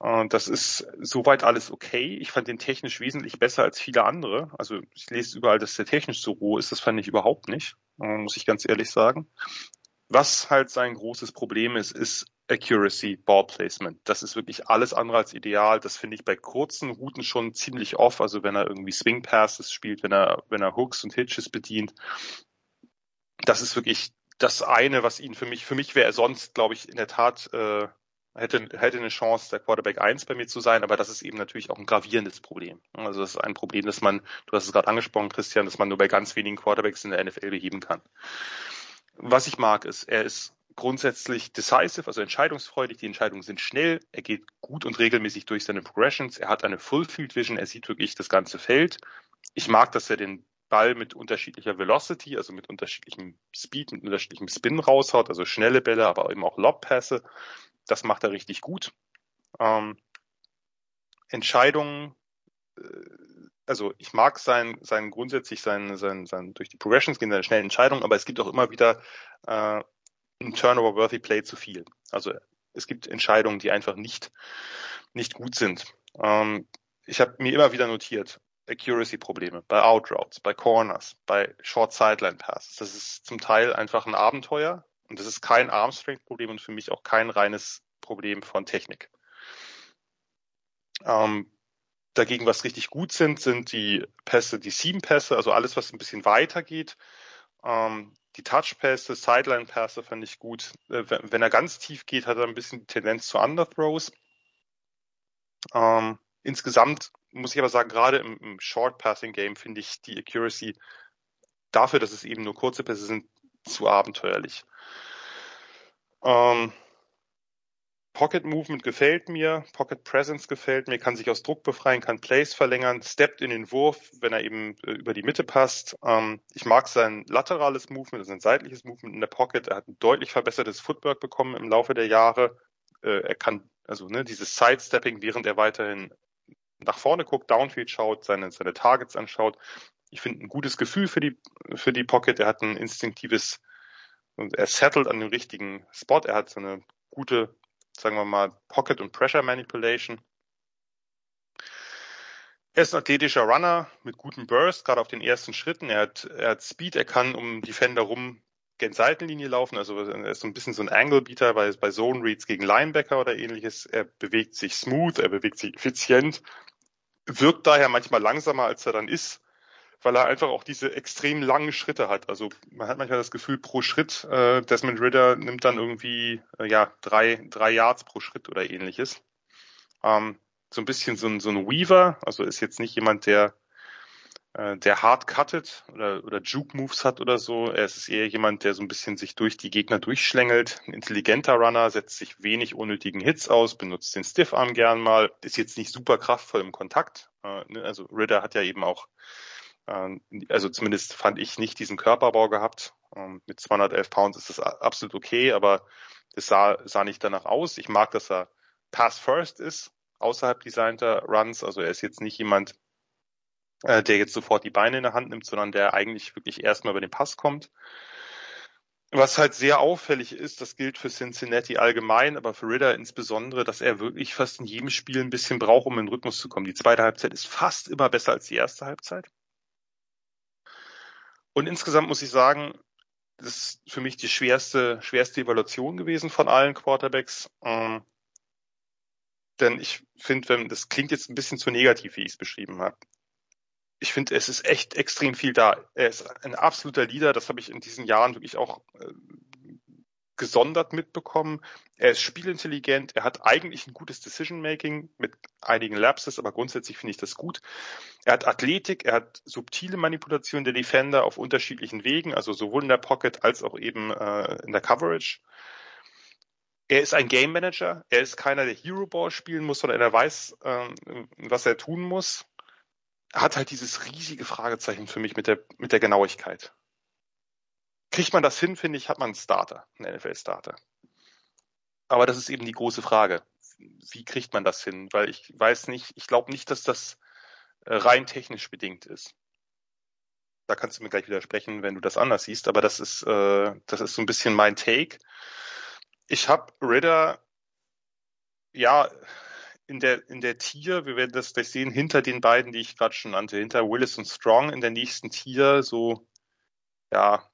Das ist soweit alles okay. Ich fand den technisch wesentlich besser als viele andere. Also ich lese überall, dass der technisch so roh ist. Das fand ich überhaupt nicht, äh, muss ich ganz ehrlich sagen. Was halt sein großes Problem ist, ist Accuracy, Ball Placement. Das ist wirklich alles andere als ideal. Das finde ich bei kurzen Routen schon ziemlich off. Also wenn er irgendwie Swing Passes spielt, wenn er, wenn er Hooks und Hitches bedient. Das ist wirklich das eine, was ihn für mich, für mich wäre er sonst, glaube ich, in der Tat äh, hätte, hätte eine Chance, der Quarterback 1 bei mir zu sein, aber das ist eben natürlich auch ein gravierendes Problem. Also das ist ein Problem, das man, du hast es gerade angesprochen, Christian, dass man nur bei ganz wenigen Quarterbacks in der NFL beheben kann. Was ich mag, ist, er ist grundsätzlich decisive, also entscheidungsfreudig. Die Entscheidungen sind schnell. Er geht gut und regelmäßig durch seine Progressions. Er hat eine Full Field Vision. Er sieht wirklich das ganze Feld. Ich mag, dass er den Ball mit unterschiedlicher Velocity, also mit unterschiedlichem Speed, mit unterschiedlichem Spin raushaut, also schnelle Bälle, aber eben auch Lobpässe. Das macht er richtig gut. Ähm, Entscheidungen, äh, also ich mag sein, sein grundsätzlich sein, sein, sein durch die Progressions gehen seine schnellen Entscheidungen, aber es gibt auch immer wieder äh, ein Turnover-worthy Play zu viel. Also es gibt Entscheidungen, die einfach nicht nicht gut sind. Ähm, ich habe mir immer wieder notiert, Accuracy-Probleme bei Outroutes, bei Corners, bei Short Sideline Passes. Das ist zum Teil einfach ein Abenteuer. Und das ist kein Armstrength-Problem und für mich auch kein reines Problem von Technik. Ähm, dagegen, was richtig gut sind, sind die Pässe, die Seam-Pässe, also alles, was ein bisschen weiter geht. Ähm, die Touch-Pässe, Sideline-Pässe fand ich gut. Äh, wenn, er ganz tief geht, hat er ein bisschen die Tendenz zu Underthrows. Ähm, insgesamt muss ich aber sagen, gerade im, im Short-Passing-Game finde ich die Accuracy dafür, dass es eben nur kurze Pässe sind, zu abenteuerlich. Ähm, Pocket Movement gefällt mir, Pocket Presence gefällt mir, kann sich aus Druck befreien, kann Plays verlängern, steppt in den Wurf, wenn er eben äh, über die Mitte passt. Ähm, ich mag sein laterales Movement, also sein seitliches Movement in der Pocket. Er hat ein deutlich verbessertes Footwork bekommen im Laufe der Jahre. Äh, er kann also ne, dieses Sidestepping, während er weiterhin nach vorne guckt, Downfield schaut, seine, seine Targets anschaut. Ich finde ein gutes Gefühl für die, für die Pocket. Er hat ein instinktives er settelt an dem richtigen Spot. Er hat so eine gute, sagen wir mal, Pocket und Pressure Manipulation. Er ist ein athletischer Runner mit gutem Burst, gerade auf den ersten Schritten. Er hat, er hat Speed, er kann um Defender rum gen Seitenlinie laufen, also er ist so ein bisschen so ein Angle-Beater bei, bei Zone Reads gegen Linebacker oder ähnliches. Er bewegt sich smooth, er bewegt sich effizient, wirkt daher manchmal langsamer, als er dann ist weil er einfach auch diese extrem langen Schritte hat. Also man hat manchmal das Gefühl, pro Schritt, äh, Desmond Ritter nimmt dann irgendwie äh, ja drei, drei Yards pro Schritt oder ähnliches. Ähm, so ein bisschen so ein, so ein Weaver, also ist jetzt nicht jemand, der äh, der hard cuttet oder, oder Juke Moves hat oder so. Er ist eher jemand, der so ein bisschen sich durch die Gegner durchschlängelt. Ein intelligenter Runner, setzt sich wenig unnötigen Hits aus, benutzt den Stiffarm gern mal, ist jetzt nicht super kraftvoll im Kontakt. Äh, ne? Also Ritter hat ja eben auch, also zumindest fand ich nicht diesen Körperbau gehabt. Ähm, mit 211 Pounds ist das absolut okay, aber es sah, sah nicht danach aus. Ich mag, dass er Pass First ist, außerhalb designter Runs. Also er ist jetzt nicht jemand, äh, der jetzt sofort die Beine in der Hand nimmt, sondern der eigentlich wirklich erstmal über den Pass kommt. Was halt sehr auffällig ist, das gilt für Cincinnati allgemein, aber für Ritter insbesondere, dass er wirklich fast in jedem Spiel ein bisschen braucht, um in den Rhythmus zu kommen. Die zweite Halbzeit ist fast immer besser als die erste Halbzeit. Und insgesamt muss ich sagen, das ist für mich die schwerste, schwerste Evaluation gewesen von allen Quarterbacks. Ähm, denn ich finde, wenn das klingt jetzt ein bisschen zu negativ, wie ich es beschrieben habe ich finde, es ist echt extrem viel da. Er ist ein absoluter Leader, das habe ich in diesen Jahren wirklich auch äh, gesondert mitbekommen. Er ist spielintelligent, er hat eigentlich ein gutes Decision-Making mit einigen Lapses, aber grundsätzlich finde ich das gut. Er hat Athletik, er hat subtile Manipulation der Defender auf unterschiedlichen Wegen, also sowohl in der Pocket als auch eben äh, in der Coverage. Er ist ein Game Manager, er ist keiner, der Hero Ball spielen muss, sondern er weiß, äh, was er tun muss hat halt dieses riesige Fragezeichen für mich mit der, mit der Genauigkeit. Kriegt man das hin, finde ich, hat man einen Starter, einen NFL-Starter. Aber das ist eben die große Frage. Wie kriegt man das hin? Weil ich weiß nicht, ich glaube nicht, dass das äh, rein technisch bedingt ist. Da kannst du mir gleich widersprechen, wenn du das anders siehst, aber das ist, äh, das ist so ein bisschen mein Take. Ich habe Ritter, ja, in der, in der Tier, wir werden das gleich sehen, hinter den beiden, die ich gerade schon nannte, hinter Willis und Strong in der nächsten Tier, so, ja,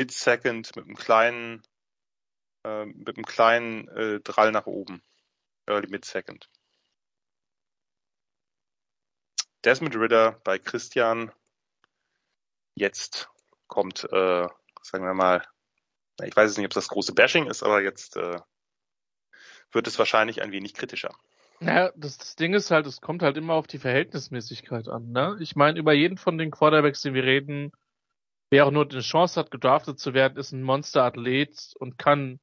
mid-second mit einem kleinen, äh, mit einem kleinen äh, Drall nach oben. Early mid-second. Desmond Ritter bei Christian. Jetzt kommt, äh, sagen wir mal, ich weiß nicht, ob das große Bashing ist, aber jetzt äh, wird es wahrscheinlich ein wenig kritischer. Naja, das, das Ding ist halt, es kommt halt immer auf die Verhältnismäßigkeit an. Ne? Ich meine, über jeden von den Quarterbacks, den wir reden, wer auch nur eine Chance hat, gedraftet zu werden, ist ein Monster-Athlet und kann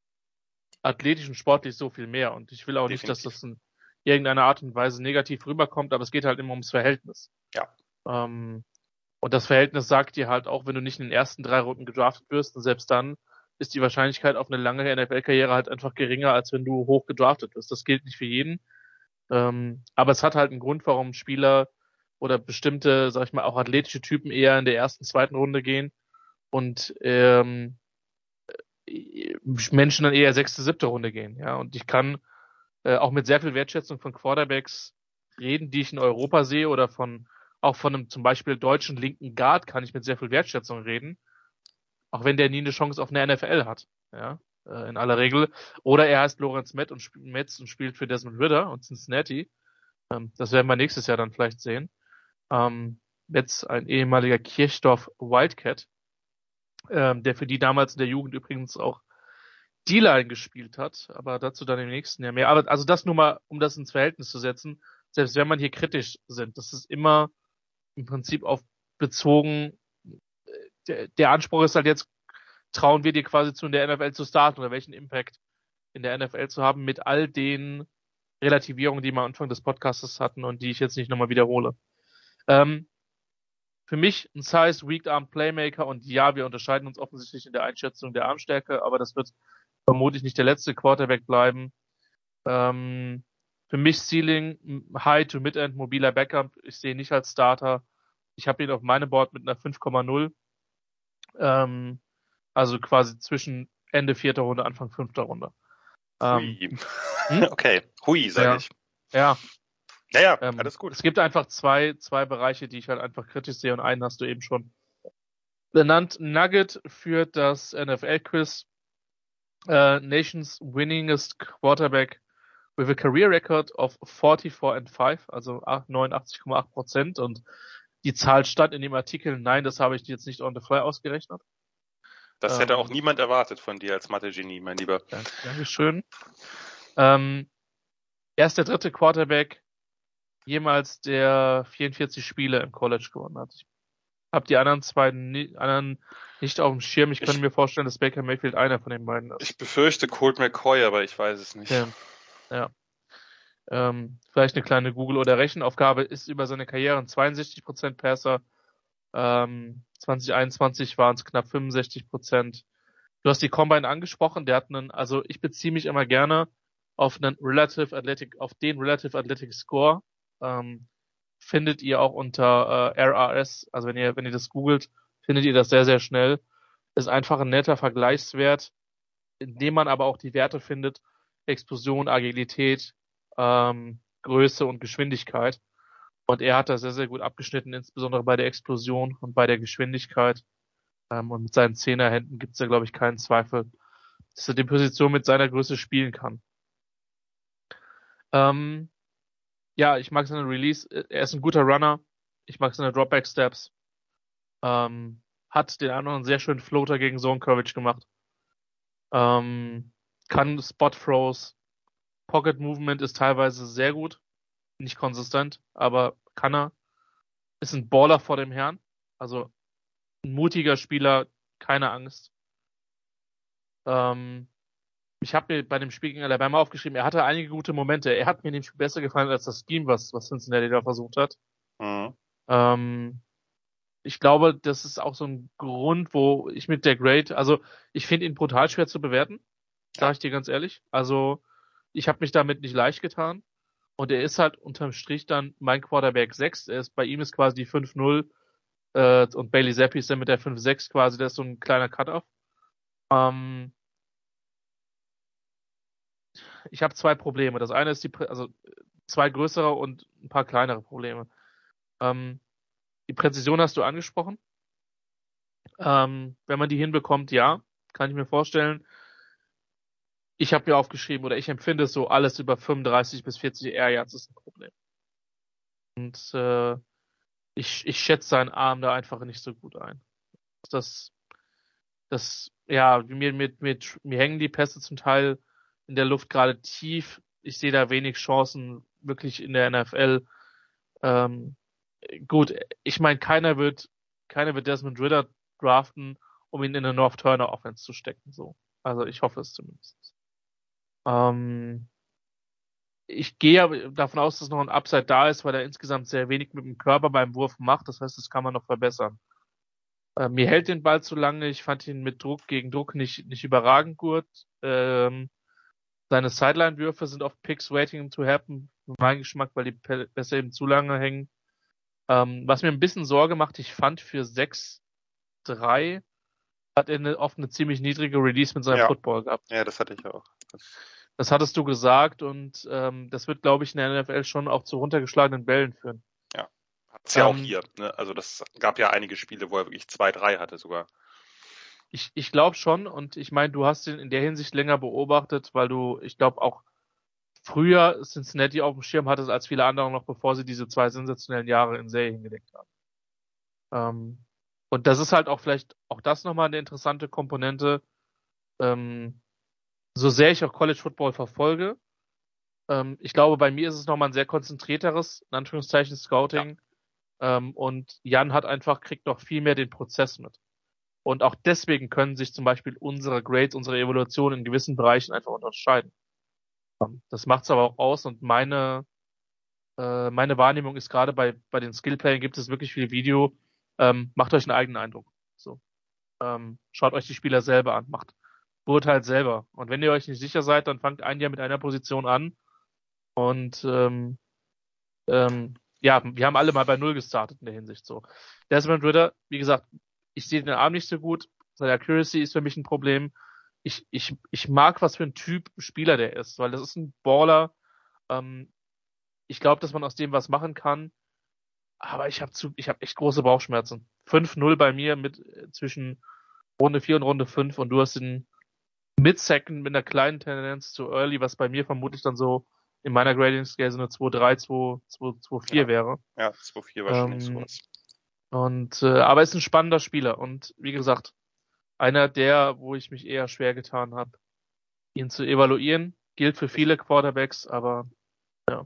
athletisch und sportlich so viel mehr. Und ich will auch Definitiv. nicht, dass das in irgendeiner Art und Weise negativ rüberkommt, aber es geht halt immer ums Verhältnis. Ja. Ähm, und das Verhältnis sagt dir halt auch, wenn du nicht in den ersten drei Runden gedraftet wirst, und selbst dann ist die Wahrscheinlichkeit auf eine lange NFL-Karriere halt einfach geringer, als wenn du hoch gedraftet wirst. Das gilt nicht für jeden. Ähm, aber es hat halt einen Grund, warum Spieler oder bestimmte, sag ich mal, auch athletische Typen eher in der ersten, zweiten Runde gehen und ähm, Menschen dann eher sechste, siebte Runde gehen. Ja, und ich kann äh, auch mit sehr viel Wertschätzung von Quarterbacks reden, die ich in Europa sehe oder von auch von einem zum Beispiel deutschen linken Guard kann ich mit sehr viel Wertschätzung reden, auch wenn der nie eine Chance auf eine NFL hat. Ja, äh, in aller Regel. Oder er heißt Lorenz Metz und, Metz und spielt für Desmond Ritter und Cincinnati. Ähm, das werden wir nächstes Jahr dann vielleicht sehen. Ähm, Metz, ein ehemaliger Kirchdorf Wildcat, ähm, der für die damals in der Jugend übrigens auch D-Line gespielt hat, aber dazu dann im nächsten Jahr mehr. Aber also das nur mal, um das ins Verhältnis zu setzen, selbst wenn man hier kritisch sind, das ist immer im Prinzip auf bezogen, äh, der, der Anspruch ist halt jetzt trauen wir dir quasi zu, in der NFL zu starten oder welchen Impact in der NFL zu haben mit all den Relativierungen, die wir am Anfang des Podcasts hatten und die ich jetzt nicht nochmal wiederhole. Ähm, für mich ein Size Weak Arm Playmaker und ja, wir unterscheiden uns offensichtlich in der Einschätzung der Armstärke, aber das wird vermutlich nicht der letzte Quarterback bleiben. Ähm, für mich Ceiling High to Mid-End mobiler Backup. Ich sehe ihn nicht als Starter. Ich habe ihn auf meinem Board mit einer 5,0. Ähm, also quasi zwischen Ende vierter Runde, Anfang fünfter Runde. Ähm, Hui. Hm? Okay, hui, sag ja. ich. Ja. Naja, ähm, alles gut. Es gibt einfach zwei, zwei Bereiche, die ich halt einfach kritisch sehe und einen hast du eben schon benannt. Nugget führt das NFL-Quiz uh, Nations winningest quarterback with a career record of 44 and 5, also 89,8 Prozent und die Zahl stand in dem Artikel. Nein, das habe ich jetzt nicht on the fly ausgerechnet. Das ähm, hätte auch niemand erwartet von dir als Mathe-Genie, mein Lieber. Dankeschön. Ähm, er ist der dritte Quarterback jemals der 44 Spiele im College gewonnen hat. Ich habe die anderen zwei ni anderen nicht auf dem Schirm. Ich, ich könnte mir vorstellen, dass Baker Mayfield einer von den beiden ist. Ich befürchte Colt McCoy, aber ich weiß es nicht. Ja. ja. Ähm, vielleicht eine kleine Google- oder Rechenaufgabe ist über seine Karriere ein 62% Passer. Ähm, 2021 waren es knapp 65%. Du hast die Combine angesprochen, der hat einen, also ich beziehe mich immer gerne auf einen Relative Athletic, auf den Relative Athletic Score. Ähm, findet ihr auch unter äh, RRS, also wenn ihr, wenn ihr das googelt, findet ihr das sehr, sehr schnell. Ist einfach ein netter Vergleichswert, in dem man aber auch die Werte findet, Explosion, Agilität, ähm, Größe und Geschwindigkeit. Und er hat da sehr, sehr gut abgeschnitten, insbesondere bei der Explosion und bei der Geschwindigkeit. Ähm, und mit seinen Zehnerhänden gibt es da, glaube ich, keinen Zweifel, dass er die Position mit seiner Größe spielen kann. Ähm, ja, ich mag seine Release. Er ist ein guter Runner. Ich mag seine Dropback Steps. Ähm, hat den anderen sehr schönen Floater gegen Zone Coverage gemacht. Ähm, kann Spot Throws. Pocket Movement ist teilweise sehr gut. Nicht konsistent, aber kann er. Ist ein Baller vor dem Herrn. Also ein mutiger Spieler, keine Angst. Ähm, ich habe mir bei dem Spiel gegen Alabama aufgeschrieben, er hatte einige gute Momente. Er hat mir nämlich besser gefallen als das Scheme, was, was Cincinnati da versucht hat. Mhm. Ähm, ich glaube, das ist auch so ein Grund, wo ich mit der Grade, also ich finde ihn brutal schwer zu bewerten, sage ich dir ganz ehrlich. Also ich habe mich damit nicht leicht getan. Und er ist halt unterm Strich dann mein Quarterback 6. Er ist, bei ihm ist quasi die 5-0 äh, und Bailey Zappi ist dann mit der 5-6 quasi, das ist so ein kleiner Cut-Off. Ähm, ich habe zwei Probleme. Das eine ist die, also zwei größere und ein paar kleinere Probleme. Ähm, die Präzision hast du angesprochen. Ähm, wenn man die hinbekommt, ja, kann ich mir vorstellen. Ich habe mir aufgeschrieben oder ich empfinde es so, alles über 35 bis 40 Air Yards ist ein Problem. Und äh, ich, ich schätze seinen Arm da einfach nicht so gut ein. Das, das, ja, mir, mir, mir, mir hängen die Pässe zum Teil in der Luft gerade tief. Ich sehe da wenig Chancen wirklich in der NFL. Ähm, gut, ich meine, keiner wird, keiner wird Desmond Ritter draften, um ihn in eine North Turner Offense zu stecken. So, also ich hoffe es zumindest. Ähm, ich gehe davon aus, dass noch ein Upside da ist, weil er insgesamt sehr wenig mit dem Körper beim Wurf macht. Das heißt, das kann man noch verbessern. Äh, mir hält den Ball zu lange. Ich fand ihn mit Druck gegen Druck nicht, nicht überragend gut. Ähm, seine Sideline-Würfe sind oft Picks waiting to happen, mein Geschmack, weil die besser eben zu lange hängen. Ähm, was mir ein bisschen Sorge macht, ich fand für 6-3 hat er oft eine ziemlich niedrige Release mit seinem ja. Football gehabt. Ja, das hatte ich auch. Das, hattest du gesagt und ähm, das wird, glaube ich, in der NFL schon auch zu runtergeschlagenen Bällen führen. Ja, hat's ja auch hier. Ne? Also das gab ja einige Spiele, wo er wirklich 2-3 hatte sogar. Ich, ich glaube schon und ich meine, du hast ihn in der Hinsicht länger beobachtet, weil du, ich glaube, auch früher Cincinnati auf dem Schirm hattest als viele andere noch, bevor sie diese zwei sensationellen Jahre in Serie hingelegt haben. Ähm, und das ist halt auch vielleicht auch das nochmal eine interessante Komponente. Ähm, so sehr ich auch College Football verfolge, ähm, ich glaube, bei mir ist es nochmal ein sehr konzentrierteres, in Anführungszeichen, Scouting. Ja. Ähm, und Jan hat einfach, kriegt noch viel mehr den Prozess mit. Und auch deswegen können sich zum Beispiel unsere Grades, unsere Evolution in gewissen Bereichen einfach unterscheiden. Das macht es aber auch aus und meine, äh, meine Wahrnehmung ist gerade bei, bei den Skillplayern gibt es wirklich viel Video. Ähm, macht euch einen eigenen Eindruck. So. Ähm, schaut euch die Spieler selber an, macht beurteilt selber. Und wenn ihr euch nicht sicher seid, dann fangt ein Jahr mit einer Position an. Und ähm, ähm, ja, wir haben alle mal bei Null gestartet in der Hinsicht so. Desmond Ritter, wie gesagt, ich sehe den Arm nicht so gut. Seine Accuracy ist für mich ein Problem. Ich, ich, ich mag, was für ein Typ Spieler der ist, weil das ist ein Baller. Ähm, ich glaube, dass man aus dem was machen kann. Aber ich habe zu, ich habe echt große Bauchschmerzen. 5-0 bei mir mit äh, zwischen Runde 4 und Runde 5 und du hast den Mid-Second mit einer kleinen Tendenz zu Early, was bei mir vermutlich dann so in meiner Grading Scale so eine 2-3, 2-4 ja. wäre. Ja, 2-4 wahrscheinlich ähm, sowas. Und äh, aber ist ein spannender Spieler und wie gesagt, einer der, wo ich mich eher schwer getan habe, ihn zu evaluieren. Gilt für viele Quarterbacks, aber ja.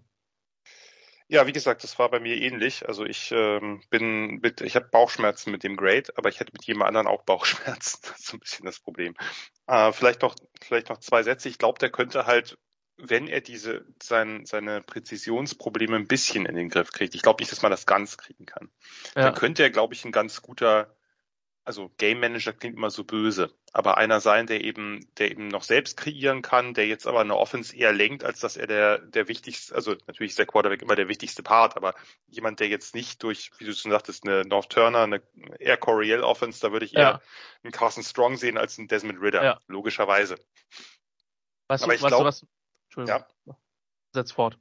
Ja, wie gesagt, das war bei mir ähnlich. Also ich ähm, bin mit, ich habe Bauchschmerzen mit dem Grade, aber ich hätte mit jedem anderen auch Bauchschmerzen. Das ist so ein bisschen das Problem. Äh, vielleicht noch, vielleicht noch zwei Sätze. Ich glaube, der könnte halt, wenn er diese sein, seine Präzisionsprobleme ein bisschen in den Griff kriegt. Ich glaube nicht, dass man das ganz kriegen kann. Ja. Dann könnte er, glaube ich, ein ganz guter also Game Manager klingt immer so böse, aber einer sein, der eben, der eben noch selbst kreieren kann, der jetzt aber eine Offense eher lenkt, als dass er der, der wichtigste, also natürlich ist der Quarterback immer der wichtigste Part, aber jemand, der jetzt nicht durch, wie du schon sagtest, eine North Turner, eine Air Coryell Offense, da würde ich eher ja. einen Carson Strong sehen als einen Desmond Ritter, ja. logischerweise. Weißt aber ich glaube, was, Entschuldigung, ja. setz fort.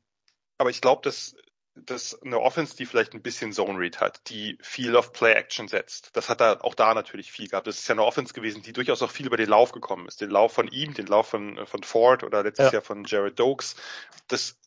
Aber ich glaube, dass das eine Offense, die vielleicht ein bisschen Zone Read hat, die viel auf Play Action setzt. Das hat er auch da natürlich viel gehabt. Das ist ja eine Offense gewesen, die durchaus auch viel über den Lauf gekommen ist. Den Lauf von ihm, den Lauf von, von Ford oder letztes ja. Jahr von Jared Dokes. Das,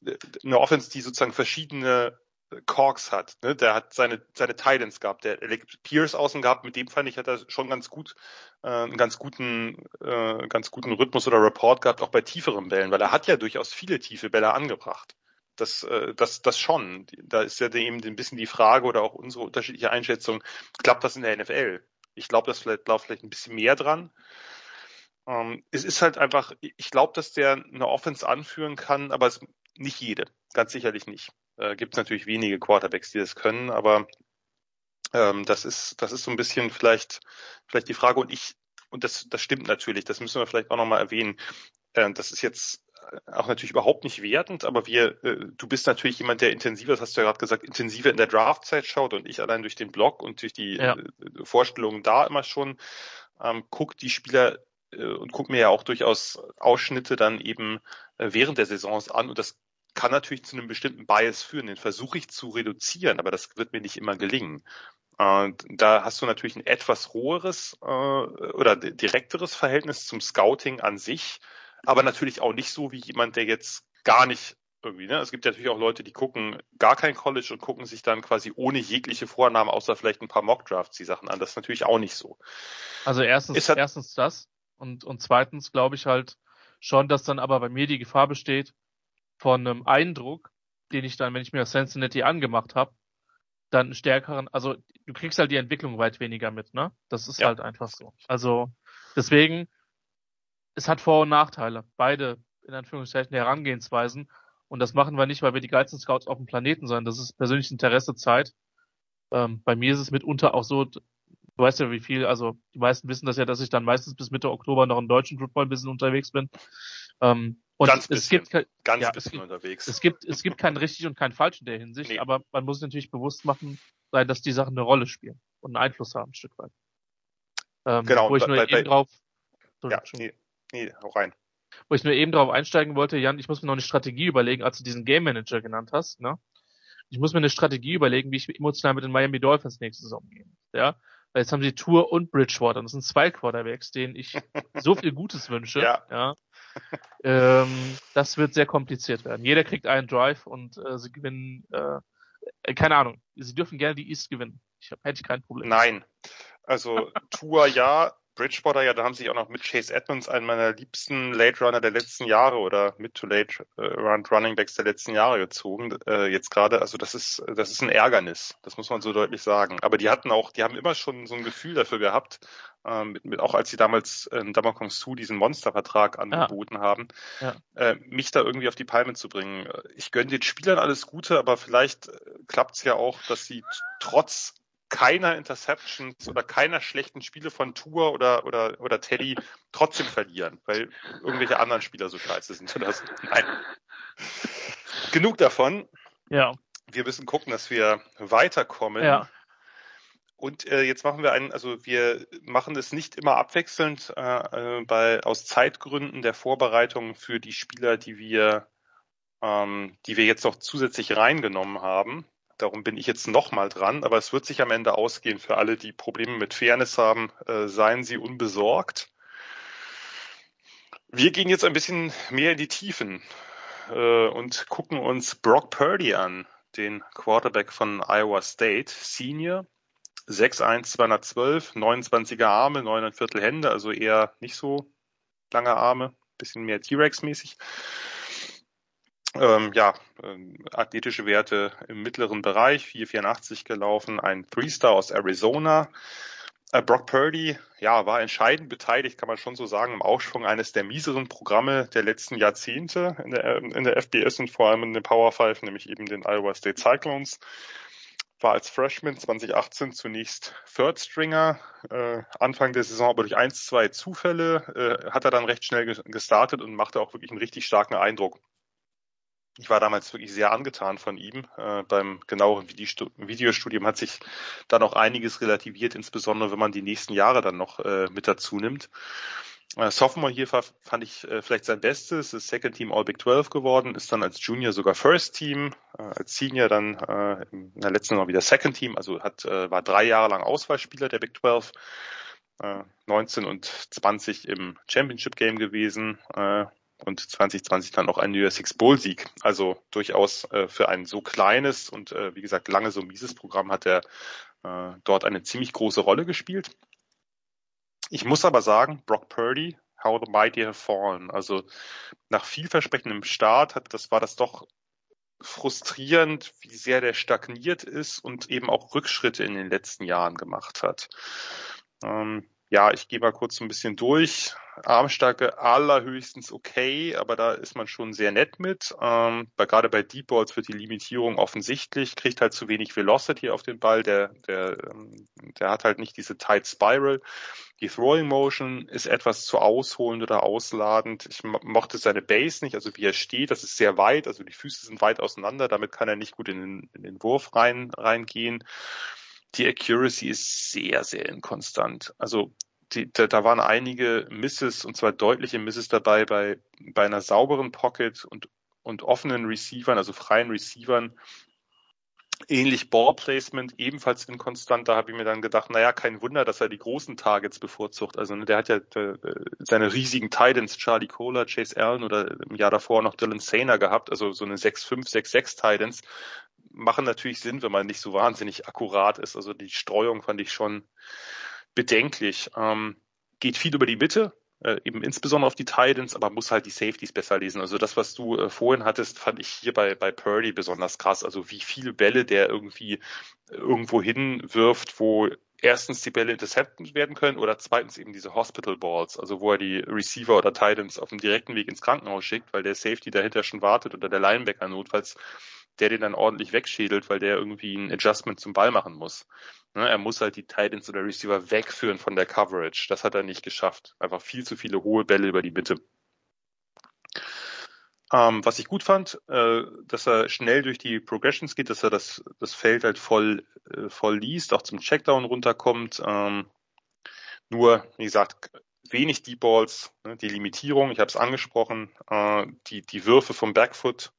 eine Offense, die sozusagen verschiedene Corks hat. Ne? Der hat seine, seine Titans gehabt. Der Pierce außen gehabt. Mit dem fand ich, hat er schon ganz gut, äh, einen ganz guten, äh, ganz guten Rhythmus oder Report gehabt, auch bei tieferen Bällen, weil er hat ja durchaus viele tiefe Bälle angebracht das, äh, das, das schon. Da ist ja eben ein bisschen die Frage oder auch unsere unterschiedliche Einschätzung, klappt das in der NFL? Ich glaube, das vielleicht, läuft vielleicht ein bisschen mehr dran. Ähm, es ist halt einfach, ich glaube, dass der eine Offense anführen kann, aber es, nicht jede, ganz sicherlich nicht. Äh, Gibt es natürlich wenige Quarterbacks, die das können, aber ähm, das ist, das ist so ein bisschen vielleicht, vielleicht die Frage und ich, und das, das stimmt natürlich, das müssen wir vielleicht auch nochmal erwähnen. Äh, das ist jetzt auch natürlich überhaupt nicht wertend, aber wir, äh, du bist natürlich jemand, der intensiver, das hast du ja gerade gesagt, intensiver in der Draftzeit schaut und ich allein durch den Blog und durch die ja. äh, Vorstellungen da immer schon ähm, guck die Spieler äh, und guck mir ja auch durchaus Ausschnitte dann eben äh, während der Saisons an und das kann natürlich zu einem bestimmten Bias führen. Den versuche ich zu reduzieren, aber das wird mir nicht immer gelingen. Äh, da hast du natürlich ein etwas roheres äh, oder direkteres Verhältnis zum Scouting an sich aber natürlich auch nicht so wie jemand, der jetzt gar nicht irgendwie, ne? Es gibt ja natürlich auch Leute, die gucken gar kein College und gucken sich dann quasi ohne jegliche Vornamen, außer vielleicht ein paar Mockdrafts, die Sachen an. Das ist natürlich auch nicht so. Also erstens, halt, erstens das und, und zweitens glaube ich halt schon, dass dann aber bei mir die Gefahr besteht von einem Eindruck, den ich dann, wenn ich mir Cincinnati angemacht habe, dann einen stärkeren, also du kriegst halt die Entwicklung weit weniger mit, ne? Das ist ja. halt einfach so. Also deswegen es hat Vor- und Nachteile. Beide, in Anführungszeichen, Herangehensweisen. Und das machen wir nicht, weil wir die geilsten Scouts auf dem Planeten sind. Das ist persönliches Interesse, Zeit. Ähm, bei mir ist es mitunter auch so, du weißt ja, wie viel, also die meisten wissen das ja, dass ich dann meistens bis Mitte Oktober noch im deutschen Football ein bisschen unterwegs bin. Ähm, und ganz es bisschen, gibt ganz ja, bisschen es unterwegs. Es gibt, es gibt kein richtig und kein falsch in der Hinsicht, nee. aber man muss natürlich bewusst machen, sein, dass die Sachen eine Rolle spielen und einen Einfluss haben, ein Stück weit. Ähm, genau. Wo ich nur bei, eben bei, drauf. Ja, nee, Nee, hau rein. Wo ich nur eben drauf einsteigen wollte, Jan, ich muss mir noch eine Strategie überlegen, als du diesen Game Manager genannt hast, ne? Ich muss mir eine Strategie überlegen, wie ich emotional mit den Miami Dolphins nächste Saison gehe. Ja? Weil jetzt haben sie Tour und Bridgewater. Das sind zwei Quarterbacks, denen ich so viel Gutes wünsche. Ja. ja. Ähm, das wird sehr kompliziert werden. Jeder kriegt einen Drive und äh, sie gewinnen, äh, keine Ahnung, sie dürfen gerne die East gewinnen. Ich hab, hätte ich kein Problem. Nein. Also Tour ja, Bridgewater, ja, da haben sie auch noch mit Chase Edmonds, einen meiner liebsten Late Runner der letzten Jahre oder Mid to Late äh, Run Running Backs der letzten Jahre gezogen. Äh, jetzt gerade, also das ist, das ist ein Ärgernis, das muss man so deutlich sagen. Aber die hatten auch, die haben immer schon so ein Gefühl dafür gehabt, äh, mit, mit, auch als sie damals äh, Damakong Su diesen Monstervertrag angeboten ja. haben, ja. Äh, mich da irgendwie auf die Palme zu bringen. Ich gönne den Spielern alles Gute, aber vielleicht äh, klappt es ja auch, dass sie trotz keiner Interceptions oder keiner schlechten Spiele von Tour oder, oder, oder Teddy trotzdem verlieren, weil irgendwelche anderen Spieler so scheiße sind oder so. Nein. Genug davon. Ja. Wir müssen gucken, dass wir weiterkommen. Ja. Und äh, jetzt machen wir einen, also wir machen es nicht immer abwechselnd äh, äh bei aus Zeitgründen der Vorbereitung für die Spieler, die wir, ähm, die wir jetzt noch zusätzlich reingenommen haben. Darum bin ich jetzt nochmal dran, aber es wird sich am Ende ausgehen für alle, die Probleme mit Fairness haben. Äh, seien Sie unbesorgt. Wir gehen jetzt ein bisschen mehr in die Tiefen äh, und gucken uns Brock Purdy an, den Quarterback von Iowa State, Senior. 6'1, 212, 29er Arme, 9 Viertel Hände, also eher nicht so lange Arme, bisschen mehr T-Rex mäßig. Ähm, ja, ähm, athletische Werte im mittleren Bereich, 484 gelaufen, ein Three-Star aus Arizona. Äh, Brock Purdy, ja, war entscheidend beteiligt, kann man schon so sagen, im Aufschwung eines der mieseren Programme der letzten Jahrzehnte in der, in der FBS und vor allem in den Power Five, nämlich eben den Iowa State Cyclones war als Freshman 2018 zunächst Third Stringer, äh, Anfang der Saison aber durch eins, zwei Zufälle äh, hat er dann recht schnell gestartet und machte auch wirklich einen richtig starken Eindruck. Ich war damals wirklich sehr angetan von ihm. Äh, beim genaueren Videostudium hat sich dann auch einiges relativiert, insbesondere wenn man die nächsten Jahre dann noch äh, mit dazu nimmt. Äh, Sophomore hier fand ich äh, vielleicht sein Bestes, ist Second Team All Big 12 geworden, ist dann als Junior sogar First Team, äh, als Senior dann äh, in der letzten Saison wieder Second Team, also hat, äh, war drei Jahre lang Auswahlspieler der Big 12, äh, 19 und 20 im Championship Game gewesen äh, und 2020 dann auch ein New Year Six Bowl Sieg. Also durchaus äh, für ein so kleines und äh, wie gesagt lange so mieses Programm hat er äh, dort eine ziemlich große Rolle gespielt. Ich muss aber sagen, Brock Purdy, How the Mighty Have Fallen. Also nach vielversprechendem Start hat das war das doch frustrierend, wie sehr der stagniert ist und eben auch Rückschritte in den letzten Jahren gemacht hat. Ähm, ja, ich gehe mal kurz so ein bisschen durch. Armstärke allerhöchstens okay, aber da ist man schon sehr nett mit. Ähm, bei, gerade bei Deep Balls wird die Limitierung offensichtlich, kriegt halt zu wenig Velocity auf den Ball, der, der, ähm, der hat halt nicht diese Tight Spiral. Die Throwing Motion ist etwas zu ausholend oder ausladend. Ich mochte seine Base nicht, also wie er steht, das ist sehr weit, also die Füße sind weit auseinander, damit kann er nicht gut in den, in den Wurf rein, reingehen die Accuracy ist sehr, sehr inkonstant. Also die, da, da waren einige Misses und zwar deutliche Misses dabei bei, bei einer sauberen Pocket und, und offenen Receivern, also freien Receivern. Ähnlich Ballplacement, ebenfalls inkonstant. Da habe ich mir dann gedacht, naja, kein Wunder, dass er die großen Targets bevorzugt. Also ne, der hat ja der, äh, seine riesigen Titans, Charlie Kohler, Chase Allen oder im Jahr davor noch Dylan Sainer gehabt, also so eine 6-5, 6-6 Titans machen natürlich Sinn, wenn man nicht so wahnsinnig akkurat ist. Also die Streuung fand ich schon bedenklich. Ähm, geht viel über die Mitte, äh, eben insbesondere auf die Titans, aber muss halt die Safeties besser lesen. Also das, was du äh, vorhin hattest, fand ich hier bei, bei Purdy besonders krass. Also wie viele Bälle der irgendwie irgendwo hinwirft, wo erstens die Bälle intercepted werden können oder zweitens eben diese Hospital Balls, also wo er die Receiver oder Titans auf dem direkten Weg ins Krankenhaus schickt, weil der Safety dahinter schon wartet oder der Linebacker notfalls der den dann ordentlich wegschädelt, weil der irgendwie ein Adjustment zum Ball machen muss. Ne, er muss halt die Titans oder Receiver wegführen von der Coverage. Das hat er nicht geschafft. Einfach viel zu viele hohe Bälle über die Mitte. Ähm, was ich gut fand, äh, dass er schnell durch die Progressions geht, dass er das, das Feld halt voll, äh, voll liest, auch zum Checkdown runterkommt. Ähm, nur, wie gesagt, wenig Deep Balls, ne, die Limitierung, ich habe es angesprochen, äh, die, die Würfe vom Backfoot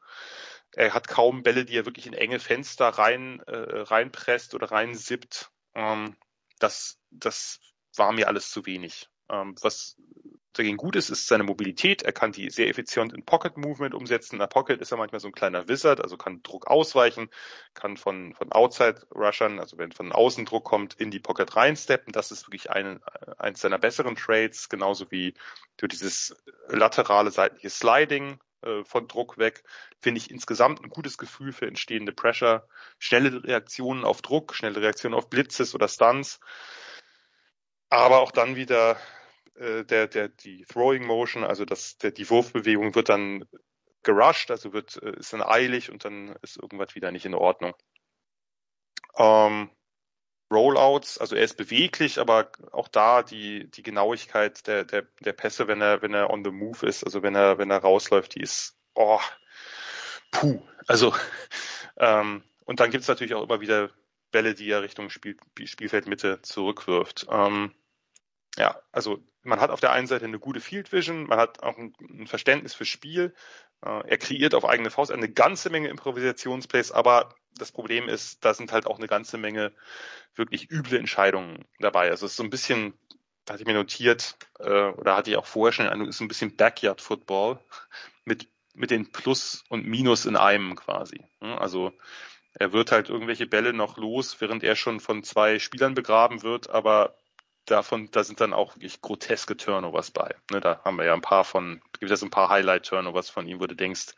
er hat kaum Bälle, die er wirklich in enge Fenster rein äh, reinpresst oder reinsippt. Ähm, das, das war mir alles zu wenig. Ähm, was dagegen gut ist, ist seine Mobilität. Er kann die sehr effizient in Pocket Movement umsetzen. In der Pocket ist er manchmal so ein kleiner Wizard, also kann Druck ausweichen, kann von, von Outside Rushern, also wenn von außen Druck kommt, in die Pocket reinsteppen. Das ist wirklich ein, eins seiner besseren Trades, genauso wie durch dieses laterale seitliche Sliding, äh, von Druck weg, finde ich insgesamt ein gutes Gefühl für entstehende Pressure, schnelle Reaktionen auf Druck, schnelle Reaktionen auf Blitzes oder Stunts, aber auch dann wieder äh, der, der, die Throwing Motion, also das, der, die Wurfbewegung wird dann gerusht, also wird, äh, ist dann eilig und dann ist irgendwas wieder nicht in Ordnung. Ähm, Rollouts, also er ist beweglich, aber auch da die, die Genauigkeit der, der, der Pässe, wenn er, wenn er on the move ist, also wenn er, wenn er rausläuft, die ist, oh, puh. Also, ähm, und dann gibt's natürlich auch immer wieder Bälle, die er Richtung Spiel, Spielfeldmitte zurückwirft. Ähm, ja, also man hat auf der einen Seite eine gute Field Vision, man hat auch ein, ein Verständnis für Spiel. Äh, er kreiert auf eigene Faust eine ganze Menge Improvisationsplays, aber das Problem ist, da sind halt auch eine ganze Menge wirklich üble Entscheidungen dabei. Also es ist so ein bisschen, hatte ich mir notiert, äh, oder hatte ich auch vorher schon, ist so ein bisschen Backyard Football mit, mit den Plus und Minus in einem quasi. Also er wird halt irgendwelche Bälle noch los, während er schon von zwei Spielern begraben wird, aber davon, da sind dann auch wirklich groteske Turnovers bei. Ne, da haben wir ja ein paar von, gibt es ein paar Highlight-Turnovers von ihm, wo du denkst,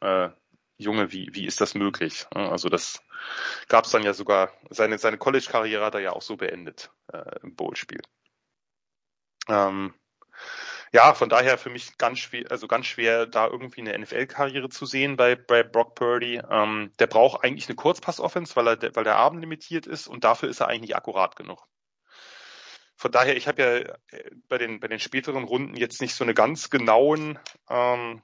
äh, Junge, wie, wie ist das möglich? Also das gab es dann ja sogar, seine, seine College-Karriere hat er ja auch so beendet äh, im Bowl-Spiel. Ähm, ja, von daher für mich ganz schwer, also ganz schwer, da irgendwie eine NFL-Karriere zu sehen bei, bei Brock Purdy. Ähm, der braucht eigentlich eine Kurzpass-Offense, weil er, weil der Abend limitiert ist und dafür ist er eigentlich akkurat genug. Von daher, ich habe ja äh, bei den, bei den späteren Runden jetzt nicht so eine ganz genauen ähm,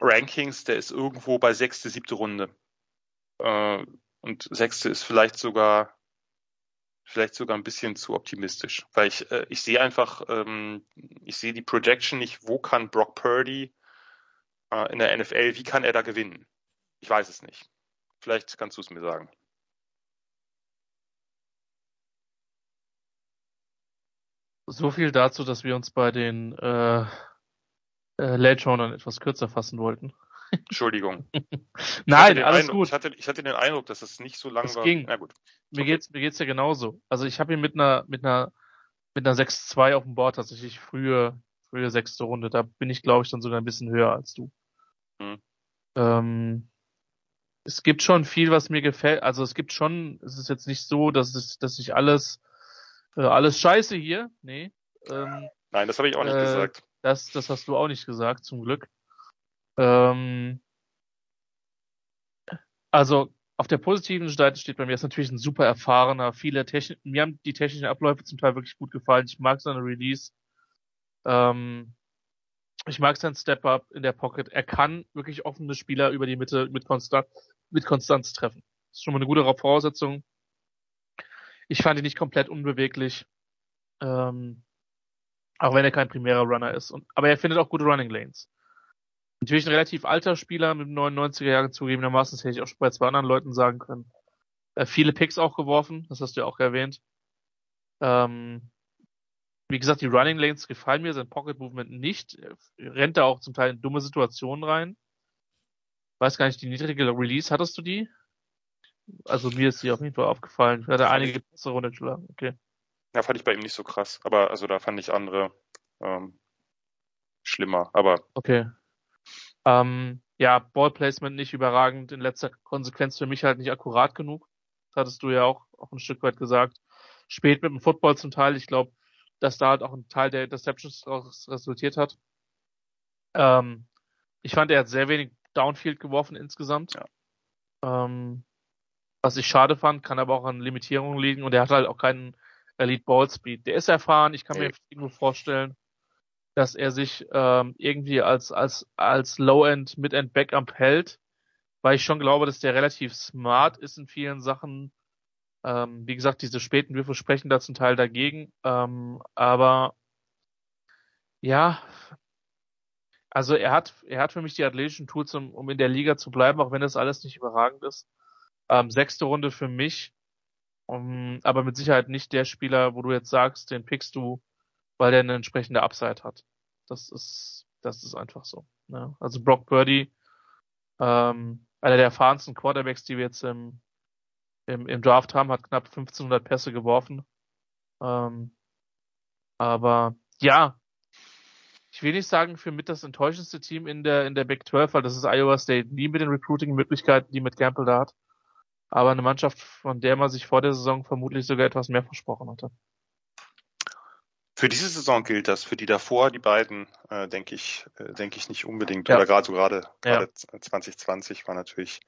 Rankings, der ist irgendwo bei sechste, siebte Runde. Äh, und sechste ist vielleicht sogar vielleicht sogar ein bisschen zu optimistisch, weil ich äh, ich sehe einfach ähm, ich sehe die Projection nicht, wo kann Brock Purdy äh, in der NFL, wie kann er da gewinnen? Ich weiß es nicht. Vielleicht kannst du es mir sagen. So viel dazu, dass wir uns bei den äh, äh, Late Roundern etwas kürzer fassen wollten. Entschuldigung. Nein, alles Eindruck, gut. Ich hatte, ich hatte den Eindruck, dass es nicht so lang Das war. ging. Na gut. Mir Okay. geht's, mir geht's ja genauso. Also ich habe ihn mit einer, mit einer, mit einer 6-2 auf dem Board tatsächlich frühe, frühe sechste Runde. Da bin ich, glaube ich, dann sogar ein bisschen höher als du. Hm. Ähm, es gibt schon viel, was mir gefällt. Also es gibt schon, es ist jetzt nicht so, dass es, dass ich alles, äh, alles scheiße hier. Nee. Ähm, Nein, das habe ich auch nicht Äh, gesagt. das, das hast du auch nicht gesagt, zum Glück. Ähm, also auf der positiven Seite steht bei mir ist natürlich ein super erfahrener, viele Technik, mir haben die technischen Abläufe zum Teil wirklich gut gefallen. Ich mag seine Release. Ähm, ich mag sein Step-Up in der Pocket. Er kann wirklich offene Spieler über die Mitte mit, Konstant, mit Konstanz treffen. Das ist schon mal eine gute Voraussetzung. Ich fand ihn nicht komplett unbeweglich. Ähm, auch wenn er kein primärer Runner ist. Und, aber er findet auch gute Running Lanes. Natürlich ein relativ alter Spieler mit 99er Jahren zugegebenermaßen, das hätte ich auch schon bei zwei anderen Leuten sagen können. Äh, viele Picks auch geworfen, das hast du ja auch erwähnt. Ähm, wie gesagt, die Running Lanes gefallen mir, sein Pocket Movement nicht. Er rennt da auch zum Teil in dumme Situationen rein. Weiß gar nicht, die niedrige Release, hattest du die? Also mir ist die auf jeden Fall aufgefallen. Ich hatte einige Pässe runtergeschlagen. Okay. Ja, fand ich bei ihm nicht so krass. Aber also da fand ich andere ähm, schlimmer. Aber Okay. Ähm, ja, Ballplacement nicht überragend, in letzter Konsequenz für mich halt nicht akkurat genug. Das hattest du ja auch, auch ein Stück weit gesagt. Spät mit dem Football zum Teil. Ich glaube, dass da halt auch ein Teil der Interceptions daraus resultiert hat. Ähm, ich fand, er hat sehr wenig Downfield geworfen insgesamt. Ja. Ähm, was ich schade fand, kann aber auch an Limitierungen liegen und er hat halt auch keinen Elite Ball Speed. Der ist erfahren, ich kann mir irgendwo vorstellen, dass er sich ähm, irgendwie als als als Low-End Mid-End Backup hält, weil ich schon glaube, dass der relativ smart ist in vielen Sachen. Ähm, wie gesagt, diese späten Würfe sprechen da zum Teil dagegen, ähm, aber ja, also er hat er hat für mich die athletischen Tools, um, um in der Liga zu bleiben, auch wenn das alles nicht überragend ist. Ähm, sechste Runde für mich, um, aber mit Sicherheit nicht der Spieler, wo du jetzt sagst, den pickst du, weil der eine entsprechende Upside hat. Das ist, das ist einfach so. Ne? Also Brock Purdy, ähm, einer der erfahrensten Quarterbacks, die wir jetzt im, im, im Draft haben, hat knapp 1500 Pässe geworfen. Ähm, aber ja, ich will nicht sagen, für mit das enttäuschendste Team in der, in der Big 12, weil das ist Iowa State, nie mit den Recruiting-Möglichkeiten, die mit Campbell da hat. Aber eine Mannschaft, von der man sich vor der Saison vermutlich sogar etwas mehr versprochen hatte. für diese Saison gilt das. Für die davor, die beiden, äh, denke ich, äh, denke ich nicht unbedingt. Ja. Oder gerade so gerade Ja. gerade 2020 war natürlich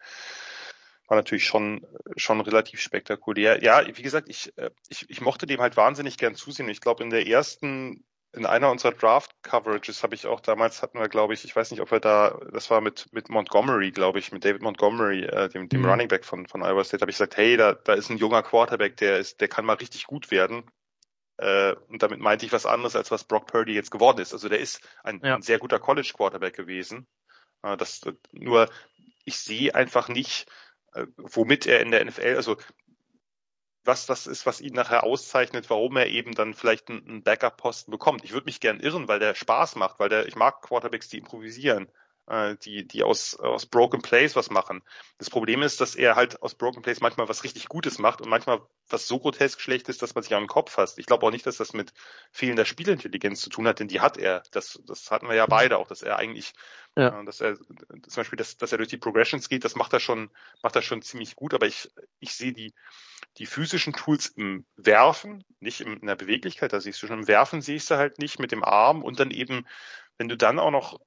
war natürlich schon schon relativ spektakulär. Ja, wie gesagt, ich äh, ich, ich mochte dem halt wahnsinnig gern zusehen. Ich glaube in der ersten in einer unserer Draft Coverages habe ich auch damals hatten wir glaube ich, ich weiß nicht, ob wir da das war mit mit Montgomery, glaube ich, mit David Montgomery, äh, dem dem Mhm. Running Back von von Iowa State, habe ich gesagt, hey, da da ist ein junger Quarterback, der ist der kann mal richtig gut werden. Äh, und damit meinte ich was anderes, als was Brock Purdy jetzt geworden ist. Also der ist ein, Ja. ein sehr guter College Quarterback gewesen. Äh, das, nur ich sehe einfach nicht, äh, womit er in der NFL, also was das ist, was ihn nachher auszeichnet, warum er eben dann vielleicht einen, Backup-Posten bekommt. Ich würde mich gern irren, weil der Spaß macht, weil der, ich mag Quarterbacks, die improvisieren. Äh, die, die aus, aus Broken Plays was machen. Das Problem ist, dass er halt aus Broken Plays manchmal was richtig Gutes macht und manchmal was so grotesk schlecht ist, dass man sich an den Kopf fasst. Ich glaube auch nicht, dass das mit fehlender Spielintelligenz zu tun hat, denn die hat er. Das, das hatten wir ja beide auch, dass er eigentlich, Ja. äh, dass er zum Beispiel, dass, dass er durch die Progressions geht, das macht er schon, macht er schon ziemlich gut, aber ich, ich sehe die, die physischen Tools im Werfen, nicht in der Beweglichkeit, da siehst du schon, im Werfen sehe ich sie halt nicht mit dem Arm und dann eben, wenn du dann auch noch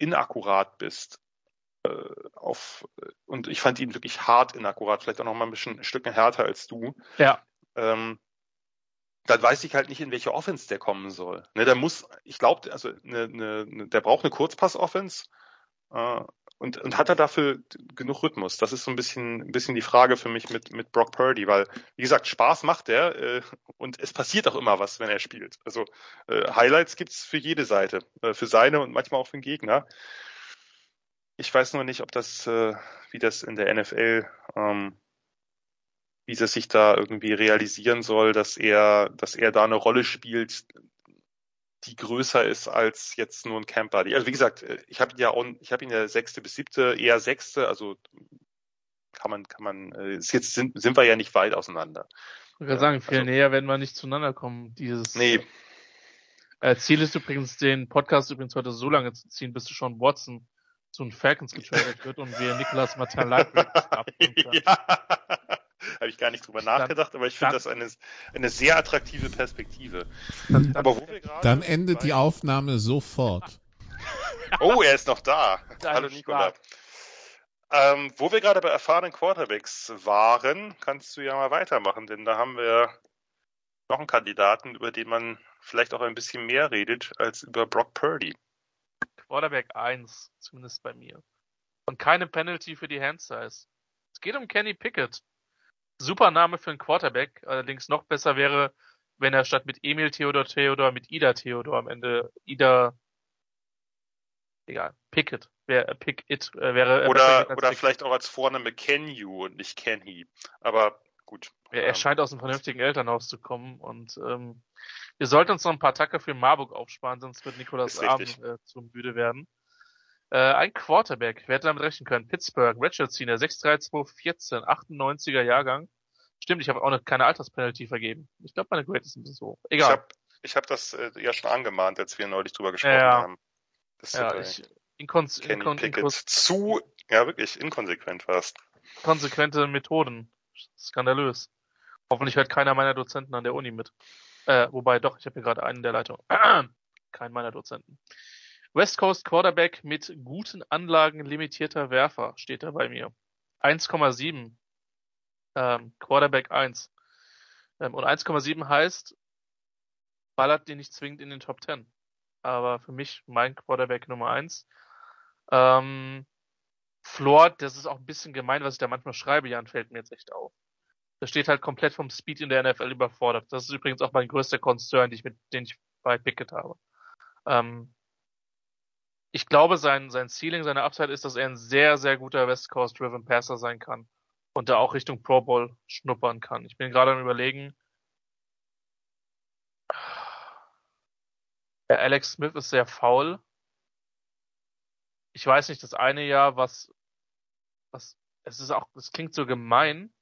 inakkurat bist, äh, auf, und ich fand ihn wirklich hart inakkurat, vielleicht auch noch mal ein bisschen ein Stück härter als du, Ja. ähm, dann weiß ich halt nicht, in welche Offense der kommen soll. Ne, der muss, ich glaube, also ne, ne, ne, der braucht eine Kurzpass-Offense äh, und, und hat er dafür genug Rhythmus? Das ist so ein bisschen, ein bisschen die Frage für mich mit, mit Brock Purdy, weil, wie gesagt, Spaß macht er äh, und es passiert auch immer was, wenn er spielt. Also äh, Highlights gibt's für jede Seite, äh, für seine und manchmal auch für den Gegner. Ich weiß nur nicht, ob das, äh, wie das in der NFL, ähm, wie das sich da irgendwie realisieren soll, dass er, dass er da eine Rolle spielt, die größer ist als jetzt nur ein Camper. Also wie gesagt, ich habe ihn ja auch, ich habe ihn ja sechste bis siebte, eher sechste, also kann man, kann man, äh, ist jetzt sind, sind wir ja nicht weit auseinander. Ich würde sagen, viel also- näher werden wir nicht zueinander kommen. Dieses Nee, äh, Ziel ist übrigens, den Podcast übrigens heute so lange zu ziehen, bis Sean Watson zu den Falcons getradet wird und wir Nicolas Martin Library abholen können. ja. Habe ich gar nicht drüber nachgedacht, aber ich finde das eine, eine sehr attraktive Perspektive. Dann, Aber wo wir gerade Dann endet die Aufnahme sofort. Oh, er ist noch da. Dein Hallo Nikola. Ähm, wo wir gerade bei erfahrenen Quarterbacks waren, kannst du ja mal weitermachen, denn da haben wir noch einen Kandidaten, über den man vielleicht auch ein bisschen mehr redet als über Brock Purdy. Quarterback 1, zumindest bei mir. Und keine Penalty für die Handsize. Es geht um Kenny Pickett. Super Name für einen Quarterback. Allerdings noch besser wäre, wenn er statt mit Emil Theodor Theodor mit Ida Theodor am Ende Ida egal, Pickett, wär, Pick it, äh, wäre er Oder, oder vielleicht auch als Vorname Can You und nicht Can He. Aber gut. Ja, er Ähm, scheint aus einem vernünftigen Elternhaus zu kommen und ähm, wir sollten uns noch ein paar Tacker für Marburg aufsparen, sonst wird Nikolas Abend äh, zu müde werden. Äh, ein Quarterback, wer hätte damit rechnen können? Pittsburgh, Redshirt Senior, 63214, 98er Jahrgang. Stimmt, ich habe auch noch keine Alterspenalty vergeben. Ich glaube, meine Grade ist ein bisschen so hoch. Ich Egal. habe ich hab das äh, ja schon angemahnt, als wir neulich drüber gesprochen Ja. haben. Das ja, äh, ich, inkons Kenny inkon Pickett zu, ja wirklich, inkonsequent warst. konsequente Methoden. Skandalös. Hoffentlich hört keiner meiner Dozenten an der Uni mit. Äh, wobei doch, ich habe hier gerade einen in der Leitung. Kein meiner Dozenten. West Coast Quarterback mit guten Anlagen limitierter Werfer steht da bei mir. 1,7. Ähm, Quarterback 1. Ähm, und 1,7 heißt, ballert den nicht zwingend in den Top 10. Aber für mich mein Quarterback Nummer 1. Ähm, Floor, das ist auch ein bisschen gemein, was ich da manchmal schreibe, Jan, fällt mir jetzt echt auf. Das steht halt komplett vom Speed in der NFL überfordert. Das ist übrigens auch mein größter Concern, den ich mit, den ich bei Pickett habe. Ähm, ich glaube, sein, sein Ceiling, seine Upside ist, dass er ein sehr, sehr guter West Coast Driven Passer sein kann. Und da auch Richtung Pro Bowl schnuppern kann. Ich bin gerade am überlegen. Der Alex Smith ist sehr faul. Ich weiß nicht, das eine Jahr, was, was, es ist auch, es klingt so gemein,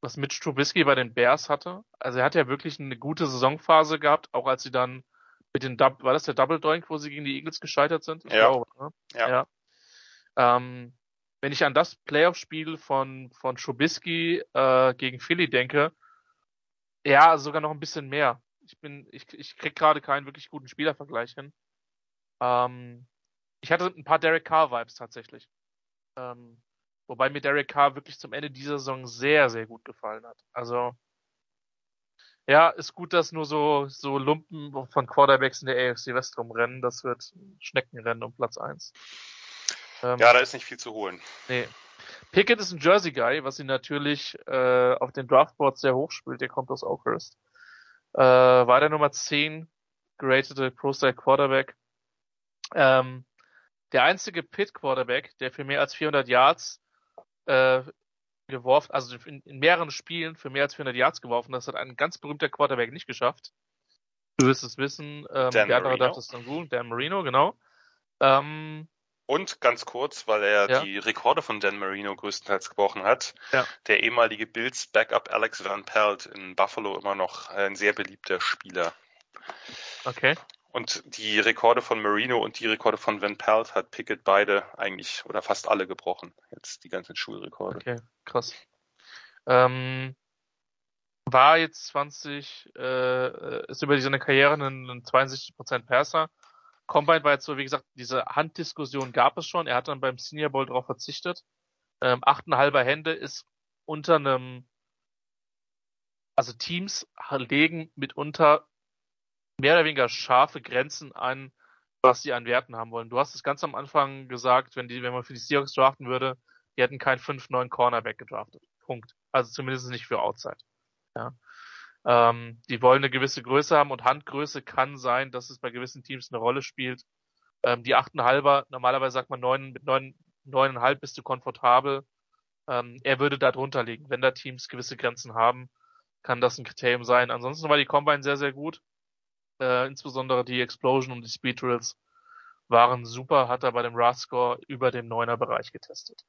was Mitch Trubisky bei den Bears hatte. Also er hat ja wirklich eine gute Saisonphase gehabt, auch als sie dann mit den Dub war das der Double Doink, wo sie gegen die Eagles gescheitert sind? Ich Ja. glaube, ne? Ja. ja. Ähm, wenn ich an das Playoff-Spiel von, von Trubisky äh, gegen Philly denke, ja, sogar noch ein bisschen mehr. Ich bin, ich, ich krieg gerade keinen wirklich guten Spielervergleich hin. Ähm, ich hatte ein paar Derek Carr-Vibes tatsächlich. Ähm, wobei mir Derek Carr wirklich zum Ende dieser Saison sehr, sehr gut gefallen hat. Also, ja, ist gut, dass nur so, so Lumpen von Quarterbacks in der AFC West rumrennen. Das wird Schneckenrennen um Platz eins. Ähm, Ja, da ist nicht viel zu holen. Nee. Pickett ist ein Jersey-Guy, was ihn natürlich äh, auf den Draftboards sehr hoch spielt. Der kommt aus Oakhurst. Äh, war der Nummer 10 geratete Pro-Style Quarterback. Ähm, der einzige Pitt-Quarterback, der für mehr als 400 Yards äh, geworfen, also in, in mehreren Spielen für mehr als 400 Yards geworfen, das hat ein ganz berühmter Quarterback nicht geschafft. Du wirst es wissen. Ähm, Dan der andere Marino. darf das dann googeln. Dan Marino, genau. Ähm, Und ganz kurz, weil er Ja. die Rekorde von Dan Marino größtenteils gebrochen hat, Ja. der ehemalige Bills Backup Alex Van Pelt in Buffalo immer noch ein sehr beliebter Spieler. Okay. Und die Rekorde von Marino und die Rekorde von Van Pelt hat Pickett beide eigentlich oder fast alle gebrochen. Jetzt die ganzen Schulrekorde. Okay, krass. Ähm, war jetzt 20, äh, ist über seine Karriere ein, ein 62% Passer. Combine war jetzt so, wie gesagt, diese Handdiskussion gab es schon. Er hat dann beim Senior Bowl darauf verzichtet. Ähm, 8,5 Hände ist unter einem, also Teams legen mitunter mehr oder weniger scharfe Grenzen an, was sie an Werten haben wollen. Du hast es ganz am Anfang gesagt, wenn die, wenn man für die Seahawks draften würde, die hätten keinen 5-9 Cornerback gedraftet. Punkt. Also zumindest nicht für Outside. Ja. Ähm, die wollen eine gewisse Größe haben und Handgröße kann sein, dass es bei gewissen Teams eine Rolle spielt. Ähm, die 8,5er, normalerweise sagt man 9, mit 9, 9,5 bist du komfortabel. Ähm, er würde da drunter liegen. Wenn da Teams gewisse Grenzen haben, kann das ein Kriterium sein. Ansonsten war die Combine sehr, sehr gut. Äh, insbesondere die Explosion und die Speed Drills waren super, hat er bei dem RAS-Score über dem 9er Bereich getestet.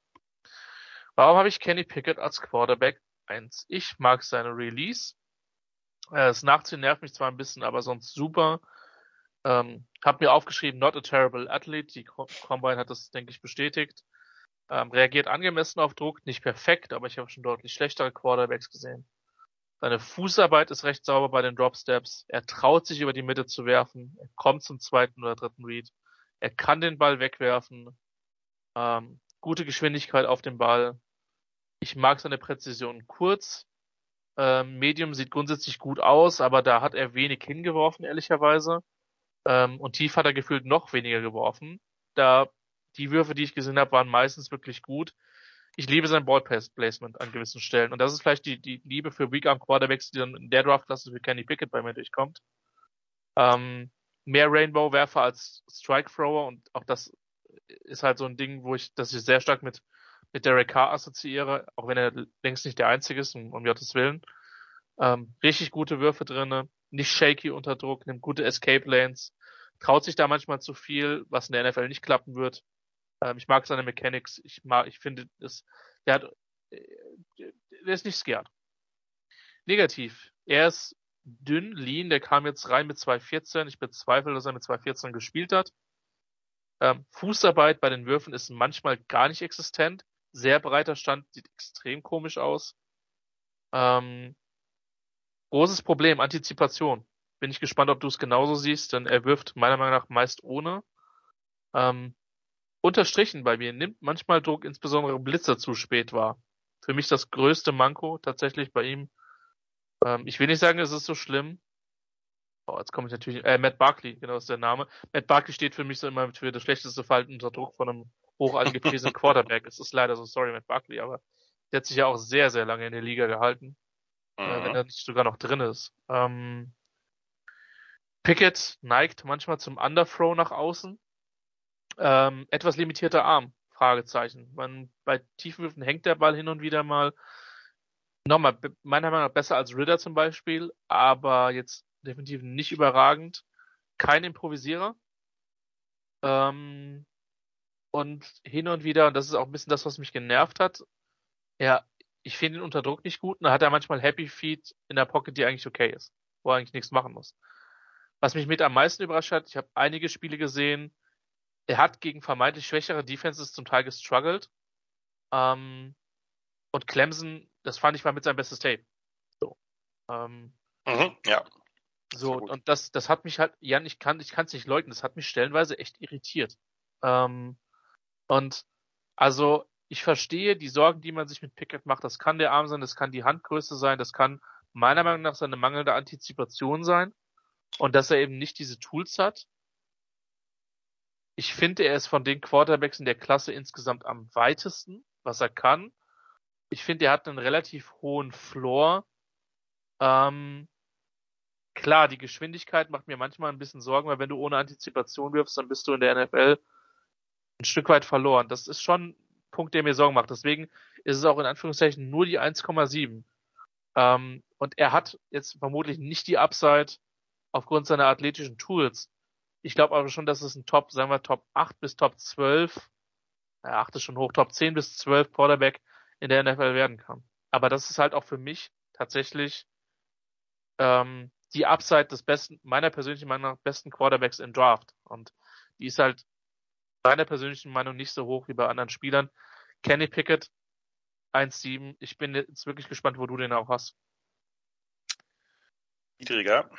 Warum habe ich Kenny Pickett als Quarterback 1? Ich mag seine Release. Äh, das Nachziehen nervt mich zwar ein bisschen, aber sonst super. Ähm, hab mir aufgeschrieben, not a terrible athlete. Die Co- Combine hat das, denke ich, bestätigt. Ähm, reagiert angemessen auf Druck, nicht perfekt, aber ich habe schon deutlich schlechtere Quarterbacks gesehen. Seine Fußarbeit ist recht sauber bei den Dropsteps. Er traut sich über die Mitte zu werfen. Er kommt zum zweiten oder dritten Read. Er kann den Ball wegwerfen. Ähm, gute Geschwindigkeit auf dem Ball. Ich mag seine Präzision kurz. Ähm, Medium sieht grundsätzlich gut aus, aber da hat er wenig hingeworfen, ehrlicherweise. Ähm, und tief hat er gefühlt noch weniger geworfen. Da die Würfe, die ich gesehen habe, waren meistens wirklich gut. Ich liebe sein Ballplacement an gewissen Stellen. Und das ist vielleicht die, die Liebe für Weak Arm Quarterbacks, die dann in der Draftklasse für Kenny Pickett bei mir durchkommt. Ähm, mehr Rainbow-Werfer als Strike-Thrower und auch das ist halt so ein Ding, wo ich, das ich sehr stark mit, mit Derek Carr assoziiere, auch wenn er längst nicht der Einzige ist, um, um Gottes Willen. Ähm, richtig gute Würfe drinne, nicht shaky unter Druck, nimmt gute Escape Lanes, traut sich da manchmal zu viel, was in der NFL nicht klappen wird. Ähm, ich mag seine Mechanics, ich mag, ich finde, das, der hat, äh, der ist nicht scared. Negativ. Er ist dünn, lean, der kam jetzt rein mit 2,14. Ich bezweifle, dass er mit 2,14 gespielt hat. Ähm, Fußarbeit bei den Würfen ist manchmal gar nicht existent. Sehr breiter Stand, sieht extrem komisch aus. Ähm, großes Problem, Antizipation. Bin ich gespannt, ob du es genauso siehst, denn er wirft meiner Meinung nach meist ohne. Ähm, unterstrichen bei mir, nimmt manchmal Druck, insbesondere Blitzer zu spät wahr. Für mich das größte Manko tatsächlich bei ihm. Ähm, ich will nicht sagen, es ist so schlimm. Oh, jetzt komme ich natürlich, äh, Matt Barkley, genau ist der Name. Matt Barkley steht für mich so immer für das schlechteste Verhalten unter Druck von einem hoch angepriesenen Quarterback. Es ist leider so, sorry, Matt Barkley, aber der hat sich ja auch sehr, sehr lange in der Liga gehalten, äh, wenn Mhm. er nicht sogar noch drin ist. Ähm, Pickett neigt manchmal zum Underthrow nach außen. Ähm, etwas limitierter Arm, Fragezeichen. Man, bei Tiefenwürfen hängt der Ball hin und wieder mal. Nochmal, meiner Meinung nach besser als Ritter zum Beispiel, aber jetzt definitiv nicht überragend. Kein Improvisierer. Ähm, und hin und wieder, und das ist auch ein bisschen das, was mich genervt hat, ja, ich finde ihn unter Druck nicht gut. Und da hat er manchmal Happy Feet in der Pocket, die eigentlich okay ist, wo er eigentlich nichts machen muss. Was mich mit am meisten überrascht hat, ich habe einige Spiele gesehen, er hat gegen vermeintlich schwächere Defenses zum Teil gestruggelt. Ähm, und Clemson, das fand ich mal mit seinem bestes Tape. So. Ähm, Mhm. Ja. so, und das, das hat mich halt, Jan, ich kann, ich kann es nicht leugnen, das hat mich stellenweise echt irritiert. Ähm, und also, ich verstehe die Sorgen, die man sich mit Pickett macht. Das kann der Arm sein, das kann die Handgröße sein, das kann meiner Meinung nach seine mangelnde Antizipation sein und dass er eben nicht diese Tools hat. Ich finde, er ist von den Quarterbacks in der Klasse insgesamt am weitesten, was er kann. Ich finde, er hat einen relativ hohen Floor. Ähm, klar, die Geschwindigkeit macht mir manchmal ein bisschen Sorgen, weil wenn du ohne Antizipation wirfst, dann bist du in der NFL ein Stück weit verloren. Das ist schon ein Punkt, der mir Sorgen macht. Deswegen ist es auch in Anführungszeichen nur die 1,7. Ähm, und er hat jetzt vermutlich nicht die Upside aufgrund seiner athletischen Tools, Ich glaube aber schon, dass es ein Top, sagen wir Top 8 bis Top 12, ja, 8 ist schon hoch, Top 10 bis 12 Quarterback in der NFL werden kann. Aber das ist halt auch für mich tatsächlich ähm, die Upside des besten, meiner persönlichen Meinung nach besten Quarterbacks im Draft. Und die ist halt meiner persönlichen Meinung nicht so hoch wie bei anderen Spielern. Kenny Pickett 1,7. Ich bin jetzt wirklich gespannt, wo du den auch hast. Niedriger.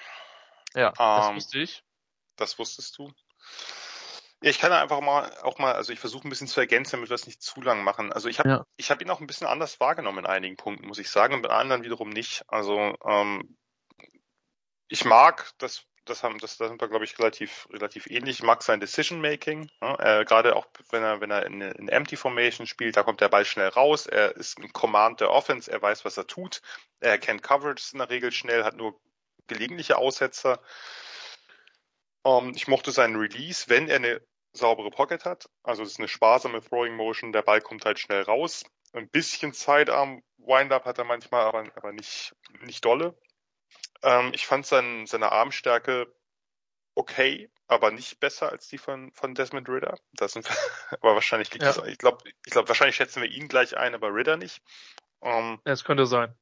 Ja, das Ähm, wusste ich. Das wusstest du. Ja, ich kann einfach mal auch mal, also ich versuche ein bisschen zu ergänzen, damit wir es nicht zu lang machen. Also ich habe Ja. ich habe ihn auch ein bisschen anders wahrgenommen in einigen Punkten, muss ich sagen, und bei anderen wiederum nicht. Also ähm, ich mag das, das haben, das, da sind wir glaube ich relativ relativ ähnlich. Ich mag sein Decision Making, ja, äh, gerade auch wenn er wenn er in, in Empty Formation spielt, da kommt der Ball schnell raus. Er ist ein Command der Offense, er weiß, was er tut. Er kennt Coverage in der Regel schnell, hat nur gelegentliche Aussetzer. Ähm, ich mochte seinen Release, wenn er eine saubere Pocket hat. Also es ist eine sparsame Throwing Motion, der Ball kommt halt schnell raus. Ein bisschen Zeit am Wind-Up hat er manchmal, aber, aber nicht, nicht dolle. Ähm, ich fand sein, seine Armstärke okay, aber nicht besser als die von, von Desmond Ritter. Das sind, aber wahrscheinlich liegt Ja. das, ich glaube, ich glaube, wahrscheinlich schätzen wir ihn gleich ein, aber Ritter nicht. Ähm, Es könnte sein.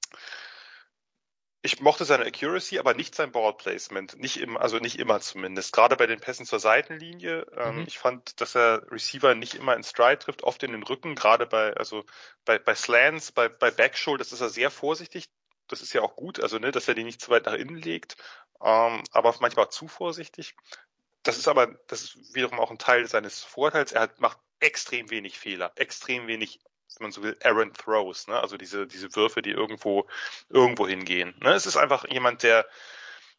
Ich mochte seine Accuracy, aber nicht sein Ball Placement. Nicht immer, also nicht immer zumindest. Gerade bei den Pässen zur Seitenlinie. Ähm, Mhm. Ich fand, dass er Receiver nicht immer in Stride trifft, oft in den Rücken, gerade bei, also bei, bei Slants, bei, bei Backshoulders ist er sehr vorsichtig. Das ist ja auch gut, also ne, dass er die nicht zu weit nach innen legt, ähm, aber manchmal auch zu vorsichtig. Das ist aber, das ist wiederum auch ein Teil seines Vorteils. Er hat, macht extrem wenig Fehler, extrem wenig, wenn man so will, errant throws, ne? Also diese, diese Würfe, die irgendwo, irgendwo hingehen. Ne? Es ist einfach jemand, der,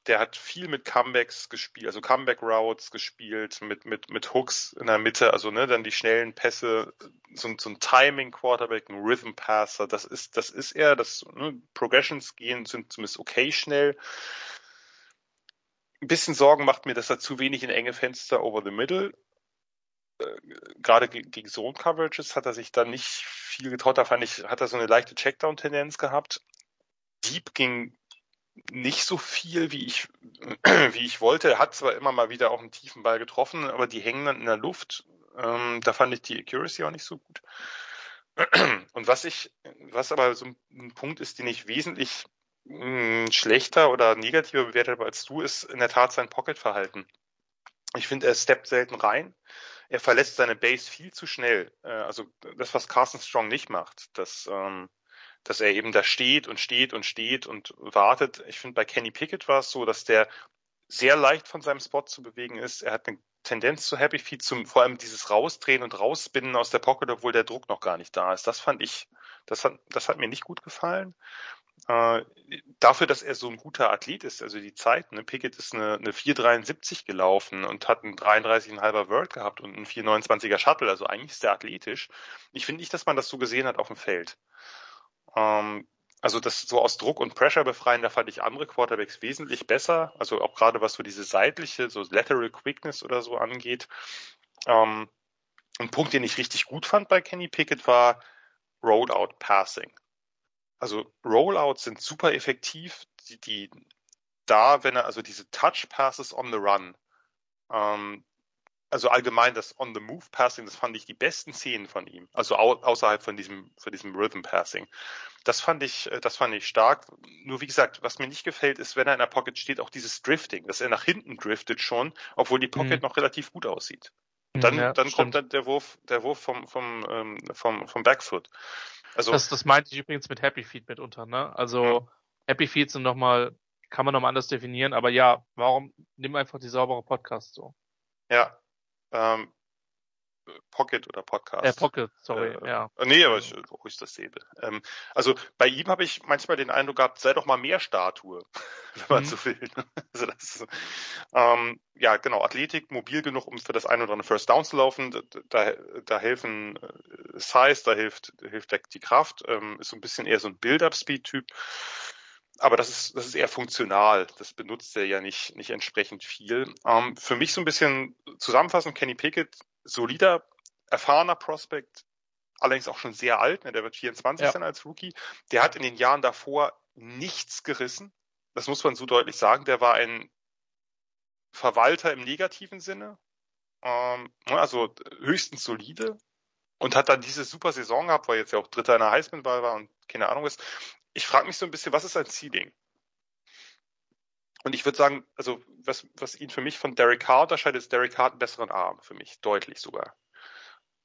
der hat viel mit Comebacks gespielt, also Comeback Routes gespielt, mit, mit, mit Hooks in der Mitte, also ne, dann die schnellen Pässe, so, ein- so ein Timing Quarterback, ein Rhythm Passer, das ist, das ist er, das, ne, Progressions gehen, sind zumindest okay schnell. Ein bisschen Sorgen macht mir, dass er zu wenig in enge Fenster over the middle gerade ge- gegen Zone Coverages hat er sich da nicht viel getraut. Da fand ich, hat er so eine leichte Checkdown-Tendenz gehabt. Deep ging nicht so viel, wie ich, wie ich wollte. Er hat zwar immer mal wieder auch einen tiefen Ball getroffen, aber die hängen dann in der Luft. Ähm, da fand ich die Accuracy auch nicht so gut. Und was ich, was aber so ein Punkt ist, den ich wesentlich mh, schlechter oder negativer bewertet habe als du, ist in der Tat sein Pocket-Verhalten. Ich finde, er steppt selten rein. Er verlässt seine Base viel zu schnell. Äh, also das, was Carson Strong nicht macht, dass, ähm, dass er eben da steht und steht und steht und wartet. Ich finde, bei Kenny Pickett war es so, dass der sehr leicht von seinem Spot zu bewegen ist. Er hat eine Tendenz zu Happy Feet, zum, vor allem dieses Rausdrehen und Rausspinnen aus der Pocket, obwohl der Druck noch gar nicht da ist. Das fand ich, das hat, das hat mir nicht gut gefallen. Äh, dafür, dass er so ein guter Athlet ist, also die Zeit, ne, Pickett ist eine, eine 4,73 gelaufen und hat einen 33,5er Word gehabt und einen 4,29er Shuttle, also eigentlich ist der athletisch. Ich finde nicht, dass man das so gesehen hat auf dem Feld. Ähm, also das so aus Druck und Pressure befreien, da fand ich andere Quarterbacks wesentlich besser. Also auch gerade was so diese seitliche, so Lateral Quickness oder so angeht. Ähm, ein Punkt, den ich richtig gut fand bei Kenny Pickett war Rollout Passing. Also Rollouts sind super effektiv, die, die da, wenn er also diese Touch Passes on the Run, ähm, also allgemein das On the Move Passing, das fand ich die besten Szenen von ihm, also au außerhalb von diesem von diesem Rhythm Passing. Das fand ich, äh, das fand ich stark. Nur wie gesagt, was mir nicht gefällt, ist, wenn er in der Pocket steht, auch dieses Drifting, dass er nach hinten driftet schon, obwohl die Pocket Mhm. noch relativ gut aussieht. Und dann, Ja, dann stimmt. kommt dann der Wurf, der Wurf vom vom ähm, vom vom Backfoot. Also Das, das meinte ich übrigens mit Happy Feet mitunter, ne? Also Happy Feet sind nochmal, kann man nochmal anders definieren, aber ja, warum nimm einfach die saubere Podcast so? ja, ähm, Pocket oder Podcast. Äh, Pocket, sorry, Äh, ja. Äh, Nee, aber ich, ruhig dasselbe. Ähm, also bei ihm habe ich manchmal den Eindruck gehabt, sei doch mal mehr Statue, wenn man Mhm. so will. Also das ist, ähm, ja, genau, Athletik, mobil genug, um für das ein oder andere First Down zu laufen. Da, da, helfen äh, Size, da hilft, hilft die Kraft, ähm, ist so ein bisschen eher so ein Build-Up-Speed-Typ. Aber das ist, das ist eher funktional. Das benutzt er ja nicht, nicht entsprechend viel. Ähm, für mich so ein bisschen zusammenfassend, Kenny Pickett, solider, erfahrener Prospect, allerdings auch schon sehr alt, ne, der wird 24 Ja. sein als Rookie. Der hat in den Jahren davor nichts gerissen. Das muss man so deutlich sagen. Der war ein Verwalter im negativen Sinne, ähm, also höchstens solide und hat dann diese super Saison gehabt, weil jetzt ja auch Dritter in der Heisman-Wahl war und keine Ahnung ist. Ich frage mich so ein bisschen, was ist sein Ceiling? Und ich würde sagen, also was, was ihn für mich von Derek Carr unterscheidet, ist Derek Carr einen besseren Arm für mich, deutlich sogar.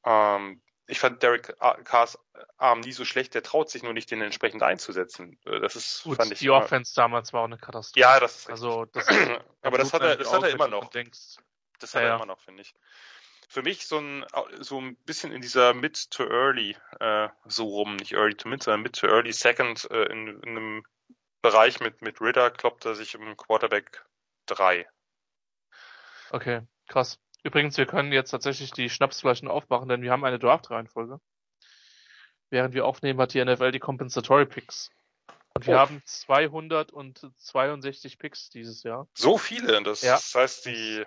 Ähm, ich fand Derek Carrs Arm nie so schlecht, der traut sich nur nicht, den entsprechend einzusetzen. Äh, das ist, Gut, fand ich. die immer, Offense damals war auch eine Katastrophe. Ja, das ist Also, das, aber das hat er, das hat er immer noch. Denkst, Das hat Ja, er immer noch, finde ich. Für mich so ein, so ein bisschen in dieser Mid to Early, äh, so rum, nicht Early to Mid, sondern Mid to Early Second, äh, in, in einem Bereich mit, mit Ritter kloppt er sich im Quarterback 3. Okay, krass. Übrigens, wir können jetzt tatsächlich die Schnapsflaschen aufmachen, denn wir haben eine Draft-Reihenfolge. Während wir aufnehmen, hat die NFL die Compensatory Picks. Und wir Oh. haben 262 Picks dieses Jahr. So viele, das Ja. heißt, die,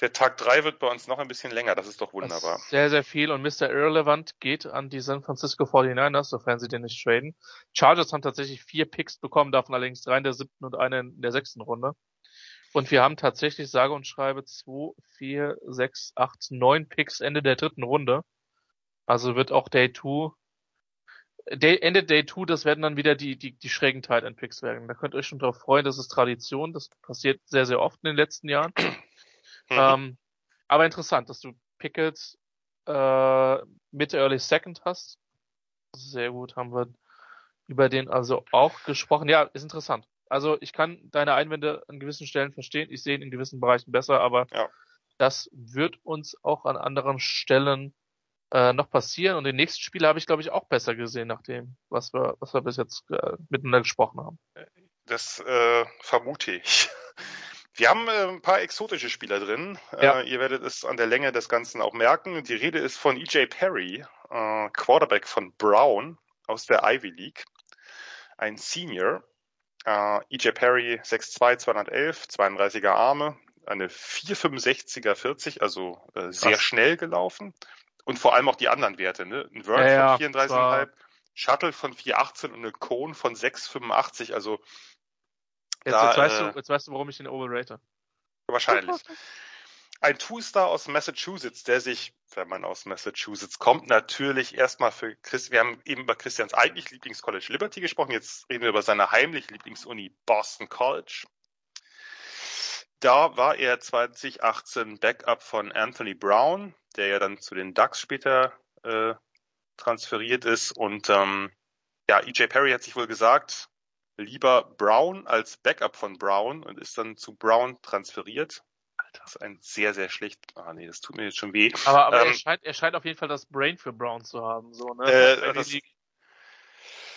der Tag 3 wird bei uns noch ein bisschen länger, das ist doch wunderbar. ist sehr, sehr viel. Und Mr. Irrelevant geht an die San Francisco 49ers, sofern sie den nicht traden. Chargers haben tatsächlich vier Picks bekommen, davon allerdings drei in der siebten und eine in der sechsten Runde. Und wir haben tatsächlich, sage und schreibe, zwei, vier, sechs, acht, neun Picks Ende der dritten Runde. Also wird auch Day 2, Day, Ende Day 2, das werden dann wieder die, die, die schrägen Tight End Picks werden. Da könnt ihr euch schon drauf freuen, das ist Tradition, das passiert sehr, sehr oft in den letzten Jahren. Mhm. Ähm, aber interessant, dass du Pickett äh, Mitte Early Second hast. Sehr gut, haben wir über den also auch gesprochen. Ja, ist interessant. Also ich kann deine Einwände an gewissen Stellen verstehen. Ich sehe ihn in gewissen Bereichen besser, aber Ja. das wird uns auch an anderen Stellen äh, noch passieren. Und den nächsten Spieler habe ich, glaube ich, auch besser gesehen, nach dem, was wir, was wir bis jetzt äh, miteinander gesprochen haben. Das äh, vermute ich. Wir haben äh, ein paar exotische Spieler drin. Ja. Äh, ihr werdet es an der Länge des Ganzen auch merken. Die Rede ist von EJ Perry, äh, Quarterback von Brown aus der Ivy League. Ein Senior. Äh, EJ Perry 6'2, 211, 32er Arme, eine 465er 40, also äh, sehr Krass. schnell gelaufen. Und vor allem auch die anderen Werte, ne? Ein Word Ja, von das war- 34,5, Shuttle von 418 und eine Cone von 685, also Jetzt, Da, jetzt, weißt äh, du, jetzt weißt du, warum ich den overrate. Wahrscheinlich. Ein Two-Star aus Massachusetts, der sich, wenn man aus Massachusetts kommt, natürlich erstmal für Chris, wir haben eben über Christians eigentlich Lieblingscollege Liberty gesprochen, jetzt reden wir über seine heimlich Lieblingsuni Boston College. Da war er 2018 Backup von Anthony Brown, der ja dann zu den Ducks später äh, transferiert ist. Und ähm, ja, EJ Perry hat sich wohl gesagt, lieber Brown als Backup von Brown und ist dann zu Brown transferiert. Alter, das ist ein sehr, sehr schlecht. Ah nee, das tut mir jetzt schon weh. Aber, aber Ähm, er, scheint, er scheint auf jeden Fall das Brain für Brown zu haben. So, ne? Äh, das-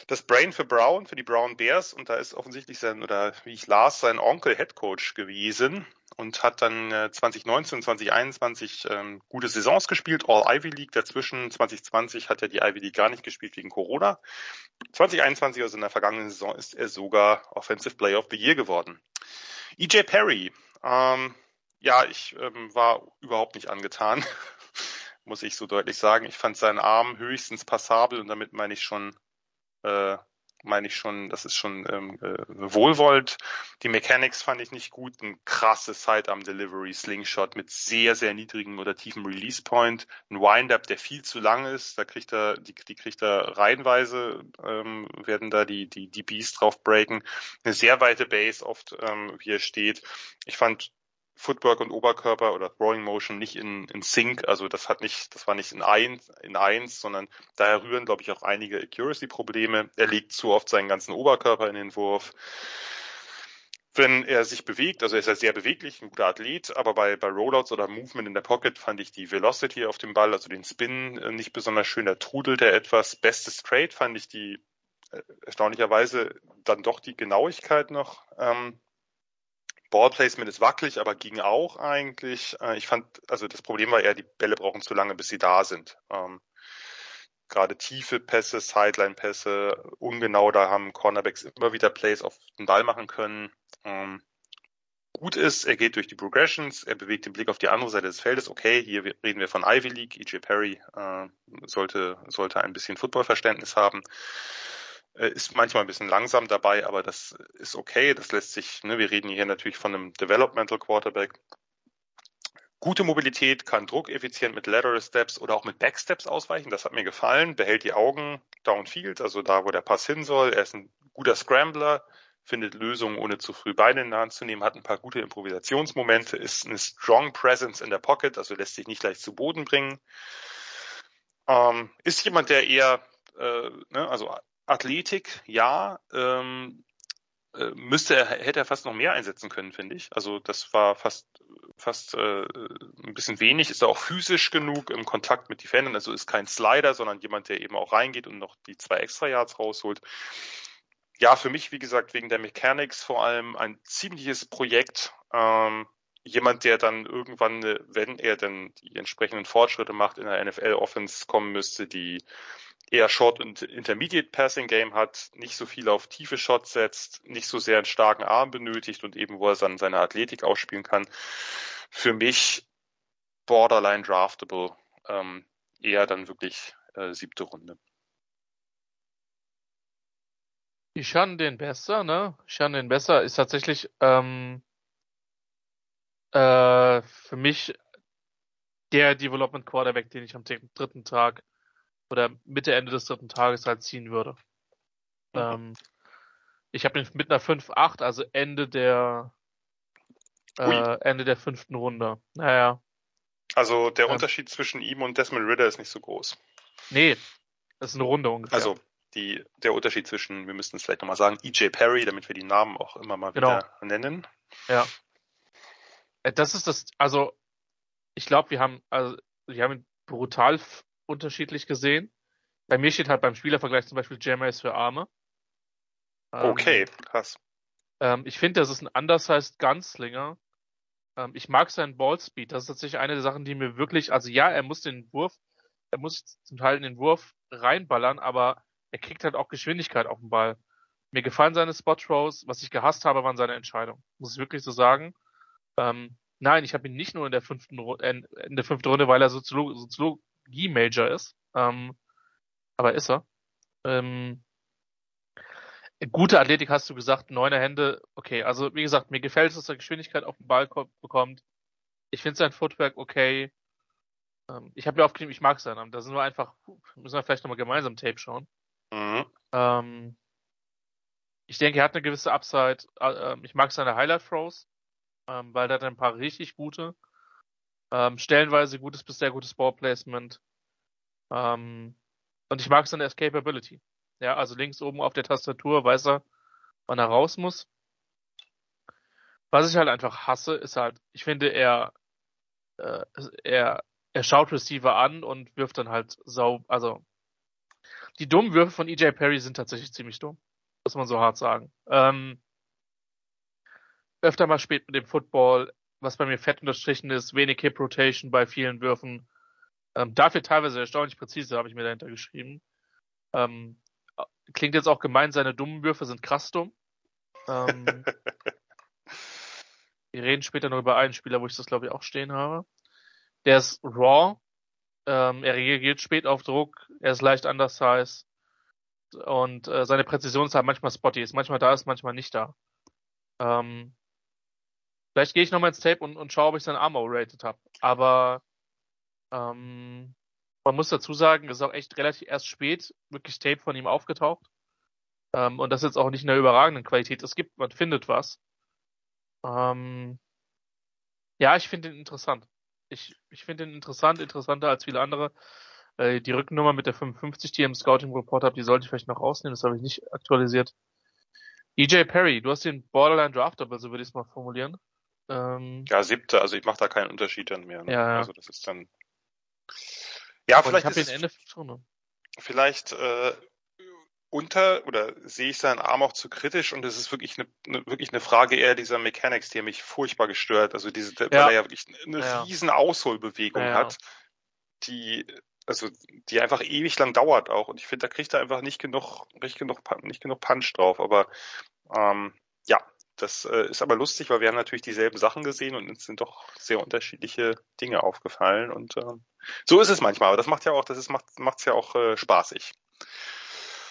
Das Brain für Brown, für die Brown Bears und da ist offensichtlich sein, oder wie ich las, sein Onkel Head Coach gewesen und hat dann äh, 2019 und 2021 ähm, gute Saisons gespielt, All Ivy League. Dazwischen 2020 hat er die Ivy League gar nicht gespielt wegen Corona. 2021, also in der vergangenen Saison, ist er sogar Offensive Player of the Year geworden. EJ Perry, ähm, ja, ich ähm, war überhaupt nicht angetan, muss ich so deutlich sagen. Ich fand seinen Arm höchstens passabel und damit meine ich schon äh, meine ich schon, das ist schon ähm, äh, wohlwollend. Die Mechanics fand ich nicht gut. Ein krasses Sidearm Delivery Slingshot mit sehr, sehr niedrigem oder tiefem Release Point. Ein Windup, der viel zu lang ist. Da kriegt er, die, die kriegt er reihenweise, ähm, werden da die, die, Bees drauf breaken. Eine sehr weite Base oft, ähm, wie er steht. Ich fand Footwork und Oberkörper oder Throwing Motion nicht in, in Sync, also das hat nicht, das war nicht in eins, in eins, sondern daher rühren, glaube ich, auch einige Accuracy-Probleme. Er legt zu oft seinen ganzen Oberkörper in den Wurf. Wenn er sich bewegt, also er ist ja sehr beweglich, ein guter Athlet, aber bei, bei Rollouts oder Movement in der Pocket fand ich die Velocity auf dem Ball, also den Spin, äh, nicht besonders schön. Da trudelt er etwas. Bestes Straight fand ich die äh, erstaunlicherweise dann doch die Genauigkeit noch. Ähm, Ballplacement ist wackelig, aber ging auch eigentlich. Äh, ich fand, also das Problem war eher, die Bälle brauchen zu lange, bis sie da sind. Ähm, Gerade tiefe Pässe, Sideline-Pässe, ungenau, da haben Cornerbacks immer wieder Plays auf den Ball machen können. Ähm, gut ist, er geht durch die Progressions, er bewegt den Blick auf die andere Seite des Feldes. Okay, hier reden wir von Ivy League. EJ Perry äh, sollte, sollte ein bisschen Footballverständnis haben. Äh, ist manchmal ein bisschen langsam dabei, aber das ist okay. Das lässt sich, ne, wir reden hier natürlich von einem Developmental Quarterback. Gute Mobilität, kann druckeffizient mit Lateral Steps oder auch mit Backsteps ausweichen. Das hat mir gefallen. Behält die Augen downfield, also da, wo der Pass hin soll. Er ist ein guter Scrambler, findet Lösungen, ohne zu früh Beine in die Hand zu nehmen, hat ein paar gute Improvisationsmomente, ist eine strong Presence in der Pocket, also lässt sich nicht leicht zu Boden bringen. Ähm, ist jemand, der eher, äh, ne, also Athletik, ja, ähm, äh, müsste er, hätte er fast noch mehr einsetzen können, finde ich. Also das war fast fast äh, ein bisschen wenig, ist er auch physisch genug im Kontakt mit Defendern, also ist kein Slider, sondern jemand, der eben auch reingeht und noch die zwei extra Yards rausholt. Ja, für mich, wie gesagt, wegen der Mechanics vor allem ein ziemliches Projekt. Ähm, jemand, der dann irgendwann, wenn er dann die entsprechenden Fortschritte macht, in der NFL-Offense kommen müsste, die eher Short- und Intermediate-Passing-Game hat, nicht so viel auf tiefe Shots setzt, nicht so sehr einen starken Arm benötigt und eben, wo er dann seine Athletik ausspielen kann. Für mich borderline draftable, ähm, eher dann wirklich äh, siebte Runde. Ich kann den besser, ne? Ich kann den besser ist tatsächlich ähm, äh, für mich der Development Quarterback, den ich am dritten Tag oder Mitte, Ende des dritten Tages halt ziehen würde. Mhm. Ähm, ich habe ihn mit einer 5-8, also Ende der äh, Ende der fünften Runde. Naja. Also der ja. Unterschied zwischen ihm und Desmond Ritter ist nicht so groß. Nee, das ist eine Runde ungefähr. Also die, der Unterschied zwischen, wir müssten es vielleicht nochmal sagen, EJ Perry, damit wir die Namen auch immer mal genau. wieder nennen. Ja. Äh, das ist das, also ich glaube, wir haben, also wir haben ihn brutal unterschiedlich gesehen. Bei mir steht halt beim Spielervergleich zum Beispiel Jameis für Arme. Okay, ähm, krass. Ähm, ich finde, das ist ein undersized Gunslinger. Ähm, ich mag seinen Ballspeed. Das ist tatsächlich eine der Sachen, die mir wirklich, also ja, er muss den Wurf, er muss zum Teil in den Wurf reinballern, aber er kriegt halt auch Geschwindigkeit auf den Ball. Mir gefallen seine Spot Throws. Was ich gehasst habe, waren seine Entscheidungen. Muss ich wirklich so sagen. Ähm, nein, ich habe ihn nicht nur in der fünften äh, in der fünften Runde, weil er Soziolo Soziologie-Major ist. Ähm, aber ist er. Ähm, gute Athletik hast du gesagt, neune Hände. Okay, also wie gesagt, mir gefällt es, dass er Geschwindigkeit auf den Ball bekommt. Ich finde sein Footwork okay. Ähm, ich habe mir aufgeschrieben, ich mag seinen. Da sind wir einfach, müssen wir vielleicht nochmal gemeinsam Tape schauen. Mhm. Ähm, ich denke, er hat eine gewisse Upside. Äh, ähm, ich mag seine Highlight Throws, ähm, weil er hat ein paar richtig gute. Ähm, stellenweise gutes bis sehr gutes Ballplacement. Ähm, und ich mag seine Escapability. Ja, also links oben auf der Tastatur weiß er, wann er raus muss. Was ich halt einfach hasse, ist halt, ich finde, er, äh, er, er schaut Receiver an und wirft dann halt sau, also die dummen Würfe von EJ Perry sind tatsächlich ziemlich dumm. Muss man so hart sagen. Ähm, öfter mal spät mit dem Football, was bei mir fett unterstrichen ist, wenig Hip Rotation bei vielen Würfen. Ähm, dafür teilweise erstaunlich präzise, habe ich mir dahinter geschrieben. Ähm, klingt jetzt auch gemein, seine dummen Würfe sind krass dumm. Ähm, wir reden später noch über einen Spieler, wo ich das glaube ich auch stehen habe. Der ist raw, ähm, er reagiert spät auf Druck, er ist leicht undersized und äh, seine Präzision ist halt manchmal spotty, ist manchmal da, ist manchmal nicht da. Ähm, vielleicht gehe ich nochmal ins Tape und, und schaue, ob ich seinen Armor rated habe. Aber ähm, man muss dazu sagen, es ist auch echt relativ erst spät wirklich Tape von ihm aufgetaucht. Ähm, und das jetzt auch nicht in der überragenden Qualität. Es gibt, man findet was. Ähm, ja, ich finde ihn interessant ich, ich finde ihn interessant, interessanter als viele andere. Äh, die Rückennummer mit der 55, die ihr im Scouting Report habt, die sollte ich vielleicht noch rausnehmen, das habe ich nicht aktualisiert. EJ Perry, du hast den Borderline Draftable, so würde ich es mal formulieren. Ähm, ja, siebte, also ich mache da keinen Unterschied dann mehr. Ne? Ja, ja. Also das ist dann. Ja, Aber vielleicht. Ich ist Ende schon, Vielleicht äh, unter oder sehe ich seinen Arm auch zu kritisch und es ist wirklich eine, eine, wirklich eine Frage eher dieser Mechanics, die mich furchtbar gestört. Also diese, ja. weil er ja wirklich eine ja. riesen Ausholbewegung ja. hat, die also die einfach ewig lang dauert auch und ich finde, da kriegt er einfach nicht genug, nicht genug, nicht genug Punch drauf. Aber ähm, ja, das äh, ist aber lustig, weil wir haben natürlich dieselben Sachen gesehen und uns sind doch sehr unterschiedliche Dinge aufgefallen und ähm, so ist es manchmal. Aber das macht ja auch, das ist macht macht's ja auch äh, spaßig.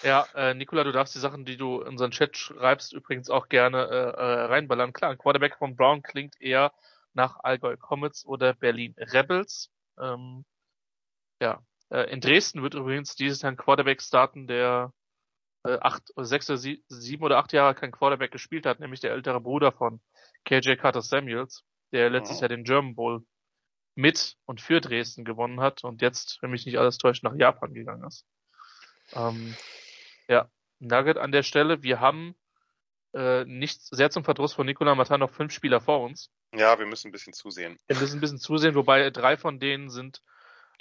Ja, äh, Nikola, du darfst die Sachen, die du in unseren Chat schreibst, übrigens auch gerne äh, äh, reinballern. Klar, ein Quarterback von Brown klingt eher nach Allgäu Comets oder Berlin Rebels. Ähm, ja, äh, in Dresden wird übrigens dieses Jahr ein Quarterback starten, der äh, acht, sechs oder sie, sieben oder acht Jahre kein Quarterback gespielt hat, nämlich der ältere Bruder von KJ Carter Samuels, der letztes Mhm. Jahr den German Bowl mit und für Dresden gewonnen hat und jetzt, wenn mich nicht alles täuscht, nach Japan gegangen ist. Ähm, ja, Nugget an der Stelle. Wir haben äh, nicht sehr zum Verdruss von Nicola Matan noch fünf Spieler vor uns. Ja, wir müssen ein bisschen zusehen. Wir müssen ein bisschen zusehen, wobei drei von denen sind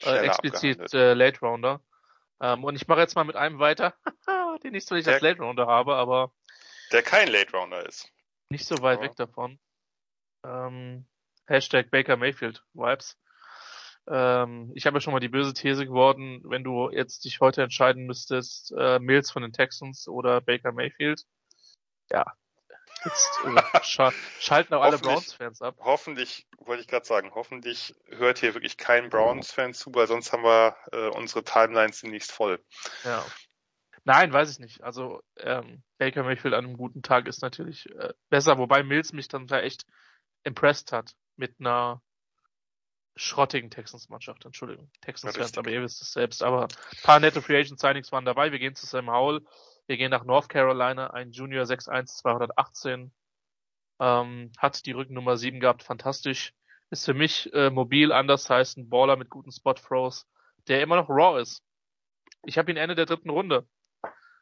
äh, explizit äh, Late Rounder. Ähm, und ich mache jetzt mal mit einem weiter, den ich zwar nicht als Late Rounder habe, aber Der kein Late Rounder ist. nicht so weit Ja. weg davon. Ähm, Hashtag Baker Mayfield Vibes. Ähm, ich habe ja schon mal die böse These geworden, wenn du jetzt dich heute entscheiden müsstest, äh, Mills von den Texans oder Baker Mayfield. Ja. Jetzt äh, scha schalten auch alle. Browns-Fans ab. Hoffentlich, wollte ich gerade sagen, hoffentlich hört hier wirklich kein Browns-Fan zu, weil sonst haben wir äh, unsere Timelines demnächst voll. Ja. Nein, weiß ich nicht. Also ähm, Baker Mayfield an einem guten Tag ist natürlich äh, besser, wobei Mills mich dann da echt impressed hat mit einer schrottigen Texans-Mannschaft. Entschuldigung, Texans-Fans, aber ihr wisst es selbst. Aber ein paar nette Free Agent Signings waren dabei. Wir gehen zu Sam Howell. Wir gehen nach North Carolina, ein Junior 6'1, 218. Ähm, hat die Rückennummer 7 gehabt, fantastisch. Ist für mich äh, mobil, anders heißt ein Baller mit guten Spot-Throws, der immer noch raw ist. Ich habe ihn Ende der dritten Runde.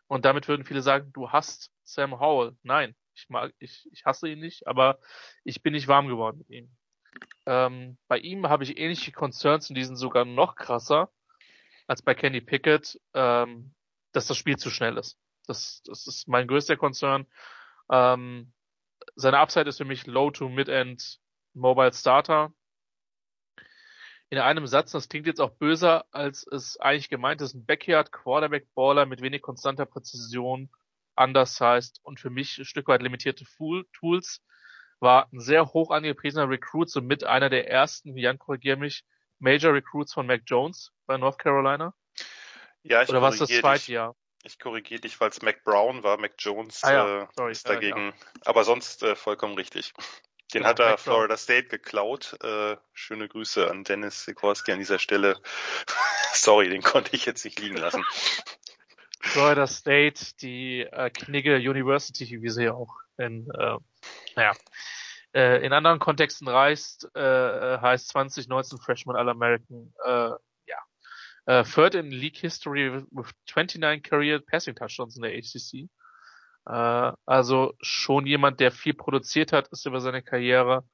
Und damit würden viele sagen, du hast Sam Howell. Nein, ich mag, ich, ich hasse ihn nicht, aber ich bin nicht warm geworden mit ihm. Ähm, bei ihm habe ich ähnliche Concerns und die sind sogar noch krasser als bei Kenny Pickett, ähm, dass das Spiel zu schnell ist. Das, das ist mein größter Concern. Ähm, seine Upside ist für mich Low to Mid-End Mobile Starter. In einem Satz, das klingt jetzt auch böser, als es eigentlich gemeint ist, ein Backyard Quarterback Baller mit wenig konstanter Präzision, undersized und für mich ein Stück weit limitierte Fool Tools, war ein sehr hoch angepriesener Recruit, somit einer der ersten, Jan korrigier mich, Major Recruits von Mac Jones bei North Carolina. Ja, ich Oder war es das zweite. Jahr? Ich korrigiere dich, weil es Mac Brown war. Mac Jones Ah ja, äh, sorry, ist ja, dagegen. Aber sonst äh, vollkommen richtig. Den Genau, hat er Mac Brown. Florida State geklaut. Äh, schöne Grüße an Dennis Sikorski an dieser Stelle. Sorry, den konnte ich jetzt nicht liegen lassen. Florida State, die äh, Knigge University, wie sie auch in, äh, naja, äh, in anderen Kontexten reist, äh, heißt 2019 Freshman All-American, äh, Äh, third in League History with, with 29 Career Passing Touchdowns in der ACC. Äh, also schon jemand, der viel produziert hat, ist über seine Karriere.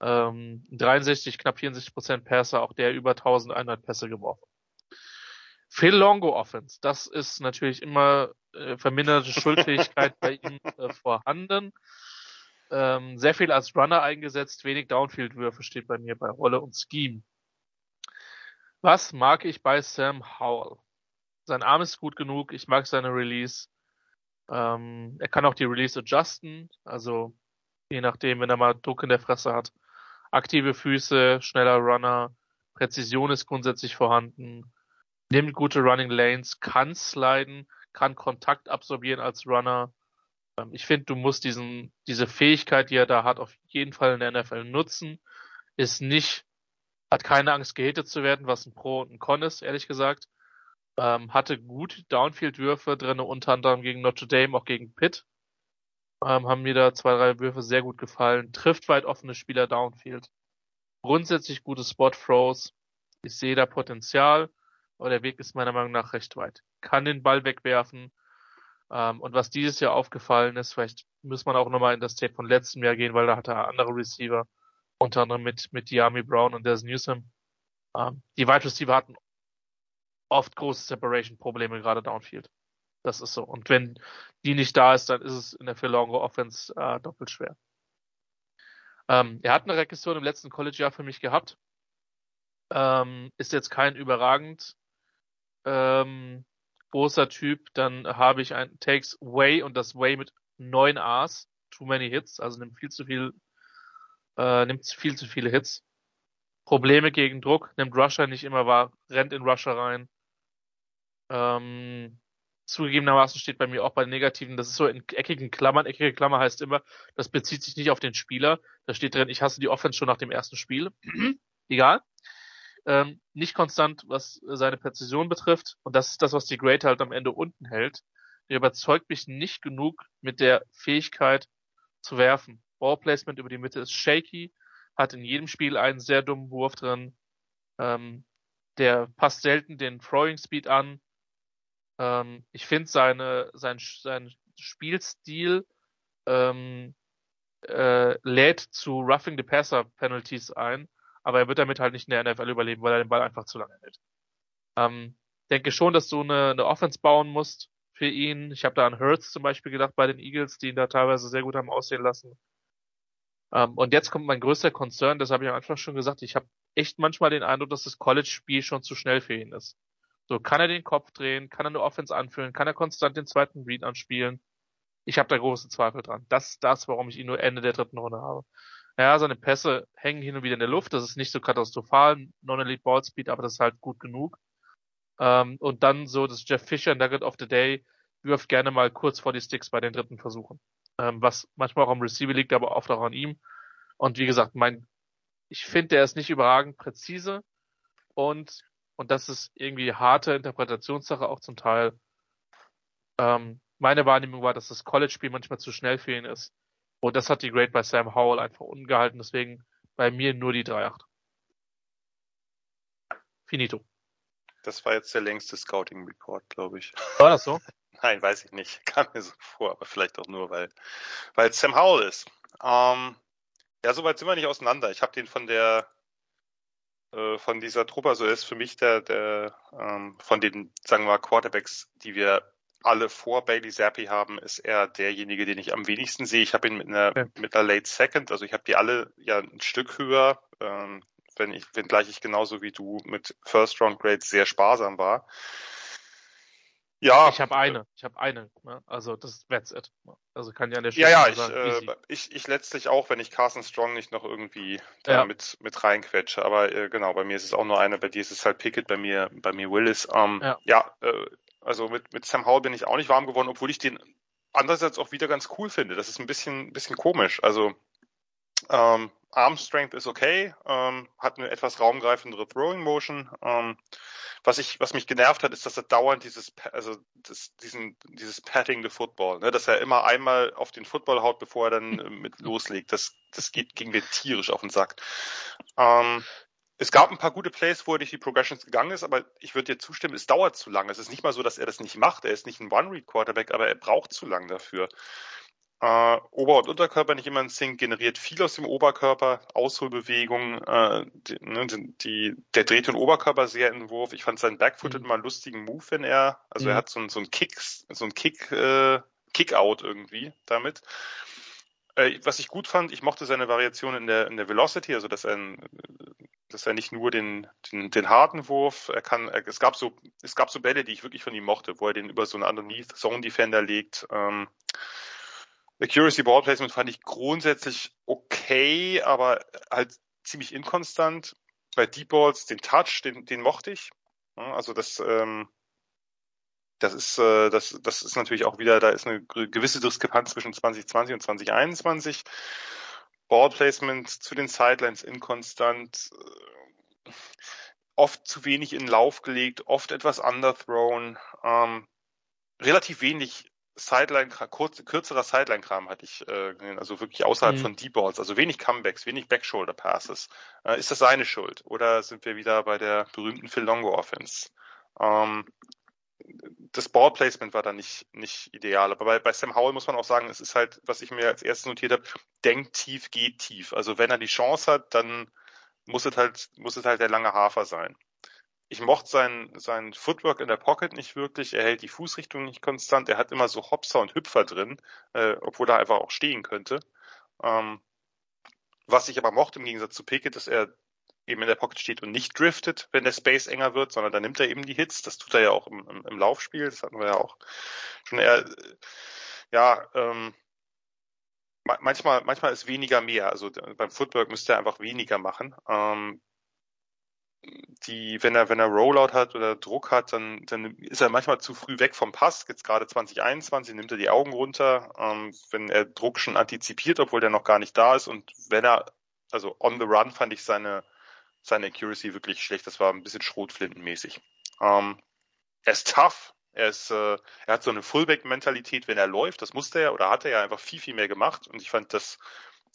Ähm, 63, knapp 64 Prozent Passer, auch der über 1100 Pässe geworfen. Phil Longo Offense, das ist natürlich immer äh, verminderte Schuldfähigkeit bei ihm äh, vorhanden. Ähm, sehr viel als Runner eingesetzt, wenig Downfield-Würfe steht bei mir bei Rolle und Scheme. Was mag ich bei Sam Howell? Sein Arm ist gut genug, ich mag seine Release. Ähm, er kann auch die Release adjusten, also je nachdem, wenn er mal Druck in der Fresse hat. Aktive Füße, schneller Runner, Präzision ist grundsätzlich vorhanden, nimmt gute Running Lanes, kann sliden, kann Kontakt absorbieren als Runner. Ähm, ich finde, du musst diesen, diese Fähigkeit, die er da hat, auf jeden Fall in der NFL nutzen. Ist nicht, hat keine Angst, gehittet zu werden, was ein Pro und ein Con ist, ehrlich gesagt. Ähm, hatte gut Downfield-Würfe drin, unter anderem gegen Notre Dame, auch gegen Pitt. Ähm, haben mir da zwei, drei Würfe sehr gut gefallen. Trifft weit offene Spieler Downfield. Grundsätzlich gute Spot-Throws. Ich sehe da Potenzial, aber der Weg ist meiner Meinung nach recht weit. Kann den Ball wegwerfen. Ähm, und was dieses Jahr aufgefallen ist, vielleicht muss man auch nochmal in das Tape von letztem Jahr gehen, weil da hatte er andere Receiver, unter anderem mit, mit Diami Brown und Des Newsom. Ähm, die Wide Receiver hatten oft große Separation-Probleme, gerade Downfield. Das ist so. Und wenn die nicht da ist, dann ist es in der Philongo Offense äh, doppelt schwer. Ähm, er hat eine Regression im letzten College-Jahr für mich gehabt. Ähm, ist jetzt kein überragend ähm, großer Typ. Dann habe ich ein Takes Way und das Way mit neun A's. Too many Hits, also nimmt viel zu viel, äh, nimmt viel zu viele Hits. Probleme gegen Druck, nimmt Rusher nicht immer wahr, rennt in Rusher rein. Ähm, zugegebenermaßen steht bei mir auch bei Negativen, das ist so in eckigen Klammern. Eckige Klammer heißt immer, das bezieht sich nicht auf den Spieler. Da steht drin, ich hasse die Offense schon nach dem ersten Spiel. Egal. Ähm, nicht konstant, was seine Präzision betrifft. Und das ist das, was die Great halt am Ende unten hält. Der überzeugt mich nicht genug mit der Fähigkeit zu werfen. Ballplacement über die Mitte ist shaky, hat in jedem Spiel einen sehr dummen Wurf drin. Ähm, der passt selten den Throwing Speed an. Ähm, ich finde seine, sein, sein Spielstil ähm, äh, lädt zu Roughing the Passer Penalties ein, aber er wird damit halt nicht in der NFL überleben, weil er den Ball einfach zu lange hält. Ähm, denke schon, dass du eine, eine Offense bauen musst für ihn. Ich habe da an Hurts zum Beispiel gedacht bei den Eagles, die ihn da teilweise sehr gut haben aussehen lassen. Ähm, und jetzt kommt mein größter Concern, das habe ich am Anfang schon gesagt, ich habe echt manchmal den Eindruck, dass das College-Spiel schon zu schnell für ihn ist. So, kann er den Kopf drehen, kann er eine Offense anführen, kann er konstant den zweiten Read anspielen? Ich habe da große Zweifel dran. Das ist das, warum ich ihn nur Ende der dritten Runde habe. Ja, seine Pässe hängen hin und wieder in der Luft, das ist nicht so katastrophal, Non-Elite Ball Speed, aber das ist halt gut genug. Ähm, und dann so, das Jeff Fisher Nugget of the Day wirft gerne mal kurz vor die Sticks bei den dritten Versuchen ähm, was manchmal auch am Receiver liegt, aber oft auch an ihm. Und wie gesagt, mein, ich finde, der ist nicht überragend präzise und und das ist irgendwie harte Interpretationssache auch zum Teil. Ähm, meine Wahrnehmung war, dass das College-Spiel manchmal zu schnell für ihn ist. Und das hat die Grade bei Sam Howell einfach ungehalten. Deswegen bei mir nur die 3-8. Finito. Das war jetzt der längste Scouting-Report, glaube ich. War das so? Nein, weiß ich nicht. Kam mir so vor, aber vielleicht auch nur, weil, weil Sam Howell ist. Ähm, ja, soweit sind wir nicht auseinander. Ich habe den von der äh, von dieser Truppe, also er ist für mich der, der ähm, von den, sagen wir mal, Quarterbacks, die wir alle vor Bailey Zappi haben, ist er derjenige, den ich am wenigsten sehe. Ich habe ihn mit einer, ja. mit einer Late Second, also ich habe die alle ja ein Stück höher, ähm, wenn ich, wenngleich ich genauso wie du mit First Round Grades sehr sparsam war. Ja. Ich habe eine. Ich habe eine. Ne? Also das that's it. Also kann ja der Stelle Ja, ja, ich, sagen, äh, ich, ich letztlich auch, wenn ich Carson Strong nicht noch irgendwie da ja. mit, mit reinquetsche. Aber äh, genau, bei mir ist es auch nur eine, bei dir ist es halt Pickett, bei mir, bei mir Willis. Ähm, ja, ja äh, also mit, mit Sam Howell bin ich auch nicht warm geworden, obwohl ich den andererseits auch wieder ganz cool finde. Das ist ein bisschen, bisschen komisch. Also ähm, Arm Strength ist okay, ähm, hat eine etwas raumgreifendere Throwing Motion. Ähm, was ich, was mich genervt hat, ist, dass er dauernd dieses, also das, diesen, dieses Patting the Football, ne, dass er immer einmal auf den Football haut, bevor er dann äh, mit loslegt. Das, das geht, ging mir tierisch auf den Sack. Ähm, es gab ein paar gute Plays, wo er durch die Progressions gegangen ist, aber ich würde dir zustimmen, es dauert zu lange. Es ist nicht mal so, dass er das nicht macht. Er ist nicht ein One-Read-Quarterback, aber er braucht zu lang dafür. Äh, Ober- und Unterkörper nicht immer in Sync, generiert viel aus dem Oberkörper, Ausholbewegungen, äh, die, ne, die, der dreht den Oberkörper sehr in den Wurf. Ich fand seinen Backfoot mhm. immer einen lustigen Move, wenn er, also mhm. er hat so, so einen Kick, so einen Kick, äh, Kick-Out irgendwie damit. Äh, was ich gut fand, ich mochte seine Variation in der, in der Velocity, also dass er, dass er nicht nur den, den, den harten Wurf, er kann, er, es gab so, es gab so Bälle, die ich wirklich von ihm mochte, wo er den über so einen Underneath Zone Defender legt. Ähm, Accuracy Ball Placement fand ich grundsätzlich okay, aber halt ziemlich inkonstant. Bei Deep Balls, den Touch, den, den mochte ich. Also das, ähm, das ist, äh, das, das ist natürlich auch wieder, da ist eine gewisse Diskrepanz zwischen 2020 und 2021. Ball Placement zu den Sidelines inkonstant, oft zu wenig in Lauf gelegt, oft etwas underthrown, ähm, relativ wenig Sideline, kurz, kürzerer Sideline-Kram hatte ich äh, also wirklich außerhalb mhm. von Deep Balls, also wenig Comebacks, wenig Backshoulder Passes. Äh, ist das seine Schuld? Oder sind wir wieder bei der berühmten Phil Longo Offense? Ähm, das Ballplacement war da nicht, nicht ideal. Aber bei, bei Sam Howell muss man auch sagen, es ist halt, was ich mir als erstes notiert habe, denkt tief, geht tief. Also wenn er die Chance hat, dann muss es halt, muss es halt der lange Hafer sein ich mochte sein, sein Footwork in der Pocket nicht wirklich. Er hält die Fußrichtung nicht konstant. Er hat immer so Hopser und Hüpfer drin, äh, obwohl er einfach auch stehen könnte. Ähm, was ich aber mochte im Gegensatz zu Pickett, dass er eben in der Pocket steht und nicht driftet, wenn der Space enger wird, sondern dann nimmt er eben die Hits. Das tut er ja auch im, im, im Laufspiel. Das hatten wir ja auch schon eher, ja, ähm, manchmal, manchmal ist weniger mehr. Also beim Footwork müsste er einfach weniger machen. Ähm, die, wenn er, wenn er Rollout hat oder Druck hat, dann, dann ist er manchmal zu früh weg vom Pass. Jetzt gerade 2021 nimmt er die Augen runter, ähm, wenn er Druck schon antizipiert, obwohl der noch gar nicht da ist. Und wenn er, also on the run fand ich seine, seine Accuracy wirklich schlecht. Das war ein bisschen schrotflintenmäßig. Ähm, er ist tough. Er ist, äh, er hat so eine Fullback-Mentalität, wenn er läuft. Das musste er oder hat er ja einfach viel, viel mehr gemacht. Und ich fand das,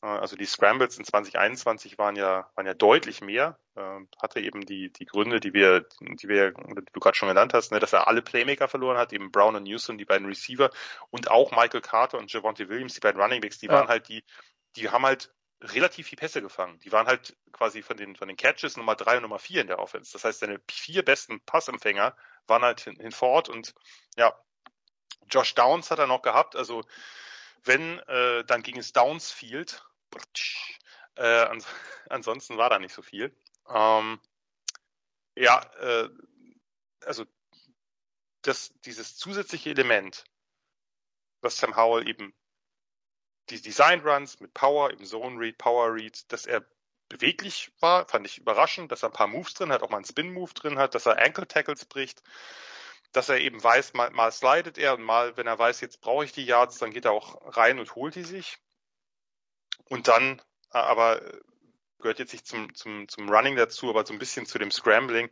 also die Scrambles in 2021 waren ja, waren ja deutlich mehr. Äh, hatte eben die, die Gründe, die wir, die wir, die du gerade schon genannt hast, ne, dass er alle Playmaker verloren hat, eben Brown und Newsom, die beiden Receiver und auch Michael Carter und Javonte Williams, die beiden Running Backs, die ja. waren halt die, die haben halt relativ viel Pässe gefangen. Die waren halt quasi von den, von den Catches Nummer drei und Nummer vier in der Offense. Das heißt, seine vier besten Passempfänger waren halt hin, hinfort und ja, Josh Downs hat er noch gehabt. Also wenn, äh, dann ging es Downsfield. Äh, ans ansonsten war da nicht so viel. Ähm, ja, äh, also das, dieses zusätzliche Element, was Sam Howell eben die Design Runs mit Power, eben Zone Read, Power Read, dass er beweglich war, fand ich überraschend, dass er ein paar Moves drin hat, auch mal einen Spin Move drin hat, dass er Ankle Tackles bricht, dass er eben weiß, mal, mal slidet er und mal, wenn er weiß, jetzt brauche ich die Yards, dann geht er auch rein und holt die sich. Und dann, äh, aber äh, gehört jetzt nicht zum, zum, zum Running dazu, aber so ein bisschen zu dem Scrambling,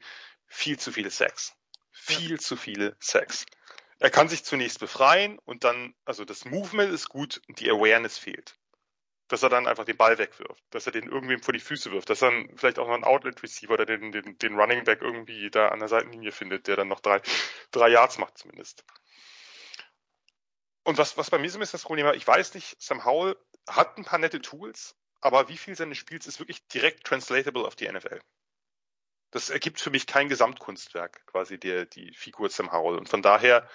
viel zu viele Sacks. Viel ja. zu viele Sacks er kann sich zunächst befreien und dann, also das Movement ist gut und die Awareness fehlt. Dass er dann einfach den Ball wegwirft, dass er den irgendwem vor die Füße wirft, dass er dann vielleicht auch noch einen Outlet Receiver oder den, den, den Running Back irgendwie da an der Seitenlinie findet, der dann noch drei, drei Yards macht zumindest. Und was, was bei mir so ein bisschen das Problem war, ich weiß nicht, Sam Howell hat ein paar nette Tools, aber wie viel seines Spiels ist wirklich direkt translatable auf die NFL? das ergibt für mich kein Gesamtkunstwerk, quasi der, die Figur Sam Howell. Und von daher,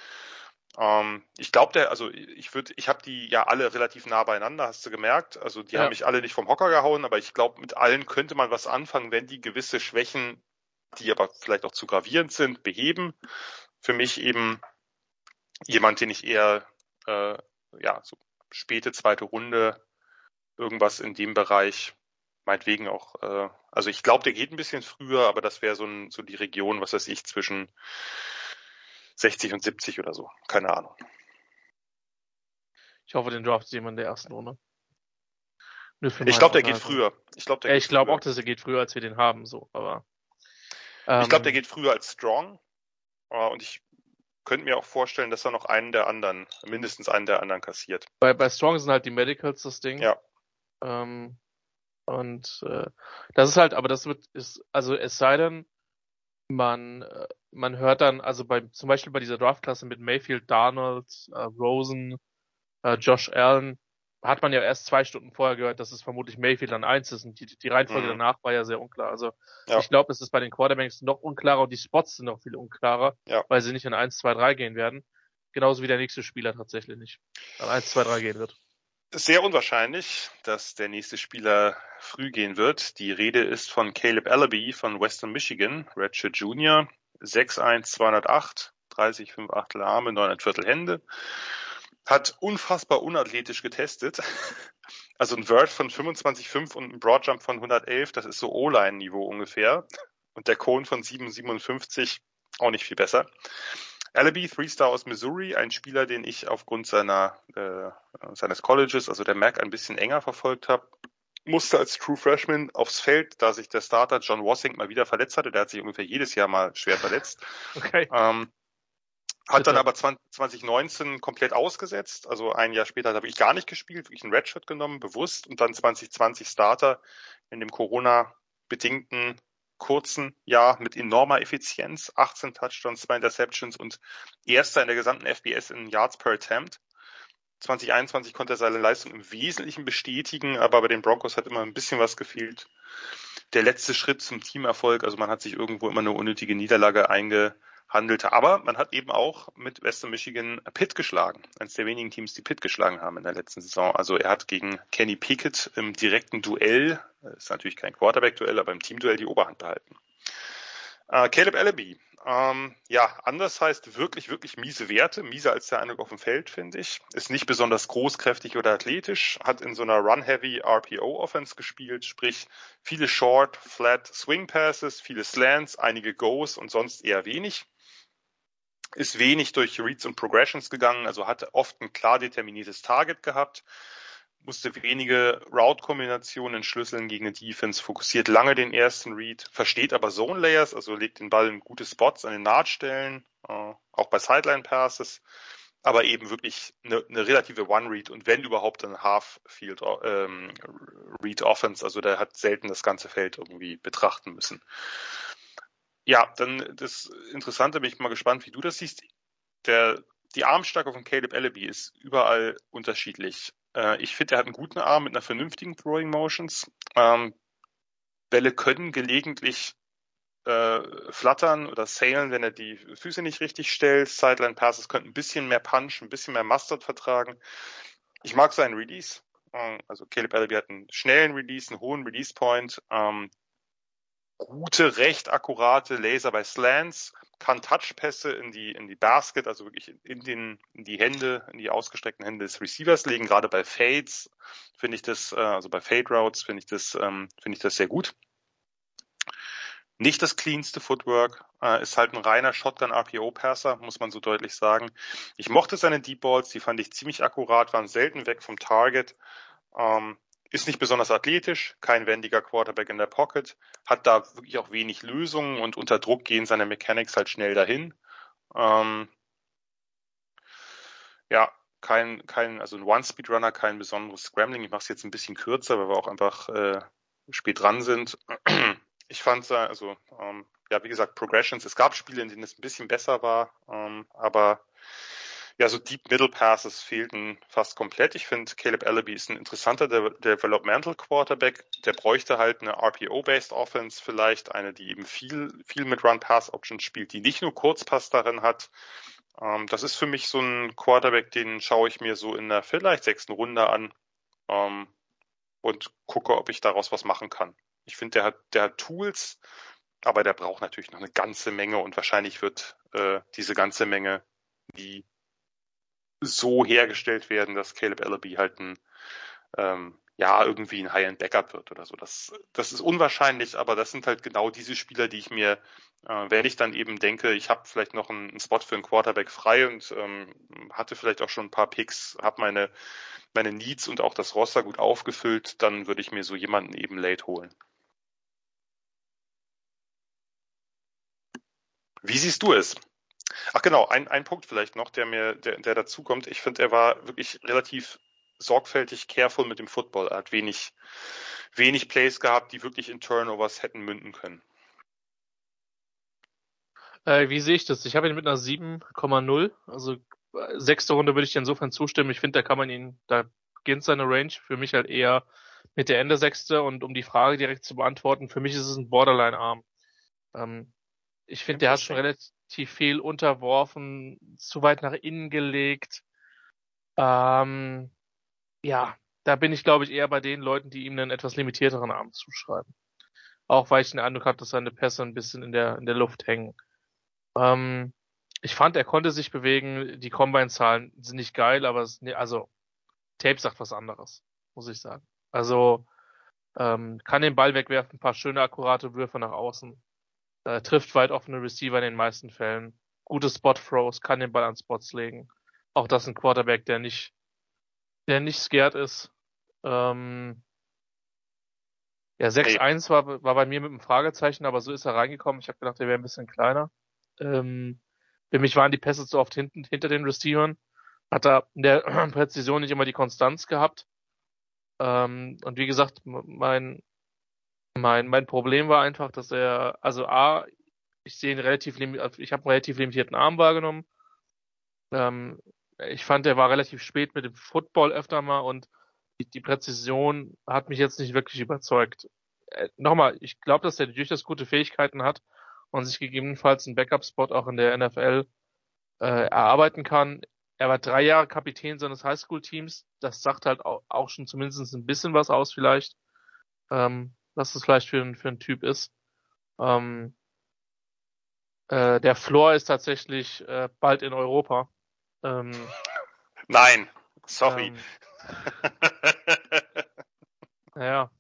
ähm, ich glaube, der, also ich würde, ich habe die ja alle relativ nah beieinander, hast du gemerkt. Also die ja. haben mich alle nicht vom Hocker gehauen, aber ich glaube, mit allen könnte man was anfangen, wenn die gewisse Schwächen, die aber vielleicht auch zu gravierend sind, beheben. Für mich eben jemand, den ich eher äh, ja so späte zweite Runde irgendwas in dem Bereich meinetwegen auch, äh, also ich glaube, der geht ein bisschen früher, aber das wäre so, ein, so die Region, was weiß ich, zwischen 60 und 70 oder so. Keine Ahnung. Ich hoffe, den draftet jemand in der ersten Runde. Ich glaube, der geht früher. Ich glaube ja, ich glaube auch, dass er geht früher, als wir den haben, so, aber. Ähm, ich glaube, der geht früher als Strong. Uh, und ich könnte mir auch vorstellen, dass er noch einen der anderen, mindestens einen der anderen kassiert. Bei, bei Strong sind halt die Medicals das Ding. Ja. Ähm, und äh, das ist halt, aber das wird, ist, also es sei denn, man, äh, man hört dann, also bei, zum Beispiel bei dieser Draftklasse mit Mayfield, Darnold, äh, Rosen, äh, Josh Allen, hat man ja erst zwei Stunden vorher gehört, dass es vermutlich Mayfield an eins ist und die, die Reihenfolge mhm. danach war ja sehr unklar. Also ja. ich glaube, es ist bei den Quarterbacks noch unklarer und die Spots sind noch viel unklarer, ja. weil sie nicht an eins, zwei, drei gehen werden. Genauso wie der nächste Spieler tatsächlich nicht an eins, zwei, drei gehen wird sehr unwahrscheinlich, dass der nächste Spieler früh gehen wird. Die Rede ist von Caleb Allaby von Western Michigan, Redshirt Junior, 6'1, 208, 30, 5 Achtel Arme, 9 Viertel Hände. Hat unfassbar unathletisch getestet. Also ein Word von 25,5 und ein Broadjump von 111, das ist so O-Line-Niveau ungefähr. Und der Cone von 7,57 auch nicht viel besser. Allaby, Three-Star aus Missouri, ein Spieler, den ich aufgrund seiner, äh, seines Colleges, also der MAC, ein bisschen enger verfolgt habe. Musste als True Freshman aufs Feld, da sich der Starter John Wassink mal wieder verletzt hatte. Der hat sich ungefähr jedes Jahr mal schwer verletzt. Okay. Ähm, hat dann aber 2019 komplett ausgesetzt. Also ein Jahr später habe ich gar nicht gespielt, wirklich ein Redshirt genommen, bewusst. Und dann 2020 Starter in dem Corona-bedingten kurzen Jahr mit enormer Effizienz, 18 Touchdowns, 2 Interceptions und erster in der gesamten FBS in Yards per Attempt. 2021 konnte er seine Leistung im Wesentlichen bestätigen, aber bei den Broncos hat immer ein bisschen was gefehlt. Der letzte Schritt zum Teamerfolg, also man hat sich irgendwo immer eine unnötige Niederlage einge handelte. Aber man hat eben auch mit Western Michigan Pitt geschlagen. Eines der wenigen Teams, die Pitt geschlagen haben in der letzten Saison. Also er hat gegen Kenny Pickett im direkten Duell, ist natürlich kein Quarterback-Duell, aber im Teamduell die Oberhand behalten. Äh, Caleb Ellaby. Ähm, ja, anders heißt wirklich, wirklich miese Werte. Mieser als der Eindruck auf dem Feld, finde ich. Ist nicht besonders großkräftig oder athletisch. Hat in so einer Run-Heavy RPO-Offense gespielt. Sprich, viele Short, Flat Swing Passes, viele Slants, einige Goes und sonst eher wenig. Ist wenig durch Reads und Progressions gegangen. Also hatte oft ein klar determiniertes Target gehabt musste wenige Route-Kombinationen entschlüsseln gegen eine Defense, fokussiert lange den ersten Read, versteht aber Zone-Layers, also legt den Ball in gute Spots an den Nahtstellen, äh, auch bei Sideline-Passes, aber eben wirklich eine, eine relative One-Read und wenn überhaupt ein Half-Field ähm, also der hat selten das ganze Feld irgendwie betrachten müssen. Ja, dann das Interessante, bin ich mal gespannt, wie du das siehst. Der, die Armstärke von Caleb Ellaby ist überall unterschiedlich. Äh, ich finde, er hat einen guten Arm mit einer vernünftigen Throwing Motions. Ähm, Bälle können gelegentlich äh, flattern oder sailen, wenn er die Füße nicht richtig stellt. Sideline Passes könnten ein bisschen mehr Punch, ein bisschen mehr Mustard vertragen. Ich mag seinen Release. Ähm, also Caleb Ellaby hat einen schnellen Release, einen hohen Release Point. Ähm, gute, recht akkurate Laser bei Slants, kann Touchpässe in die, in die Basket, also wirklich in, den, in die Hände, in die ausgestreckten Hände des Receivers legen. Gerade bei Fades finde ich das, äh, also bei Fade Routes finde ich das, ähm, finde ich das sehr gut. Nicht das cleanste Footwork, äh, ist halt ein reiner Shotgun RPO Passer, muss man so deutlich sagen. Ich mochte seine Deep Balls, die fand ich ziemlich akkurat, waren selten weg vom Target. Ähm, ist nicht besonders athletisch, kein wendiger Quarterback in der Pocket, hat da wirklich auch wenig Lösungen und unter Druck gehen seine Mechanics halt schnell dahin. Ähm, ja, kein, kein, also ein One-Speed-Runner, kein besonderes Scrambling. Ich mache es jetzt ein bisschen kürzer, weil wir auch einfach äh, spät dran sind. Ich fand, also ähm, ja, wie gesagt, Progressions. Es gab Spiele, in denen es ein bisschen besser war, ähm, aber ja, so Deep Middle Passes fehlten fast komplett. Ich finde, Caleb Ellaby ist ein interessanter De Developmental Quarterback. Der bräuchte halt eine RPO-based Offense vielleicht, eine, die eben viel, viel mit Run-Pass-Options spielt, die nicht nur Kurzpass darin hat. Ähm, das ist für mich so ein Quarterback, den schaue ich mir so in der vielleicht sechsten Runde an ähm, und gucke, ob ich daraus was machen kann. Ich finde, der hat, der hat Tools, aber der braucht natürlich noch eine ganze Menge und wahrscheinlich wird äh, diese ganze Menge nie so hergestellt werden, dass Caleb Ellaby halt ein ähm, ja irgendwie ein High-End-Backup wird oder so. Das, das ist unwahrscheinlich, aber das sind halt genau diese Spieler, die ich mir, äh, wenn ich dann eben denke, ich habe vielleicht noch einen, einen, Spot für einen Quarterback frei und ähm, hatte vielleicht auch schon ein paar Picks, habe meine meine Needs und auch das Roster gut aufgefüllt, dann würde ich mir so jemanden eben late holen. Wie siehst du es? Ach genau, ein, ein Punkt vielleicht noch, der mir, der, der dazu kommt. Ich finde, er war wirklich relativ sorgfältig, careful mit dem Football. Er hat wenig, wenig Plays gehabt, die wirklich in Turnovers hätten münden können. Äh, wie sehe ich das? Ich habe ihn mit einer 7,0. Also äh, sechste Runde würde ich dir insofern zustimmen. Ich finde, da kann man ihn, da beginnt seine Range. Für mich halt eher mit der Ende sechste. Und um die Frage direkt zu beantworten, für mich ist es ein Borderline-Arm. Ähm, ich finde, der hat schon relativ viel unterworfen, zu weit nach innen gelegt. Ähm, ja, da bin ich, glaube ich, eher bei den Leuten, die ihm einen etwas limitierteren Arm zuschreiben. Auch weil ich den Eindruck habe, dass seine Pässe ein bisschen in der, in der Luft hängen. Ähm, ich fand, er konnte sich bewegen. Die Combine-Zahlen sind nicht geil, aber es, also Tape sagt was anderes, muss ich sagen. Also ähm, kann den Ball wegwerfen, ein paar schöne, akkurate Würfe nach außen. Äh, trifft weit offene Receiver in den meisten Fällen. Gute Spot-Throws, kann den Ball an Spots legen. Auch das ein Quarterback, der nicht, der nicht scared ist. Ähm, ja, 6-1 war, war bei mir mit einem Fragezeichen, aber so ist er reingekommen. Ich habe gedacht, er wäre ein bisschen kleiner. Ähm, für mich waren die Pässe zu oft hinten, hinter den Receivern. Hat er in der Präzision nicht immer die Konstanz gehabt. Ähm, und wie gesagt, mein, mein, mein Problem war einfach, dass er, also A, ich sehe ihn relativ, ich habe einen relativ limitierten Arm wahrgenommen. Ähm, ich fand, er war relativ spät mit dem Football öfter mal und die, die Präzision hat mich jetzt nicht wirklich überzeugt. Äh, nochmal, ich glaube, dass er durchaus gute Fähigkeiten hat und sich gegebenenfalls einen Backup-Spot auch in der NFL äh, erarbeiten kann. Er war drei Jahre Kapitän seines Highschool-Teams. Das sagt halt auch, auch, schon zumindest ein bisschen was aus vielleicht. Ähm, was das vielleicht für ein, für ein Typ ist. Ähm, Äh, der Floor ist tatsächlich äh, bald in Europa. Ähm, Nein, sorry. Ähm, ja,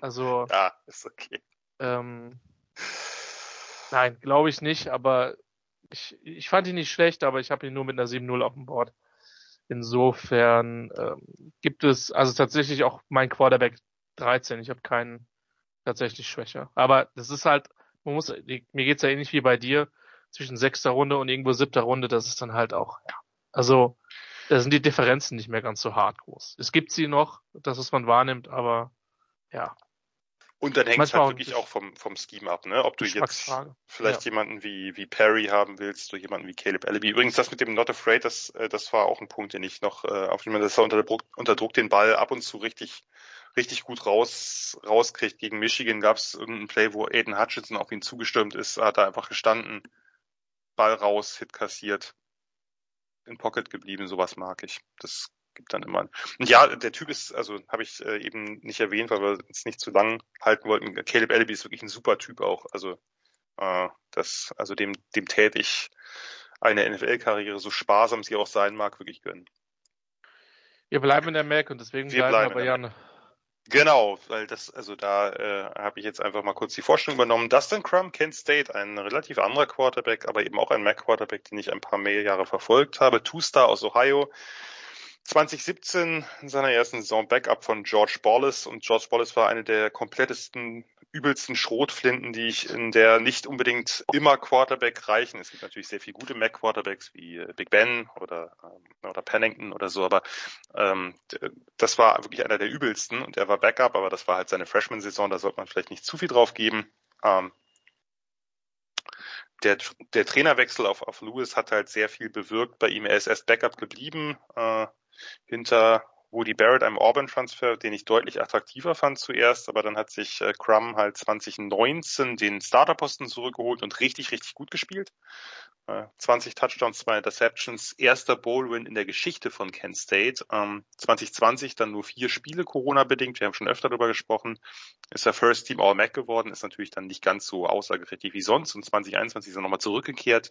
also ja, ist okay. ähm, nein, glaube ich nicht, aber ich, ich fand ihn nicht schlecht, aber ich habe ihn nur mit einer 7-0 auf dem Board. Insofern ähm, gibt es also tatsächlich auch mein Quarterback 13. Ich habe keinen tatsächlich schwächer. Aber das ist halt, man muss, mir geht's ja ähnlich wie bei dir, zwischen sechster Runde und irgendwo siebter Runde, das ist dann halt auch, ja. Also, da sind die Differenzen nicht mehr ganz so hart groß. Es gibt sie noch, das was man wahrnimmt, aber ja. Und dann hängt es halt wirklich auch vom, vom Scheme ab, ne? Ob du jetzt vielleicht Ja. jemanden wie, wie Perry haben willst oder jemanden wie Caleb Allaby. Übrigens, das mit dem Not Afraid, das, äh, das war auch ein Punkt, den ich noch, äh, auf jemanden, dass er unter Druck, unter Druck den Ball ab und zu richtig, richtig gut raus, rauskriegt. Gegen Michigan gab es irgendeinen Play, wo Aiden Hutchinson auf ihn zugestürmt ist, hat er einfach gestanden, Ball raus, Hit kassiert, in Pocket geblieben, sowas mag ich. Das gibt dann immer. Und ja, der Typ ist, also habe ich äh, eben nicht erwähnt, weil wir es nicht zu lang halten wollten. Caleb Allaby ist wirklich ein super Typ auch. Also äh, das, also dem, dem täte ich eine NFL-Karriere, so sparsam sie auch sein mag, wirklich gönnen. Wir bleiben in der Mac und deswegen Wir bleiben wir bei Jan. Genau, weil das, also da äh, habe ich jetzt einfach mal kurz die Vorstellung übernommen. Dustin Crum, Kent State, ein relativ anderer Quarterback, aber eben auch ein Mac-Quarterback, den ich ein paar mehr Jahre verfolgt habe. Two-Star aus Ohio. 2017 in seiner ersten Saison Backup von George Bolles und George Bolles war eine der komplettesten, übelsten Schrotflinten, die ich in der nicht unbedingt immer Quarterback reichen. Es gibt natürlich sehr viele gute Mac-Quarterbacks wie äh, Big Ben oder, ähm, oder Pennington oder so, aber ähm, das war wirklich einer der übelsten und er war Backup, aber das war halt seine Freshman-Saison, da sollte man vielleicht nicht zu viel drauf geben. Ähm, der, der Trainerwechsel auf, auf Lewis hat halt sehr viel bewirkt bei ihm. Er ist erst Backup geblieben, äh, hinter Woody Barrett, einem Auburn-Transfer, den ich deutlich attraktiver fand zuerst, aber dann hat sich äh, Crum halt 2019 den Starterposten zurückgeholt und richtig, richtig gut gespielt. Äh, 20 Touchdowns, zwei Interceptions, erster Bowl-Win in der Geschichte von Kent State. Ähm, 2020 dann nur vier Spiele Corona-bedingt, wir haben schon öfter darüber gesprochen, ist er First Team All-Mac geworden, ist natürlich dann nicht ganz so aussagekräftig wie sonst und 2021 ist er nochmal zurückgekehrt.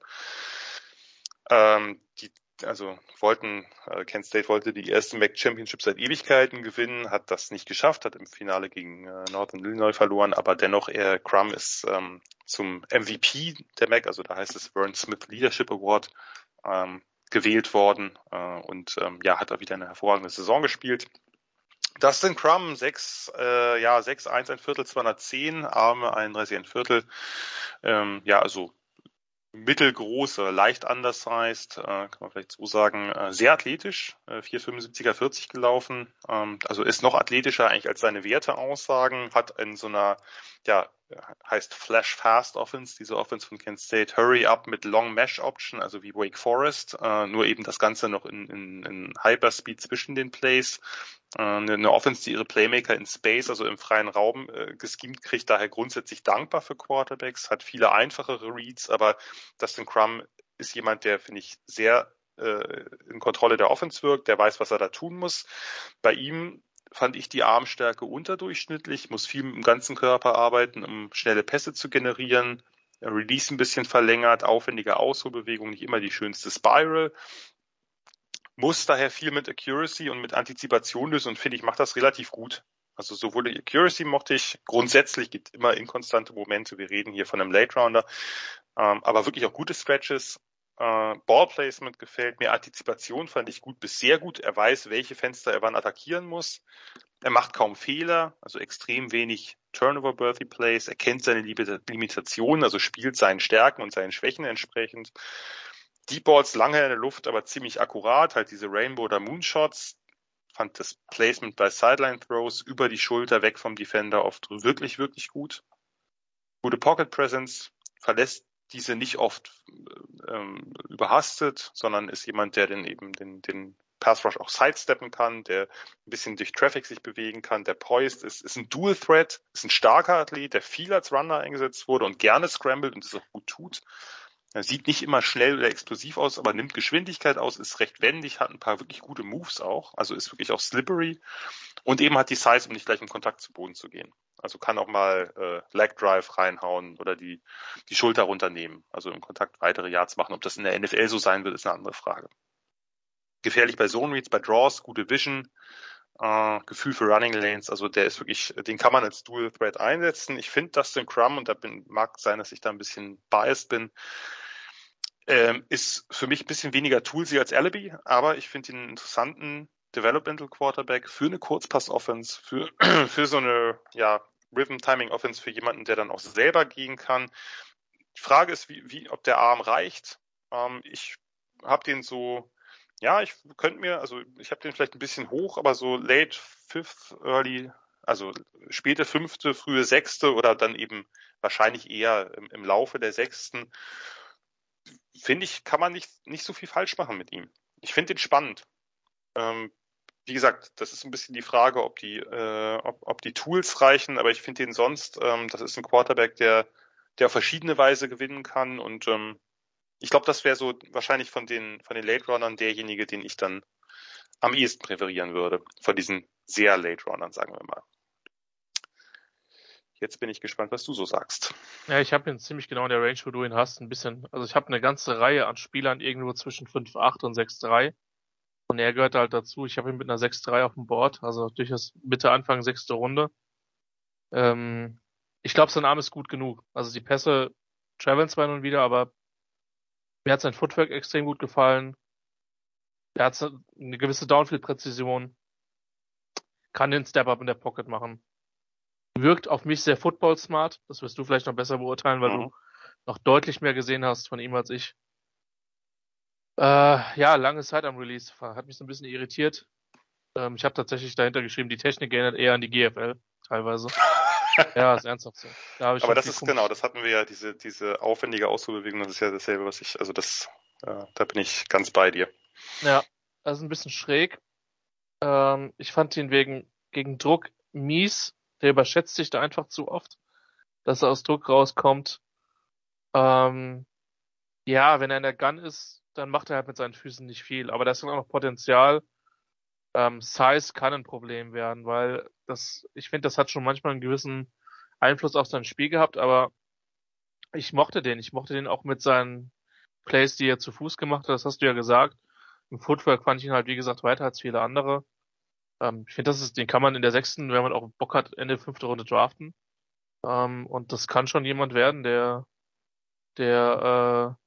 Ähm, die also wollten, äh, Kent State wollte die erste MAC Championship seit Ewigkeiten gewinnen, hat das nicht geschafft, hat im Finale gegen äh, Northern Illinois verloren, aber dennoch er Crum ist ähm, zum MVP der MAC, also da heißt es Vern Smith Leadership Award, ähm, gewählt worden äh, und ähm, ja, hat er wieder eine hervorragende Saison gespielt. Dustin Crum, 6, äh, ja, 6, 1, ein Viertel, 210, Arme, 31, ein Viertel. Ähm, ja, also mittelgroße, leicht undersized, äh, kann man vielleicht so sagen, äh, sehr athletisch, äh, 4,75er 40 gelaufen, ähm, also ist noch athletischer eigentlich als seine Werte aussagen, hat in so einer, ja, heißt Flash Fast Offense, diese Offense von Kent State, Hurry Up mit Long Mesh Option, also wie Wake Forest, äh, nur eben das Ganze noch in, in, in Hyperspeed zwischen den Plays, äh, eine, Offense, die ihre Playmaker in Space, also im freien Raum äh, geschemt kriegt, daher grundsätzlich dankbar für Quarterbacks, hat viele einfachere Reads, aber Dustin Crum ist jemand, der, finde ich, sehr äh, in Kontrolle der Offense wirkt, der weiß, was er da tun muss. Bei ihm fand ich die Armstärke unterdurchschnittlich, muss viel mit dem ganzen Körper arbeiten, um schnelle Pässe zu generieren. Release ein bisschen verlängert, aufwendige Ausholbewegung, nicht immer die schönste Spiral. Muss daher viel mit Accuracy und mit Antizipation lösen und finde ich, macht das relativ gut. Also sowohl die Accuracy mochte ich, grundsätzlich gibt immer inkonstante Momente, wir reden hier von einem Late Rounder, ähm, aber wirklich auch gute Stretches. Äh, Ballplacement gefällt mir, Antizipation fand ich gut bis sehr gut. Er weiß, welche Fenster er wann attackieren muss. Er macht kaum Fehler, also extrem wenig Turnover-Birthy Plays. Er kennt seine Limitationen, also spielt seinen Stärken und seinen Schwächen entsprechend. Deep Balls lange in der Luft, aber ziemlich akkurat, halt diese Rainbow oder Moonshots. Fand das Placement bei Sideline Throws über die Schulter weg vom Defender oft wirklich, wirklich gut. Gute Pocket Presence, verlässt diese nicht oft ähm, überhastet, sondern ist jemand, der den eben den, den Pass Rush auch sidesteppen kann, der ein bisschen durch Traffic sich bewegen kann, der poised ist, ist ein Dual Threat, ist ein starker Athlet, der viel als Runner eingesetzt wurde und gerne scrambled und das auch gut tut. Er sieht nicht immer schnell oder explosiv aus, aber nimmt Geschwindigkeit aus, ist recht wendig, hat ein paar wirklich gute Moves auch, also ist wirklich auch slippery und eben hat die Size, um nicht gleich im Kontakt zu Boden zu gehen. Also kann auch mal äh, Leg Drive reinhauen oder die, die Schulter runternehmen, also im Kontakt weitere Yards machen. Ob das in der NFL so sein wird, ist eine andere Frage. Gefährlich bei Zone Reads, bei Draws, gute Vision, äh, Gefühl für Running Lanes, also der ist wirklich, den kann man als Dual Threat einsetzen. Ich finde Dustin Crum, und da bin, mag sein, dass ich da ein bisschen biased bin, ähm, ist für mich ein bisschen weniger toolsy als Alibi, aber ich finde ihn interessanten Developmental Quarterback für eine Kurzpass-Offense, für, für so eine ja, Rhythm-Timing-Offense für jemanden, der dann auch selber gehen kann. Die Frage ist, wie, wie ob der Arm reicht. Ähm, ich habe den so, ja, ich könnte mir, also ich habe den vielleicht ein bisschen hoch, aber so late fifth, early, also späte fünfte, frühe sechste oder dann eben wahrscheinlich eher im, im Laufe der sechsten finde ich, kann man nicht, nicht so viel falsch machen mit ihm. Ich finde ihn spannend. Ähm, wie gesagt, das ist ein bisschen die Frage, ob die, äh, ob, ob die Tools reichen, aber ich finde ihn sonst, ähm, das ist ein Quarterback, der, der auf verschiedene Weise gewinnen kann und ähm, ich glaube, das wäre so wahrscheinlich von den, von den Late Runnern derjenige, den ich dann am ehesten präferieren würde. Von diesen sehr Late Runnern, sagen wir mal. Jetzt bin ich gespannt, was du so sagst. Ja, ich habe ihn ziemlich genau in der Range, wo du ihn hast, ein bisschen. Also ich habe eine ganze Reihe an Spielern irgendwo zwischen 5,8 und 6,3. Und er gehört halt dazu. Ich habe ihn mit einer 6-3 auf dem Board, also durchaus Mitte, Anfang sechste Runde. Ähm, ich glaube, sein Arm ist gut genug. Also die Pässe traveln zwar nun wieder, aber mir hat sein Footwork extrem gut gefallen. Er hat eine gewisse Downfield-Präzision. Kann den Step-Up in der Pocket machen wirkt auf mich sehr football smart. Das wirst du vielleicht noch besser beurteilen, weil mhm. du noch deutlich mehr gesehen hast von ihm als ich. Äh, ja, lange Zeit am Release. Hat mich so ein bisschen irritiert. Ähm, ich habe tatsächlich dahinter geschrieben, die Technik erinnert eher an die GFL, teilweise. ja, ist ernsthaft so. Da Aber das ist genau, das hatten wir ja, diese, diese aufwendige Ausholbewegung, das ist ja dasselbe, was ich, also das, äh, da bin ich ganz bei dir. Ja, also ein bisschen schräg. Ähm, ich fand ihn wegen, gegen Druck mies, der überschätzt sich da einfach zu oft, dass er aus Druck rauskommt. Ähm, ja, wenn er in der Gun ist, dann macht er halt mit seinen Füßen nicht viel. Aber da ist auch noch Potenzial. Ähm, Size kann ein Problem werden, weil das, ich finde, das hat schon manchmal einen gewissen Einfluss auf sein Spiel gehabt, aber ich mochte den. Ich mochte den auch mit seinen Plays, die er zu Fuß gemacht hat. Das hast du ja gesagt. Im Footwork fand ich ihn halt, wie gesagt, weiter als viele andere. Ähm, ich finde, das ist, den kann man in der sechsten, wenn man auch Bock hat, Ende fünfte Runde draften. Ähm, und das kann schon jemand werden, der, der, äh,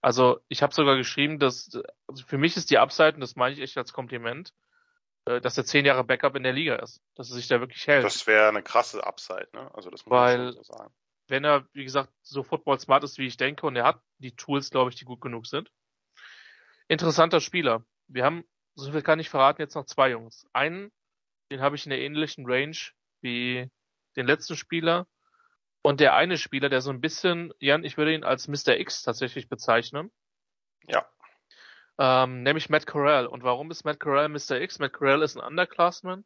also ich habe sogar geschrieben, dass also für mich ist die Upside, und das meine ich echt als Kompliment, äh, dass er zehn Jahre Backup in der Liga ist, dass er sich da wirklich hält. Das wäre eine krasse Upside, ne? Also das muss Weil, man so sagen. Wenn er, wie gesagt, so Football smart ist, wie ich denke, und er hat die Tools, glaube ich, die gut genug sind. Interessanter Spieler. Wir haben so viel kann ich verraten, jetzt noch zwei Jungs. Einen, den habe ich in der ähnlichen Range wie den letzten Spieler. Und der eine Spieler, der so ein bisschen, Jan, ich würde ihn als Mr. X tatsächlich bezeichnen. Ja. Ähm, nämlich Matt Corral. Und warum ist Matt Corral Mr. X? Matt Corral ist ein Underclassman.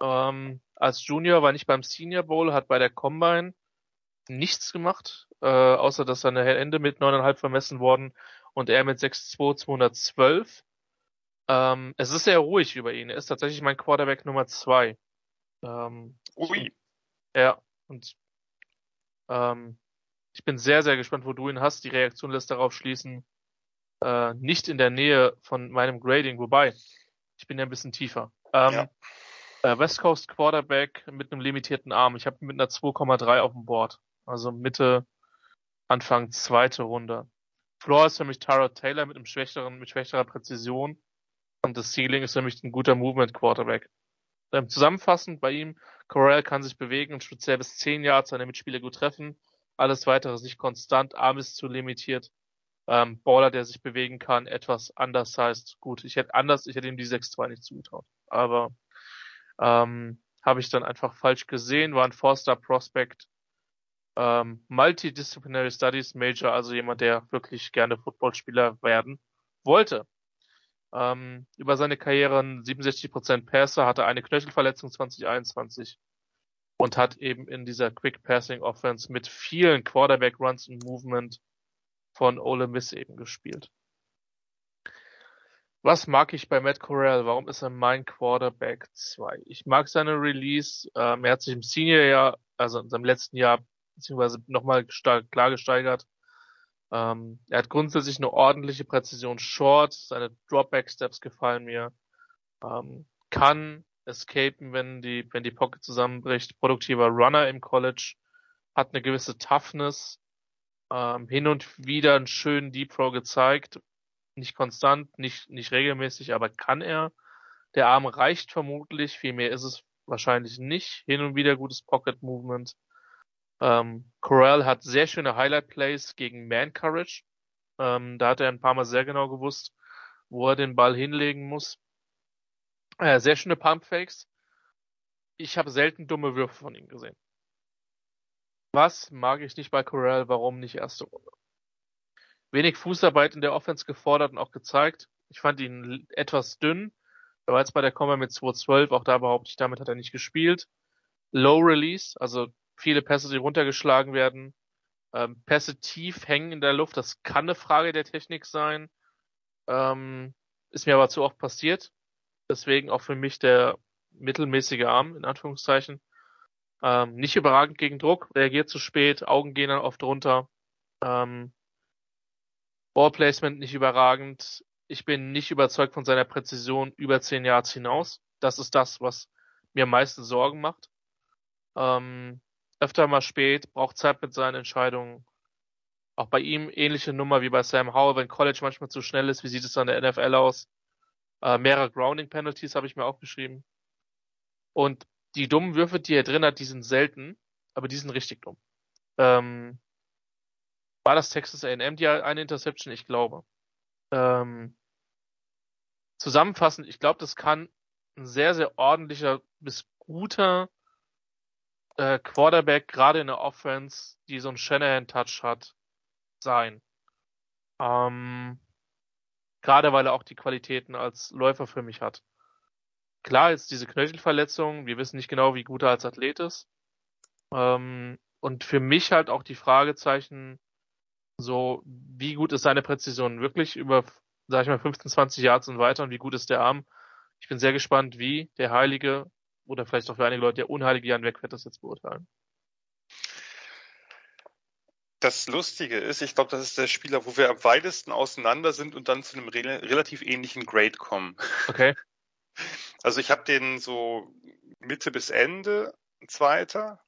Ähm, als Junior war nicht beim Senior Bowl, hat bei der Combine nichts gemacht, äh, außer dass seine Hände mit 9,5 vermessen worden und er mit 6'2 212. Ähm, es ist sehr ruhig über ihn. Er ist tatsächlich mein Quarterback Nummer zwei. Ähm, Ui. Ja, und ähm, ich bin sehr, sehr gespannt, wo du ihn hast. Die Reaktion lässt darauf schließen, äh, nicht in der Nähe von meinem Grading, wobei, ich bin ja ein bisschen tiefer. Ähm, ja. äh, West Coast Quarterback mit einem limitierten Arm. Ich habe mit einer 2,3 auf dem Board. Also Mitte, Anfang zweite Runde. Floor ist für mich Tara Taylor mit einem schwächeren, mit schwächerer Präzision. Und das Ceiling ist nämlich ein guter Movement Quarterback. Ähm, zusammenfassend bei ihm, Corral kann sich bewegen und speziell bis 10 Yards seine Mitspieler gut treffen. Alles weitere ist nicht konstant, Arm ist zu limitiert. Ähm, Baller, der sich bewegen kann, etwas anders heißt, gut, ich hätte anders, ich hätte ihm die 6-2 nicht zugetraut. Aber ähm, habe ich dann einfach falsch gesehen, war ein Four-Star Prospect, ähm, Multidisciplinary Studies Major, also jemand, der wirklich gerne Footballspieler werden wollte. Ähm, über seine Karriere 67% Passer, hatte eine Knöchelverletzung 2021 und hat eben in dieser Quick Passing Offense mit vielen Quarterback Runs und Movement von Ole Miss eben gespielt. Was mag ich bei Matt Corral? Warum ist er mein Quarterback 2? Ich mag seine Release. Ähm, er hat sich im Senior-Jahr, also in seinem letzten Jahr, beziehungsweise nochmal klar gesteigert. Ähm, er hat grundsätzlich eine ordentliche Präzision Short. Seine Dropback-Steps gefallen mir. Ähm, kann escapen, wenn die, wenn die Pocket zusammenbricht. Produktiver Runner im College. Hat eine gewisse Toughness. Ähm, hin und wieder einen schönen Deep Throw gezeigt. Nicht konstant, nicht, nicht regelmäßig, aber kann er. Der Arm reicht vermutlich, viel mehr ist es wahrscheinlich nicht. Hin und wieder gutes Pocket Movement. Ähm, Corral hat sehr schöne Highlight Plays gegen Man Courage. Ähm, da hat er ein paar Mal sehr genau gewusst, wo er den Ball hinlegen muss. Äh, sehr schöne Pump Fakes. Ich habe selten dumme Würfe von ihm gesehen. Was mag ich nicht bei Corral? Warum nicht erste Runde? Wenig Fußarbeit in der Offense gefordert und auch gezeigt. Ich fand ihn etwas dünn. Er war jetzt bei der Komma mit 212, auch da behaupte ich, damit hat er nicht gespielt. Low Release, also viele Pässe, die runtergeschlagen werden. Ähm, Pässe tief hängen in der Luft, das kann eine Frage der Technik sein. Ähm, ist mir aber zu oft passiert. Deswegen auch für mich der mittelmäßige Arm, in Anführungszeichen. Ähm, nicht überragend gegen Druck, reagiert zu spät, Augen gehen dann oft runter. Ähm, Ballplacement nicht überragend. Ich bin nicht überzeugt von seiner Präzision über 10 Yards hinaus. Das ist das, was mir am meisten Sorgen macht. Ähm, öfter mal spät, braucht Zeit mit seinen Entscheidungen. Auch bei ihm ähnliche Nummer wie bei Sam Howell, wenn College manchmal zu schnell ist. Wie sieht es an der NFL aus? Äh, mehrere Grounding Penalties habe ich mir aufgeschrieben. Und die dummen Würfe, die er drin hat, die sind selten, aber die sind richtig dumm. Ähm, war das Texas A&M die eine Interception? Ich glaube. Ähm, zusammenfassend, ich glaube, das kann ein sehr, sehr ordentlicher bis guter äh, Quarterback, gerade in der Offense, die so einen Shanahan-Touch hat, sein. Ähm, gerade weil er auch die Qualitäten als Läufer für mich hat. Klar, jetzt diese Knöchelverletzung, wir wissen nicht genau, wie gut er als Athlet ist. Ähm, und für mich halt auch die Fragezeichen, so, wie gut ist seine Präzision wirklich über, sag ich mal, 15, 20 Yards und weiter und wie gut ist der Arm? Ich bin sehr gespannt, wie der Heilige oder vielleicht auch für einige Leute der unheilige Jan Weg wird das jetzt beurteilen. Das Lustige ist, ich glaube, das ist der Spieler, wo wir am weitesten auseinander sind und dann zu einem re relativ ähnlichen Grade kommen. Okay. Also ich habe den so Mitte bis Ende Zweiter,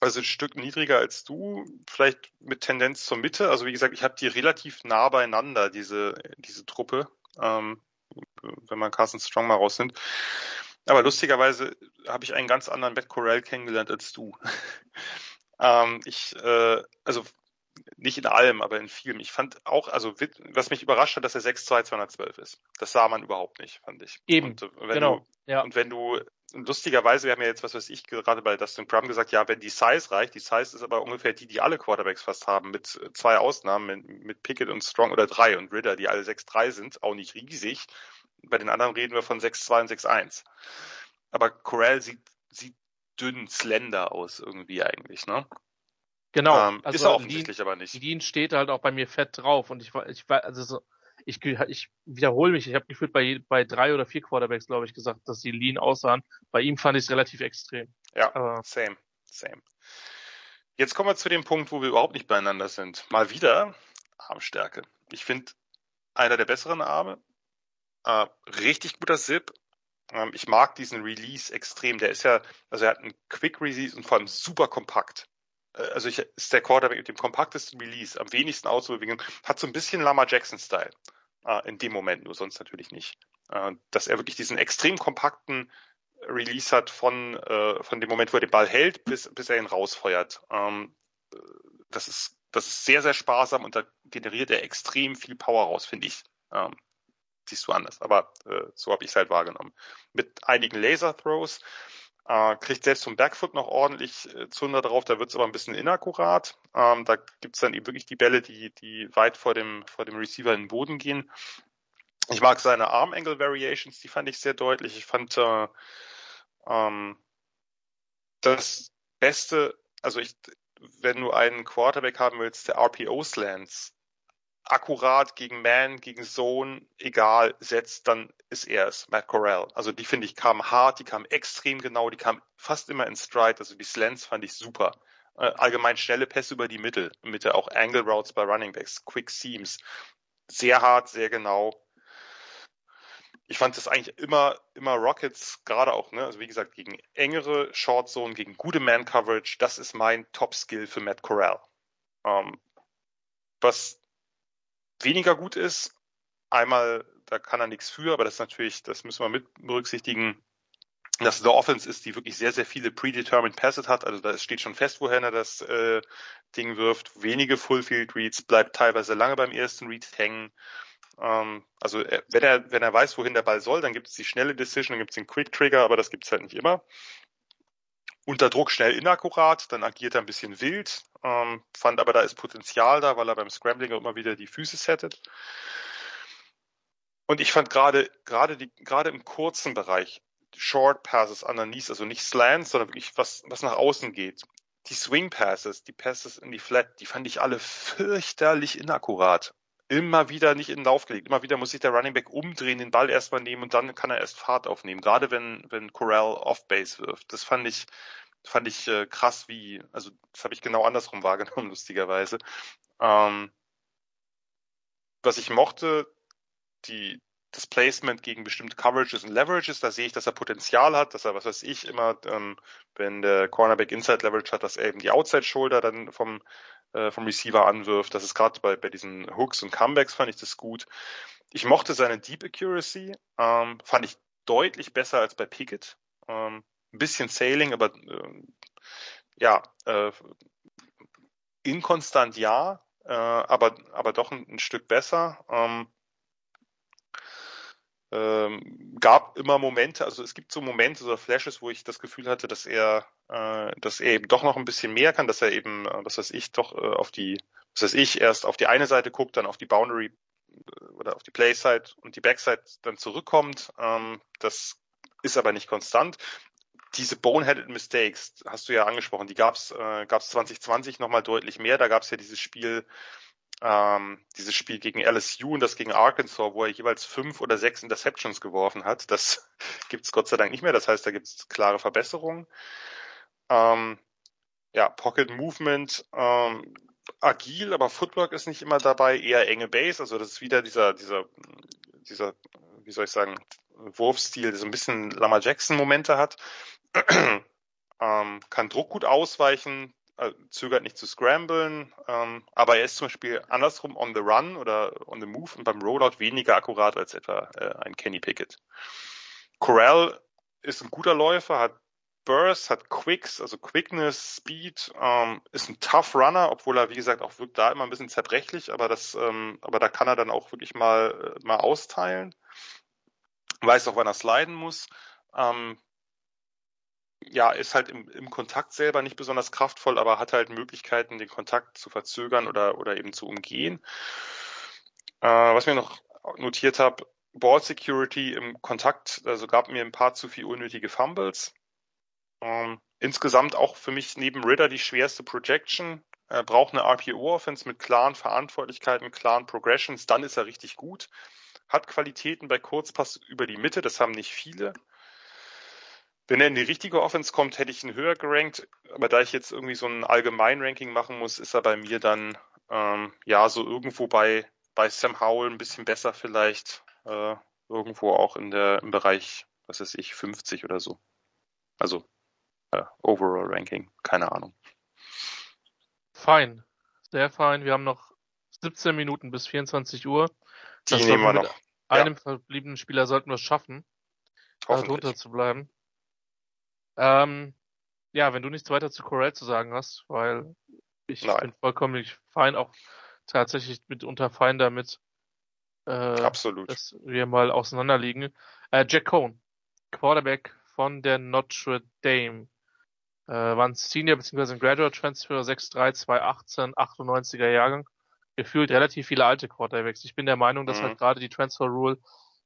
also ein Stück niedriger als du, vielleicht mit Tendenz zur Mitte. Also wie gesagt, ich habe die relativ nah beieinander, diese, diese Truppe, ähm, wenn man Carson Strong mal rausnimmt. Aber lustigerweise habe ich einen ganz anderen Matt Corral kennengelernt als du. ähm, ich, äh, also nicht in allem, aber in vielem. Ich fand auch, also was mich überrascht hat, dass er 6'2 212 ist. Das sah man überhaupt nicht, fand ich. Eben, und, äh, genau. Du, ja. Und wenn du, lustigerweise, wir haben ja jetzt, was weiß ich, gerade bei Dustin Crum gesagt, ja, wenn die Size reicht, die Size ist aber ungefähr die, die alle Quarterbacks fast haben, mit zwei Ausnahmen, mit, mit Pickett und Strong oder drei und Ritter, die alle 6'3 sind, auch nicht riesig, bei den anderen reden wir von 6-2 und 6-1. Aber Corral sieht, sieht dünn, slender aus irgendwie eigentlich, ne? Genau. Ähm, also ist er offensichtlich Lean, aber nicht. Lean steht halt auch bei mir fett drauf und ich war, ich war, also so, ich, ich wiederhole mich, ich habe gefühlt bei, bei drei oder vier Quarterbacks, glaube ich, gesagt, dass die Lean aussahen. Bei ihm fand ich es relativ extrem. Ja, aber, same, same. Jetzt kommen wir zu dem Punkt, wo wir überhaupt nicht beieinander sind. Mal wieder Armstärke. Ich finde einer der besseren Arme, äh, richtig guter Zip. Ähm, ich mag diesen Release extrem. Der ist ja, also er hat einen Quick Release und vor allem super kompakt. Äh, also ich, ist der Quarterback mit dem kompaktesten Release, am wenigsten auszubewegen, hat so ein bisschen Lama Jackson-Style. Äh, in dem Moment, nur sonst natürlich nicht. Äh, dass er wirklich diesen extrem kompakten Release hat von, äh, von dem Moment, wo er den Ball hält, bis, bis er ihn rausfeuert. Ähm, das ist, das ist sehr, sehr sparsam und da generiert er extrem viel Power raus, finde ich. Ähm, siehst du anders, aber äh, so habe ich es halt wahrgenommen. Mit einigen Laser-Throws, äh, kriegt selbst vom Backfoot noch ordentlich äh, Zunder drauf, da wird es aber ein bisschen inakkurat. Ähm, da gibt's dann eben wirklich die Bälle, die, die weit vor dem, vor dem Receiver in den Boden gehen. Ich mag seine Arm-Angle-Variations, die fand ich sehr deutlich. Ich fand äh, ähm, das Beste, also ich, wenn du einen Quarterback haben willst, der RPO-Slants akkurat gegen Man, gegen Zone, egal, setzt, dann ist er es, Matt Corral. Also die finde ich kamen hart, die kamen extrem genau, die kamen fast immer in Stride, also die Slants fand ich super. Äh, allgemein schnelle Pässe über die Mitte, Mitte auch Angle Routes bei Running Backs, Quick Seams. Sehr hart, sehr genau. Ich fand das eigentlich immer, immer Rockets, gerade auch, ne, also wie gesagt, gegen engere Short Zone, gegen gute Man Coverage, das ist mein Top Skill für Matt Corral. Ähm, was weniger gut ist. Einmal, da kann er nichts für, aber das natürlich, das müssen wir mit berücksichtigen, dass The Offense ist, die wirklich sehr, sehr viele predetermined Passes hat. Also da steht schon fest, woher er das äh, Ding wirft. Wenige Fullfield Reads, bleibt teilweise lange beim ersten Read hängen. Ähm, also äh, wenn er, wenn er weiß, wohin der Ball soll, dann gibt es die schnelle Decision, dann gibt es den Quick Trigger, aber das gibt es halt nicht immer. Unter Druck schnell inakkurat, dann agiert er ein bisschen wild, ähm, fand aber, da ist Potenzial da, weil er beim Scrambling immer wieder die Füße settet. Und ich fand gerade, gerade die, gerade im kurzen Bereich, Short Passes underneath, also nicht Slants, sondern wirklich was, was nach außen geht. Die Swing Passes, die Passes in die Flat, die fand ich alle fürchterlich inakkurat. Immer wieder nicht in den Lauf gelegt. Immer wieder muss sich der Running Back umdrehen, den Ball erstmal nehmen und dann kann er erst Fahrt aufnehmen. Gerade wenn, wenn Corral off Base wirft. Das fand ich, fand ich äh, krass, wie, also das habe ich genau andersrum wahrgenommen, lustigerweise. Ähm, was ich mochte, die, das Placement gegen bestimmte Coverages und Leverages, da sehe ich, dass er Potenzial hat, dass er, was weiß ich, immer, ähm, wenn der Cornerback Inside Leverage hat, dass er eben die Outside Shoulder dann vom, äh, vom Receiver anwirft. Das ist gerade bei, bei diesen Hooks und Comebacks fand ich das gut. Ich mochte seine Deep Accuracy, ähm, fand ich deutlich besser als bei Pickett. Ähm, ein bisschen Sailing, aber äh, ja, äh, inkonstant ja, äh, aber, aber doch ein, ein Stück besser. Ähm, ähm, gab immer Momente, also es gibt so Momente oder Flashes, wo ich das Gefühl hatte, dass er, äh, dass er eben doch noch ein bisschen mehr kann, dass er eben, äh, was weiß ich, doch äh, auf die, was weiß ich, erst auf die eine Seite guckt, dann auf die Boundary äh, oder auf die Playside und die Backside dann zurückkommt. Ähm, das ist aber nicht konstant diese boneheaded Mistakes, hast du ja angesprochen, die gab's äh, gab's 2020 nochmal deutlich mehr. Da gab's ja dieses Spiel, ähm, dieses Spiel gegen LSU und das gegen Arkansas, wo er jeweils fünf oder sechs Interceptions geworfen hat. Das gibt's Gott sei Dank nicht mehr. Das heißt, da gibt's klare Verbesserungen. Ähm, ja, Pocket Movement, ähm, agil, aber Footwork ist nicht immer dabei, eher enge Base. Also das ist wieder dieser, dieser, dieser, wie soll ich sagen, Wurfstil, der so ein bisschen Lama Jackson Momente hat ähm, kann Druck gut ausweichen, äh, zögert nicht zu scramblen, ähm, aber er ist zum Beispiel andersrum on the run oder on the move und beim Rollout weniger akkurat als etwa äh, ein Kenny Pickett. Corral ist ein guter Läufer, hat Burst, hat Quicks, also Quickness, Speed, ähm, ist ein Tough Runner, obwohl er, wie gesagt, auch wirkt da immer ein bisschen zerbrechlich, aber das, ähm, aber da kann er dann auch wirklich mal, äh, mal austeilen. Weiß auch, wann er sliden muss. Ähm, ja, ist halt im, im Kontakt selber nicht besonders kraftvoll, aber hat halt Möglichkeiten, den Kontakt zu verzögern oder, oder eben zu umgehen. Äh, was mir noch notiert habe, Ball Security im Kontakt, also gab mir ein paar zu viel unnötige Fumbles. Ähm, insgesamt auch für mich neben Ritter die schwerste Projection. Er braucht eine RPO-Offense mit klaren Verantwortlichkeiten, klaren Progressions, dann ist er richtig gut. Hat Qualitäten bei Kurzpass über die Mitte, das haben nicht viele. Wenn er in die richtige Offense kommt, hätte ich ihn höher gerankt. Aber da ich jetzt irgendwie so ein Allgemein-Ranking machen muss, ist er bei mir dann ähm, ja so irgendwo bei, bei Sam Howell ein bisschen besser vielleicht. Äh, irgendwo auch in der, im Bereich, was weiß ich, 50 oder so. Also äh, Overall Ranking, keine Ahnung. Fein. Sehr fein. Wir haben noch 17 Minuten bis 24 Uhr. Die das nehmen wir noch. Einem ja. verbliebenen Spieler sollten wir es schaffen, da drunter zu bleiben. Ähm, ja, wenn du nichts weiter zu Corell zu sagen hast, weil ich Nein. bin vollkommen fein, auch tatsächlich mitunter fein damit, äh, Absolut. dass wir mal auseinanderliegen. Äh, Jack Cohn, Quarterback von der Notre Dame, äh, war ein Senior bzw. ein Graduate Transfer 6'3, 2018, 98er Jahrgang. Gefühlt relativ viele alte Quarterbacks. Ich bin der Meinung, dass mhm. halt gerade die Transfer Rule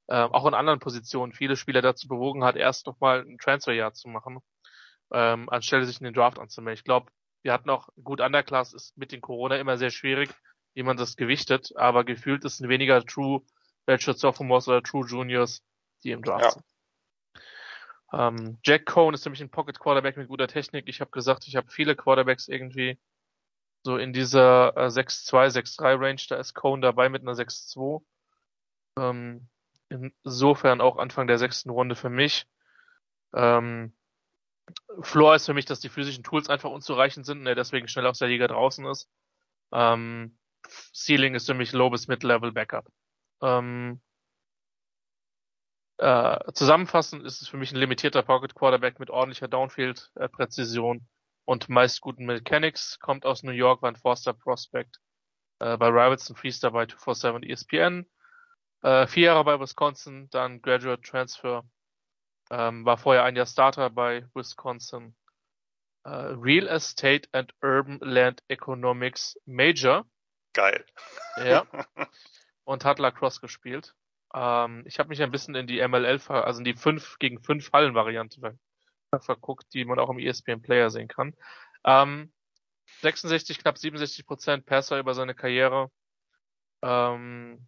äh, auch in anderen Positionen viele Spieler dazu bewogen hat, erst nochmal ein Transferjahr zu machen, ähm, anstelle sich in den Draft anzumelden. Ich glaube, wir hatten auch gut Underclass ist mit den Corona immer sehr schwierig. wie man das gewichtet, aber gefühlt ist ein weniger True Redshirt Sophomores oder True Juniors, die im Draft Ja. sind. Ähm, Jack Cohn ist nämlich ein Pocket Quarterback mit guter Technik. Ich habe gesagt, ich habe viele Quarterbacks irgendwie so in dieser äh, 6-2, 6-3 Range. Da ist Cohn dabei mit einer 6-2. Ähm, insofern auch Anfang der sechsten Runde für mich. Ähm, Floor ist für mich, dass die physischen Tools einfach unzureichend sind und er deswegen schnell aus der Liga draußen ist. Ähm, Ceiling ist für mich Low bis Mid-Level Backup. Ähm, äh, zusammenfassend ist es für mich ein limitierter Pocket Quarterback mit ordentlicher Downfield-Präzision und meist guten Mechanics. Kommt aus New York, war ein Forster Prospect. Äh, bei Rivals ein Freeze dabei, 247 und ESPN. Äh, vier Jahre bei Wisconsin, dann Graduate Transfer. Ähm, war vorher ein Jahr Starter bei Wisconsin. Äh, Real Estate and Urban Land Economics Major. Geil. Ja. und hat Lacrosse gespielt. Ähm, ich habe mich ein bisschen in die MLL, also in die 5 gegen 5 Hallen-Variante ver verguckt, die man auch im ESPN Player sehen kann. Ähm, 66, knapp 67 Prozent Passer über seine Karriere. Ähm,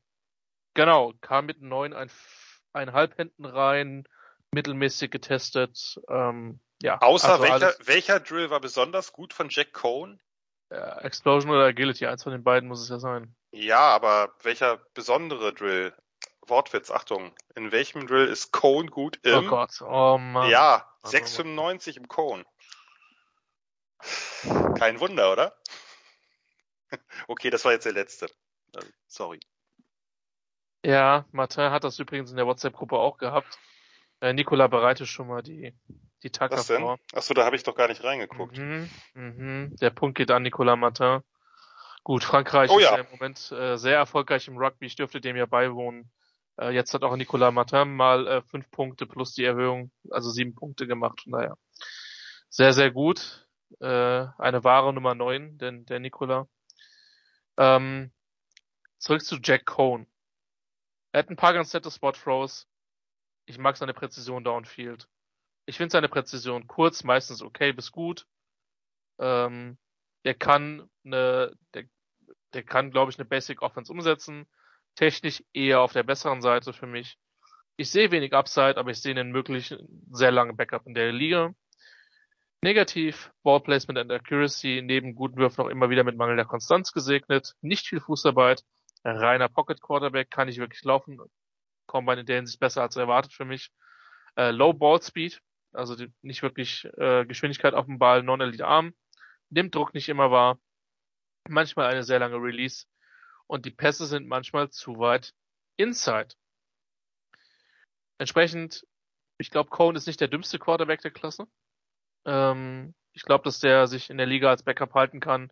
genau, kam mit 9 ein, ein halb hinten rein, mittelmäßig getestet. Ähm, ja, Außer also welcher, alles, welcher Drill war besonders gut von Jack Cohn? äh, Explosion oder Agility, eins von den beiden muss es ja sein. Ja, aber welcher besondere Drill? Wortwitz, Achtung. In welchem Drill ist Cohn gut im? oh Gott, oh Mann. Ja, Mann, 6,95 im Cohn. Kein Wunder, oder? Okay, das war jetzt der letzte. Äh, Sorry. Ja, Martin hat das übrigens in der WhatsApp-Gruppe auch gehabt. Äh, Nicola bereitet schon mal die, die Tacker Was denn? vor. Achso, da habe ich doch gar nicht reingeguckt. Mhm, mhm. Der Punkt geht an Nicolas Martin. Gut, Frankreich Oh ist ja. im Moment äh, sehr erfolgreich im Rugby. Ich dürfte dem ja beiwohnen. Äh, jetzt hat auch Nicolas Martin mal äh, fünf Punkte plus die Erhöhung, also sieben Punkte gemacht. Von daher sehr, sehr gut. Äh, eine wahre Nummer neun, denn der Nicolas. Ähm, zurück zu Jack Cohn. Er hat ein paar ganz nette Spot Throws. Ich mag seine Präzision downfield. Ich finde seine Präzision kurz, meistens okay bis gut. Ähm, der kann eine, der, der kann, glaube ich, eine Basic Offense umsetzen. Technisch eher auf der besseren Seite für mich. Ich sehe wenig Upside, aber ich sehe einen möglichen sehr langen Backup in der Liga. Negativ, Ball Placement and Accuracy, neben guten Würfen auch immer wieder mit mangelnder Konstanz gesegnet. Nicht viel Fußarbeit, reiner Pocket Quarterback, kann nicht wirklich laufen. Combine in der Hinsicht besser als erwartet für mich. Äh, Low Ball Speed, also die, nicht wirklich äh, Geschwindigkeit auf dem Ball, Non-Elite Arm, nimmt Druck nicht immer wahr. Manchmal eine sehr lange Release und die Pässe sind manchmal zu weit inside. Entsprechend, ich glaube, Cohen ist nicht der dümmste Quarterback der Klasse. Ähm, ich glaube, dass der sich in der Liga als Backup halten kann.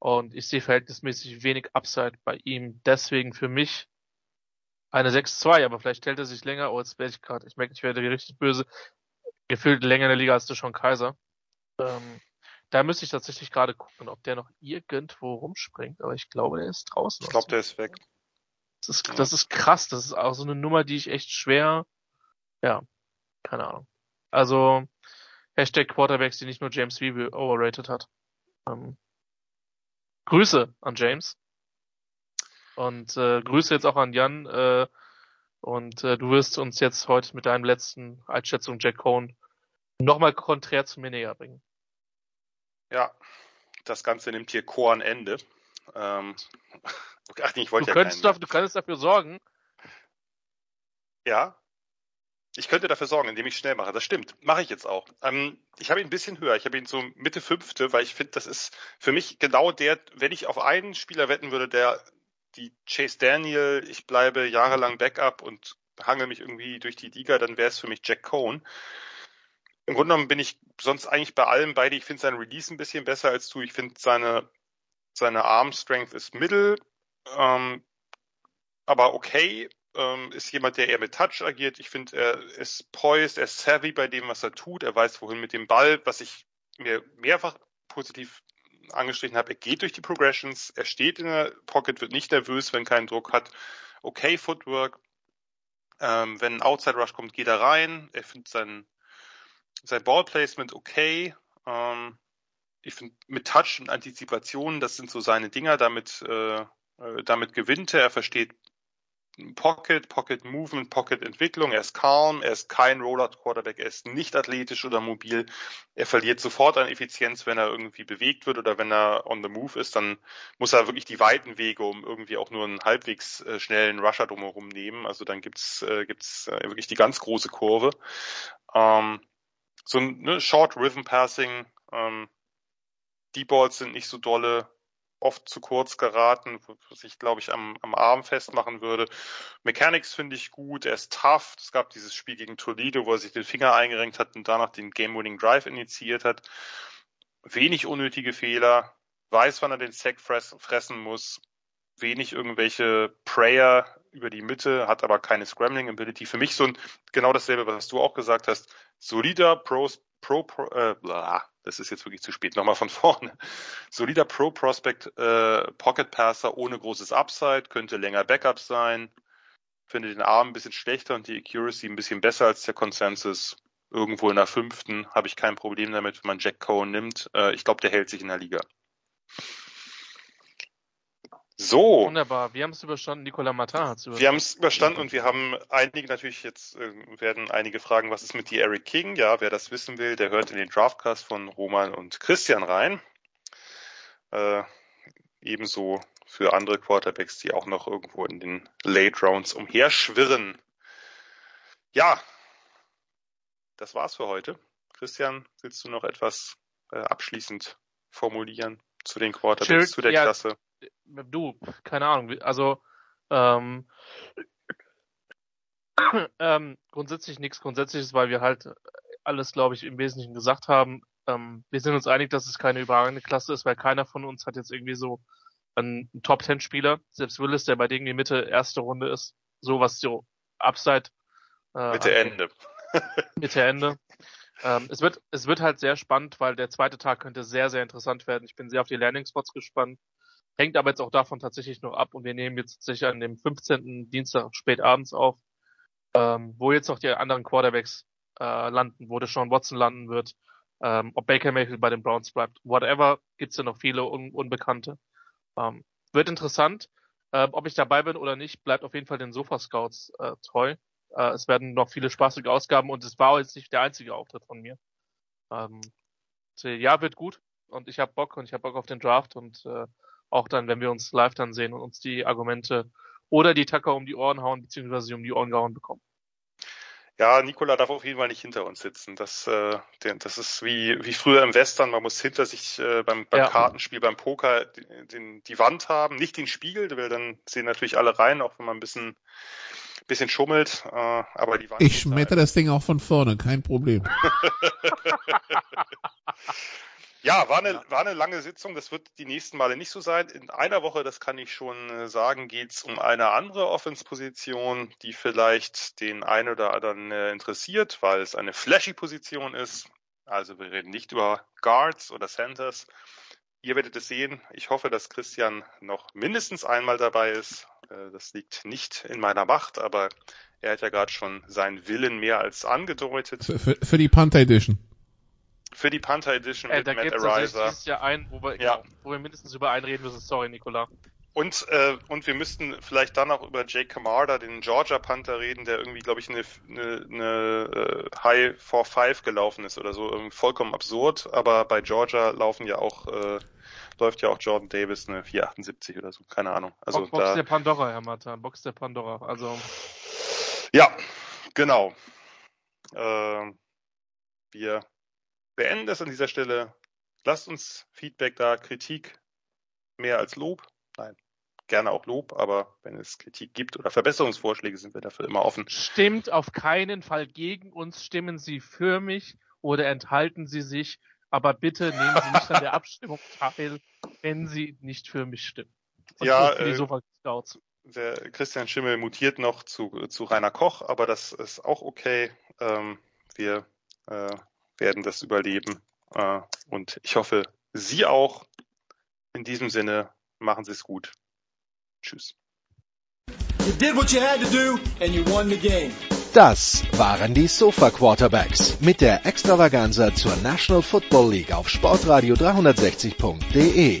Und ich sehe verhältnismäßig wenig Upside bei ihm. Deswegen für mich eine 6-2, aber vielleicht stellt er sich länger. Oh, jetzt werde ich gerade, ich merke, ich werde richtig böse. Gefühlt länger in der Liga als du schon Kaiser. Ähm, da müsste ich tatsächlich gerade gucken, ob der noch irgendwo rumspringt. Aber ich glaube, der ist draußen. Ich glaube, der ist weg. Das ist, das ist krass. Das ist auch so eine Nummer, die ich echt schwer, ja, keine Ahnung. Also, Hashtag Quarterbacks, die nicht nur James Wiebe overrated hat. Ähm, Grüße an James. Und äh, Grüße jetzt auch an Jan. Äh, und äh, du wirst uns jetzt heute mit deinem letzten Einschätzung Jack Cohn nochmal konträr zu mir näher bringen. Ja, das Ganze nimmt hier Korn Ende. Ähm, ach nee, ich Du wollte ja könntest, keinen. dafür, du könntest dafür sorgen. Ja. Ich könnte dafür sorgen, indem ich schnell mache. Das stimmt. Mache ich jetzt auch. Ähm, ich habe ihn ein bisschen höher. Ich habe ihn so Mitte fünfte, weil ich finde, das ist für mich genau der, wenn ich auf einen Spieler wetten würde, der die Chase Daniel, ich bleibe jahrelang Backup und hangel mich irgendwie durch die Liga, dann wäre es für mich Jack Cohn. Im Grunde genommen bin ich sonst eigentlich bei allem beide. Ich finde sein Release ein bisschen besser als du. Ich finde seine, seine Arm Strength ist Mittel, ähm, aber okay. Ähm, ist jemand, der eher mit Touch agiert. Ich finde, er ist poised, er ist savvy bei dem, was er tut. Er weiß, wohin mit dem Ball, was ich mir mehrfach positiv angestrichen habe. Er geht durch die Progressions, er steht in der Pocket, wird nicht nervös, wenn keinen Druck hat. Okay, Footwork. Ähm, wenn ein Outside Rush kommt, geht er rein. Er findet sein, sein Ball Placement okay. Ähm, ich finde mit Touch und Antizipation, das sind so seine Dinger. Damit äh, Äh, damit gewinnt er, er versteht Pocket, Pocket Movement, Pocket Entwicklung. Er ist calm, er ist kein Rollout Quarterback, er ist nicht athletisch oder mobil. Er verliert sofort an Effizienz, wenn er irgendwie bewegt wird oder wenn er on the move ist, dann muss er wirklich die weiten Wege, um irgendwie auch nur einen halbwegs äh, schnellen Rusher drumherum nehmen. Also dann gibt's äh, gibt's äh, wirklich die ganz große Kurve. Ähm, so ein ne, Short Rhythm Passing, ähm, die Balls sind nicht so dolle, oft zu kurz geraten, was ich glaube ich am, am Arm festmachen würde. Mechanics finde ich gut, er ist tough. Es gab dieses Spiel gegen Toledo, wo er sich den Finger eingerenkt hat und danach den Game-Winning Drive initiiert hat. Wenig unnötige Fehler, weiß, wann er den Sack fressen muss, wenig irgendwelche Prayer über die Mitte, hat aber keine Scrambling Ability. Für mich so ein, genau dasselbe, was du auch gesagt hast, solider Pro, Pro, Pro äh, blah, das ist jetzt wirklich zu spät, nochmal von vorne. Solider Pro Prospect äh, Pocket Passer ohne großes Upside, könnte länger Backup sein, finde den Arm ein bisschen schlechter und die Accuracy ein bisschen besser als der Consensus. Irgendwo in der fünften habe ich kein Problem damit, wenn man Jack Cohen nimmt. Äh, ich glaube, der hält sich in der Liga. So. Wunderbar. Wir haben es überstanden. Nicola Martin hat es überstanden. Wir haben es überstanden und wir haben einige natürlich jetzt äh, werden einige fragen, was ist mit die Eric King? Ja, wer das wissen will, der hört in den Draftcast von Roman und Christian rein. Äh, ebenso für andere Quarterbacks, die auch noch irgendwo in den Late Rounds umherschwirren. Ja, das war's für heute. Christian, willst du noch etwas äh, abschließend formulieren zu den Quarterbacks, Chill, zu der ja, Klasse? Du, keine Ahnung, also ähm, ähm, grundsätzlich nichts Grundsätzliches, weil wir halt alles, glaube ich, im Wesentlichen gesagt haben. Ähm, wir sind uns einig, dass es keine überragende Klasse ist, weil keiner von uns hat jetzt irgendwie so einen Top Ten Spieler. Selbst Willis, der bei denen die Mitte erste Runde ist, sowas so Upside. Äh, Mitte Ende. Mitte Ende. Ähm, es wird, es wird halt sehr spannend, weil der zweite Tag könnte sehr, sehr interessant werden. Ich bin sehr auf die Landing Spots gespannt. Hängt aber jetzt auch davon tatsächlich noch ab und wir nehmen jetzt tatsächlich an dem 15. Dienstag spät abends auf, ähm, wo jetzt noch die anderen Quarterbacks äh, landen, wo Sean Watson landen wird, ähm, ob Baker Mayfield bei den Browns bleibt, whatever, gibt's ja noch viele Un Unbekannte. Ähm, wird interessant. Äh, ob ich dabei bin oder nicht, bleibt auf jeden Fall den Sofa-Scouts äh, treu. Äh, es werden noch viele spaßige Ausgaben und es war jetzt nicht der einzige Auftritt von mir. Ähm, ja, wird gut und ich habe Bock und ich habe Bock auf den Draft und äh, auch dann, wenn wir uns live dann sehen und uns die Argumente oder die Tacker um die Ohren hauen, beziehungsweise sie um die Ohren gehauen bekommen. Ja, Nikola darf auf jeden Fall nicht hinter uns sitzen. Das, äh, das ist wie, wie früher im Western. Man muss hinter sich äh, beim, beim ja. Kartenspiel, beim Poker den, die Wand haben, nicht den Spiegel, weil dann sehen natürlich alle rein, auch wenn man ein bisschen, bisschen schummelt. Äh, aber die Wand. Ich schmetter das Ding auch von vorne, kein Problem. Ja, war eine, war eine lange Sitzung. Das wird die nächsten Male nicht so sein. In einer Woche, das kann ich schon äh, sagen, geht's um eine andere Offense-Position, die vielleicht den einen oder anderen äh, interessiert, weil es eine flashy Position ist. Also wir reden nicht über Guards oder Centers. Ihr werdet es sehen. Ich hoffe, dass Christian noch mindestens einmal dabei ist. Äh, das liegt nicht in meiner Macht, aber er hat ja gerade schon seinen Willen mehr als angedeutet. Für, für, für die Panther Edition. Für die Panther Edition äh, mit da Matt Ariza. dieses Jahr ein, wo wir, ja. Genau, wo wir mindestens über einen reden müssen. Sorry, Nicola. Und, äh, und wir müssten vielleicht dann auch über Jake Camarda, den Georgia Panther, reden, der irgendwie, glaube ich, eine, eine, eine äh, High 4-5 gelaufen ist oder so. Irgendwie vollkommen absurd, aber bei Georgia laufen ja auch, äh, läuft ja auch Jordan Davis eine 478 oder so, keine Ahnung. Also Box, Box da, der Pandora, Herr Martin, Box der Pandora. Also. Ja, genau. Äh, wir beenden das an dieser Stelle. Lasst uns Feedback da, Kritik mehr als Lob. Nein, gerne auch Lob, aber wenn es Kritik gibt oder Verbesserungsvorschläge, sind wir dafür immer offen. Stimmt auf keinen Fall gegen uns, stimmen Sie für mich oder enthalten Sie sich, aber bitte nehmen Sie nicht an der Abstimmung teil, wenn Sie nicht für mich stimmen. Und ja, äh, der Christian Schimmel mutiert noch zu, zu Rainer Koch, aber das ist auch okay. Ähm, wir äh, werden das überleben. Äh, und ich hoffe, Sie auch. In diesem Sinne, machen Sie es gut. Tschüss. Das waren die Sofa Quarterbacks mit der Extravaganza zur National Football League auf Sportradio 360.de.